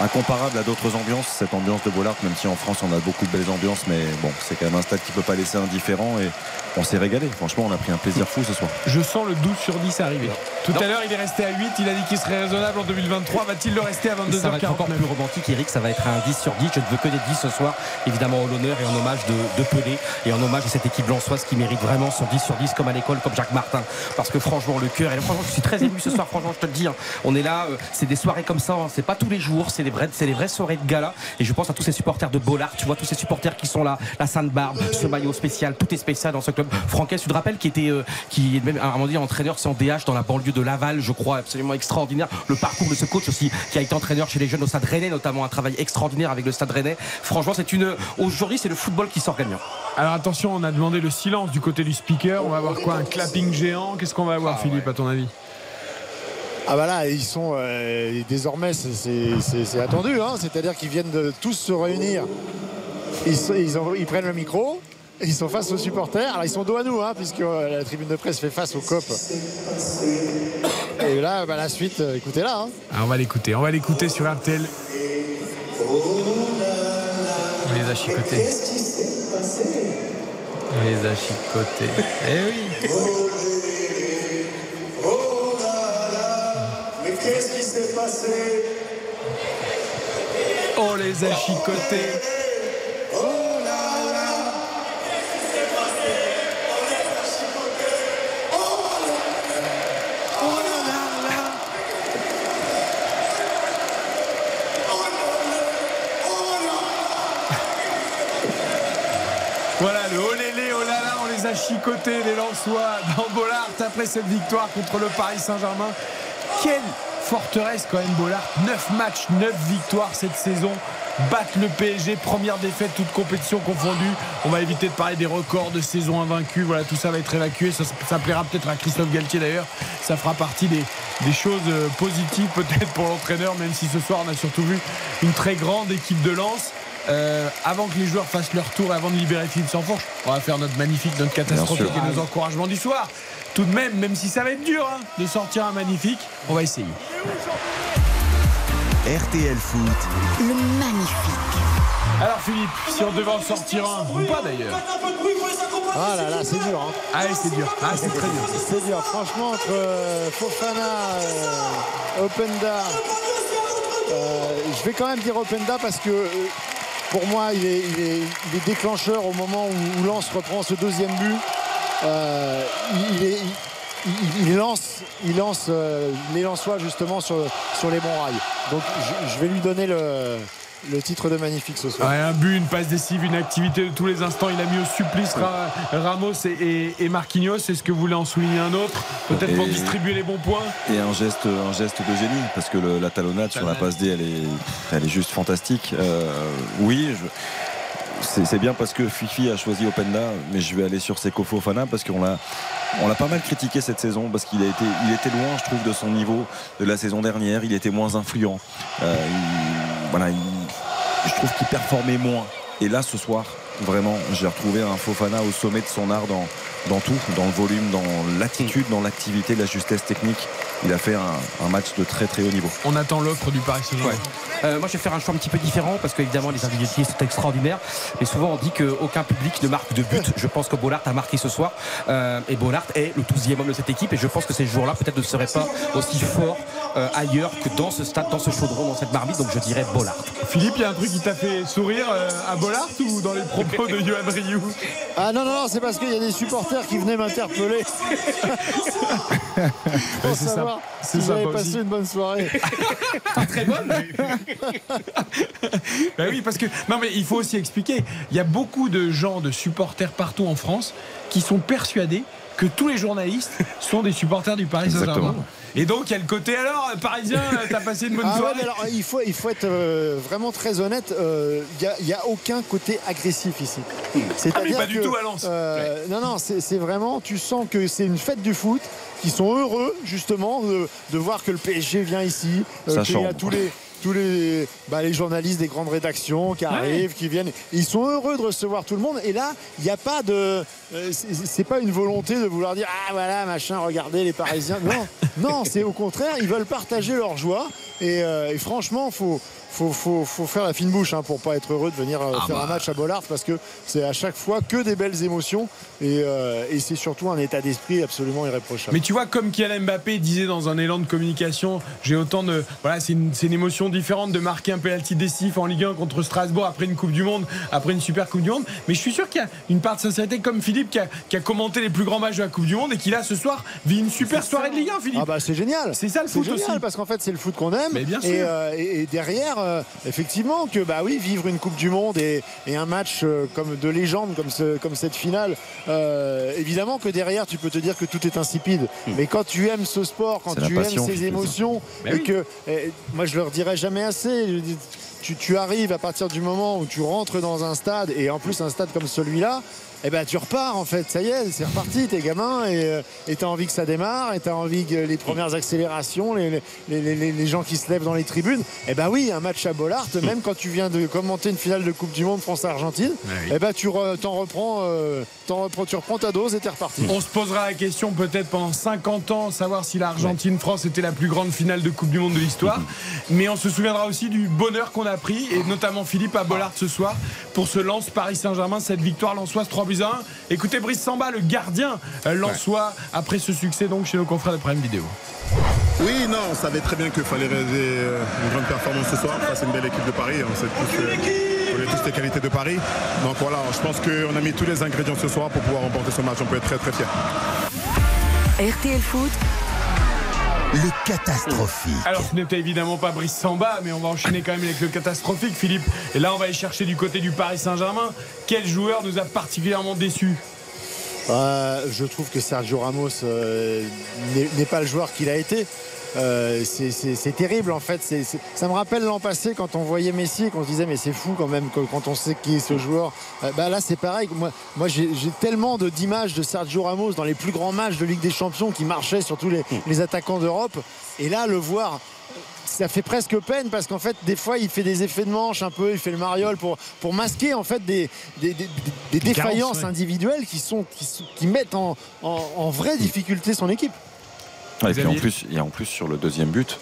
incomparable à d'autres ambiances. Cette ambiance de Bollard, même si en France on a beaucoup de belles ambiances, mais bon, c'est quand même un stade qui peut pas laisser indifférent et on s'est régalé. Franchement, on a pris un plaisir fou ce soir. Je sens le 12 sur 10 arriver. Tout à l'heure, il est resté à 8. Il a dit qu'il serait raisonnable en 2023. Va-t-il le rester à Ça va être encore 22h49 plus romantique, Eric. Ça va être un 10 sur 10. Je ne veux que des 10 ce soir, évidemment, en l'honneur et en hommage de, de Pelé et en hommage à cette équipe lançoise qui mérite vraiment son 10 sur 10 comme à l'école, comme Jacques Martin. Parce que franchement, le cœur, et franchement, je suis très ému ce soir, franchement, je te le dis. hein. On est là, euh, c'est des soirées comme ça, hein. c'est pas tous les jours, c'est les vraies, c'est les vraies soirées de gala. Et je pense à tous ces supporters de Bollard, tu vois, tous ces supporters qui sont là, la Sainte-Barbe, ce maillot spécial, tout est spécial dans ce club. Franquès, tu te rappelles, qui était, euh, qui est même à un moment donné entraîneur, c'est en DH dans la banlieue de Laval, je crois, absolument extraordinaire. Le parcours de ce coach aussi, qui a été entraîneur chez les jeunes au Stade Rennais, notamment un travail extraordinaire avec le Stade Rennais. Franchement, c'est une, aujourd'hui, c'est le football qui sort gagnant. Alors attention, on a demandé le silence du côté du speaker. On va avoir quoi Un clapping géant? Qu'est-ce qu'on va avoir, Philippe, à ton avis? Ah bah là, ils sont euh, désormais, c'est- attendu, hein. c'est-à-dire qu'ils viennent de tous se réunir. Ils, sont- ils ont- ils prennent le micro, ils sont face aux supporters. Alors ils sont dos à nous, hein, puisque euh, la tribune de presse fait face au COP. Et là, bah, la suite, euh, écoutez là. hein. Ah, On va l'écouter. On va l'écouter sur RTL. On les a chicotés. On les a chicotés. Eh oui. Mais qu'est-ce qui s'est passé On les a chicotés. Chicotés, les Lensois, dans Bollard après cette victoire contre le Paris Saint-Germain. Quelle forteresse quand même Bollard 9 matchs, 9 victoires cette saison. Battre le PSG, première défaite, toute compétition confondue. On va éviter de parler des records de saison invaincue. Voilà, tout ça va être évacué. Ça, plaira peut-être à Christophe Galtier d'ailleurs. Ça fera partie des, des choses euh, positives peut-être pour l'entraîneur, même si ce soir on a surtout vu une très grande équipe de lance. Euh, avant que les joueurs fassent leur tour et avant de libérer Philippe Sansfourche, on va faire notre magnifique, notre catastrophique et nos encouragements du soir. Tout de même, même si ça va être dur hein, de sortir un magnifique, on va essayer. RTL Foot, Le magnifique. Alors Philippe, si on devait en sortir un, ou pas d'ailleurs Ah là là, c'est dur. Hein. Ah ouais, c'est dur. Ah, c'est très dur. C'est dur. Franchement, entre euh, Fofana, euh, Openda, euh, je vais quand même dire Openda parce que euh, pour moi, il est, déclencheur au moment où, Lens reprend ce deuxième but. Euh, il, lance, il lance euh, les Lensois justement sur, sur les bons rails. Donc je vais lui donner le, le titre de magnifique ce soir. Ouais, un but, une passe décisive, une activité de tous les instants. Il a mis au supplice Ra- Ramos et, et- et Marquinhos. Est-ce que vous voulez en souligner un autre Peut-être pour distribuer les bons points? Et un geste, un geste de génie, parce que le- la talonnade sur la passe D, elle est, elle est juste fantastique. Euh, oui, je- c'est c'est bien parce que Fifi a choisi Openda, mais je vais aller sur Seko Fofana parce qu'on l'a, on l'a pas mal critiqué cette saison parce qu'il a été, il était loin, je trouve, de son niveau de la saison dernière. Il était moins influent. Euh, il- voilà, il- je trouve qu'il performait moins. Et là, ce soir, vraiment, j'ai retrouvé un Fofana au sommet de son art dans, tout, dans le volume, dans l'attitude, dans l'activité, la justesse technique. Il a fait un, un match de très très haut niveau. On attend l'offre du Paris Saint-Germain. Euh, moi, je vais faire un choix un petit peu différent parce qu'évidemment, les individualités sont extraordinaires. Mais souvent, on dit qu'aucun public ne marque de but. Je pense que Bollard a marqué ce soir. Euh, et Bollard est le 12e homme de cette équipe. Et je pense que ces joueurs-là, peut-être, ne seraient pas aussi forts euh, ailleurs que dans ce stade, dans ce chaudron, dans cette marmite. Donc, je dirais Bollard. Philippe, il y a un truc qui t'a fait sourire euh, à Bollard ou dans les propos de Johan Rioux? Ah non, non, non, c'est parce qu'il y a des supporters qui venaient m'interpeller. [LAUGHS] si j'avais sympa passé aussi. une bonne soirée. [LAUGHS] Très bonne. [LAUGHS] Ben oui, parce que non, mais il faut aussi expliquer. Il y a beaucoup de gens, de supporters partout en France, qui sont persuadés que tous les journalistes sont des supporters du Paris Saint-Germain. Et donc il y a le côté alors parisien, t'as passé une bonne Ah soirée. alors, il, faut, il faut être euh, vraiment très honnête. euh, Il n'y a, aucun côté agressif ici. Ah mais pas du tout à Lens. euh, Non, non, c'est vraiment, tu sens que c'est une fête du foot, qui sont heureux justement de, de voir que le PSG vient ici, euh, Ça qu'il y a tous les tous les, bah, les journalistes des grandes rédactions qui arrivent, qui viennent. Ils sont heureux de recevoir tout le monde. Et là, il n'y a pas de. euh, c'est- c'est pas une volonté de vouloir dire Ah voilà, machin, regardez les Parisiens. Non, [LAUGHS] non, c'est au contraire, ils veulent partager leur joie. Et, euh, et franchement, faut. Faut, faut, faut faire la fine bouche hein, pour pas être heureux de venir euh, Ah faire bah. un match à Bollard parce que c'est à chaque fois que des belles émotions et, euh, et c'est surtout un état d'esprit absolument irréprochable. Mais tu vois, comme Kylian Mbappé disait dans un élan de communication, j'ai autant de. Voilà, c'est une, une émotion différente de marquer un penalty décisif en Ligue 1 contre Strasbourg après une Coupe du Monde, après une super Coupe du Monde. Mais je suis sûr qu'il y a une part de sincérité, comme Philippe qui a, qui a commenté les plus grands matchs de la Coupe du Monde et qui là ce soir vit une super soirée de Ligue 1, Philippe. Ah bah c'est génial. C'est ça le C'est foot génial aussi. parce qu'en fait c'est le foot qu'on aime. Mais bien et, sûr. euh, et derrière, euh, effectivement, que bah oui, vivre une Coupe du Monde et, et un match euh, comme de légende, comme, ce- comme cette finale, euh, évidemment que derrière tu peux te dire que tout est insipide. Mais quand tu aimes ce sport, quand tu passion aimes ces émotions, Mais et oui. que moi je leur dirai jamais assez. je dis, Tu, tu arrives à partir du moment où tu rentres dans un stade et en plus un stade comme celui-là. Eh ben tu repars en fait, ça y est, c'est reparti, t'es gamin et tu as envie que ça démarre et tu as envie que les premières accélérations, les, les, les- les- les gens qui se lèvent dans les tribunes. Eh ben oui, un match à Bollard, [LAUGHS] même quand tu viens de commenter une finale de Coupe du Monde France-Argentine, oui. eh ben tu re- t'en reprends, euh, t'en reprends, tu reprends ta dose et t'es reparti. On se posera la question peut-être pendant 50 ans, savoir si l'Argentine-France était la plus grande finale de Coupe du Monde de l'histoire. [LAUGHS] Mais on se souviendra aussi du bonheur qu'on a pris, et notamment Philippe à Bollard ce soir, pour ce lance Paris Saint-Germain, cette victoire lensoise 3 buts à 1. Écoutez Brice Samba, le gardien euh, lensois, après ce succès donc chez nos confrères de Prime Vidéo. Oui, non, on savait très bien qu'il fallait réaliser euh, une grande performance ce soir face à une belle équipe de Paris. On sait tous, euh, tous les qualités de Paris. Donc voilà, je pense qu'on a mis tous les ingrédients ce soir pour pouvoir remporter ce match. On peut être très très fiers. RTL Foot, Le catastrophique. Alors ce n'était évidemment pas Brice Samba, mais on va enchaîner quand même avec le catastrophique, Philippe. Et là, on va aller chercher du côté du Paris Saint-Germain. Quel joueur nous a particulièrement déçus Euh, je trouve que Sergio Ramos euh, n'est n'est pas le joueur qu'il a été. Euh, c'est- terrible en fait. Ça me rappelle l'an passé quand on voyait Messi et qu'on se disait mais c'est fou quand même quand on sait qui est ce joueur. Euh, bah là c'est pareil. Moi, moi j'ai tellement d'images de Sergio Ramos dans les plus grands matchs de Ligue des Champions qui marchaient sur tous les, les attaquants d'Europe. Et là le voir ça fait presque peine parce qu'en fait des fois il fait des effets de manche un peu il fait le mariole pour, pour masquer en fait des, des, des- des Des carences, défaillances ouais. individuelles qui, sont, qui, sont- qui mettent en, en, en vraie difficulté son équipe Ouais, et, puis en plus, et en plus, sur le deuxième but,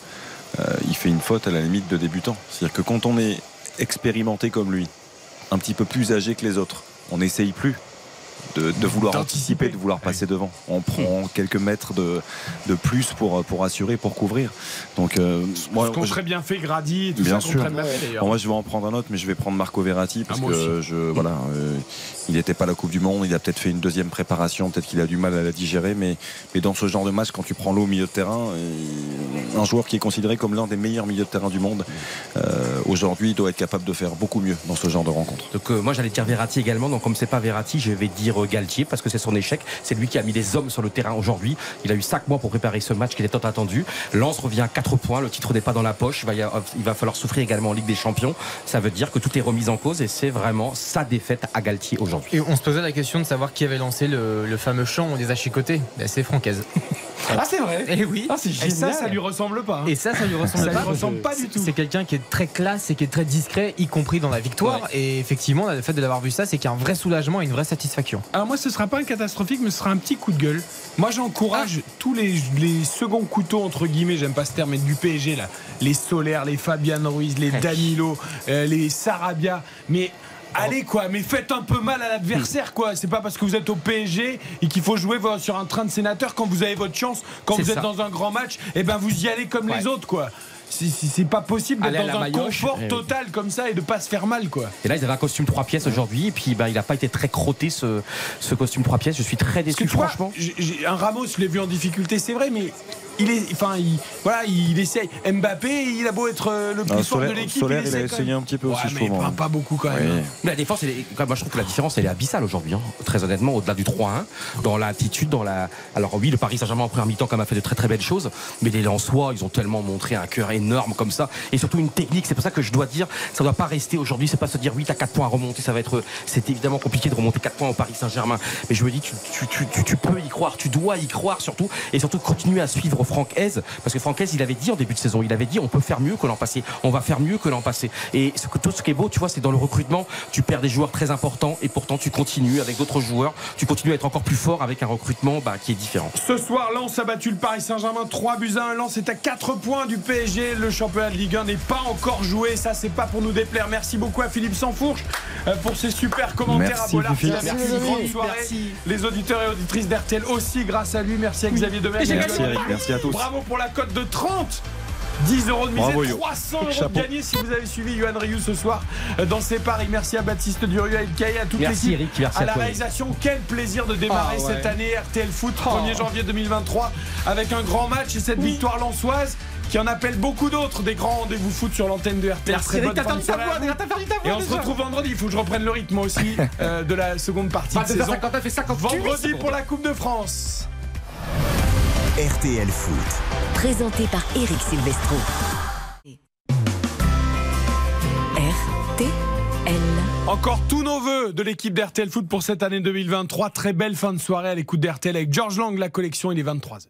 euh, il fait une faute à la limite de débutant. C'est-à-dire que quand on est expérimenté comme lui, un petit peu plus âgé que les autres, on n'essaye plus de, de vouloir D'anticiper. anticiper, de vouloir passer devant. On prend quelques mètres de, de plus pour, pour assurer, pour couvrir. Donc, euh, moi, je- très bien fait Grady tout Bien ça, sûr. qu'on très bien fait, d'ailleurs. Bon, moi, je vais en prendre un autre, mais je vais prendre Marco Verratti parce Ah, que je, voilà, euh, il n'était pas à la Coupe du Monde. Il a peut-être fait une deuxième préparation, peut-être qu'il a du mal à la digérer, mais, mais dans ce genre de match, quand tu prends l'eau au milieu de terrain, euh, un joueur qui est considéré comme l'un des meilleurs milieux de terrain du monde, euh, aujourd'hui, doit être capable de faire beaucoup mieux dans ce genre de rencontre. Donc euh, moi j'allais dire Verratti également. Donc comme c'est pas Verratti, je vais dire Galtier parce que c'est son échec. C'est lui qui a mis les hommes sur le terrain aujourd'hui. Il a eu 5 mois pour préparer ce match qui était tant attendu. Lens revient à 4 points. Le titre n'est pas dans la poche. Il va, y a- il va falloir souffrir également en Ligue des Champions. Ça veut dire que tout est remis en cause et c'est vraiment sa défaite à Galtier aujourd'hui. Et on se posait la question de savoir qui avait lancé le, le fameux chant On les a chicotés. Ben, c'est Francaise. [LAUGHS] Ah, c'est vrai Et oui. Ah, c'est Et ça, ça lui ressemble pas. hein. Et ça, ça lui ressemble Ça pas. lui ressemble pas du tout. C'est quelqu'un qui est très classe et qui est très discret, y compris dans la victoire. Et effectivement, le fait de l'avoir vu ça, c'est qu'il y a un vrai soulagement et une vraie satisfaction. Alors moi ce sera pas un catastrophique mais ce sera un petit coup de gueule. Moi j'encourage tous les, les seconds couteaux entre guillemets, j'aime pas ce terme mais du PSG là, les Solaires, les Fabian Ruiz, les Danilo, euh, les Sarabia, mais Allez quoi, mais faites un peu mal à l'adversaire quoi. C'est pas parce que vous êtes au PSG et qu'il faut jouer sur un train de sénateur quand vous avez votre chance, quand vous êtes dans un grand match, et ben vous y allez comme les autres quoi. C'est- pas possible d'être dans un maillotche. confort Eh. total comme ça et de pas se faire mal quoi. Et là, ils avaient un costume 3 pièces aujourd'hui. Et puis, bah, il n'a pas été très crotté ce, ce costume 3 pièces. Je suis très déçu, vois, franchement. un Ramos, je l'ai vu en difficulté, c'est vrai, mais il est, enfin, il, voilà, il essaye. Mbappé, il a beau être euh, le plus Ah, fort Solaire- de l'équipe, Solaire, il a essayé un petit peu Ouais, aussi, je mais trouve, pas, hein. pas beaucoup quand même. Oui. Mais la défense, elle est- quand même, moi je trouve que la différence elle est abyssale aujourd'hui. hein. Très honnêtement, au-delà du 3-1, dans l'attitude, dans la. Alors oui, le Paris Saint-Germain en première mi-temps quand même a fait de très très belles choses, mais les Lensois, ils ont tellement montré un cœur énorme comme ça, et surtout une technique. C'est pour ça que je dois dire, ça doit pas rester aujourd'hui. C'est pas se dire oui, t'as 4 points à remonter, ça va être. C'est évidemment compliqué de remonter 4 points au Paris Saint-Germain, mais je me dis, tu, tu, tu, tu- tu peux y croire, tu dois y croire surtout, et surtout continuer à suivre Franck Hez, parce que Franck Hez, il avait dit en début de saison, il avait dit on peut faire mieux que l'an passé, on va faire mieux que l'an passé. Et ce que, tout ce qui est beau, tu vois, c'est dans le recrutement, tu perds des joueurs très importants, et pourtant tu continues avec d'autres joueurs, tu continues à être encore plus fort avec un recrutement bah, qui est différent. Ce soir, Lens a battu le Paris Saint-Germain 3 buts à 1. Lens est à 4 points du PSG. Le championnat de Ligue 1 n'est pas encore joué. Ça, c'est pas pour nous déplaire. Merci beaucoup à Philippe Sansfourche euh, pour ses super commentaires Merci, à Bollard. Merci, Merci, les amis. grande soirée. Merci. Les auditeurs et auditrices d'RTL aussi, grâce à lui. Merci à Xavier Demer. Merci Eric, merci à tous. Bravo pour la cote de 30. 10 euros de mise Bravo, et Yo. 300 euros Chapeau. de gagné si vous avez suivi Yohan Ryu ce soir euh, dans ses paris. Merci à Baptiste Durieux, à Elkaï, à toute Merci, l'équipe, Eric, merci à à la toi, réalisation. Quel plaisir de démarrer Ah, ouais. cette année RTL Foot Oh. 1er janvier 2023 avec un grand match et cette victoire lançoise qui en appelle beaucoup d'autres des grands rendez-vous foot sur l'antenne de RTL. Merci Très bonne fin de ta voix, Et on se retrouve vendredi. Il faut que je reprenne le rythme aussi [LAUGHS] euh, de la seconde partie de saison. 59 et 58 Vendredi pour la Coupe de France. RTL Foot. présenté par Eric Silvestro. RTL. Encore tous nos voeux de l'équipe d'RTL Foot pour cette année 2023. Très belle fin de soirée à l'écoute d'RTL avec George Lang, la collection, il est 23h.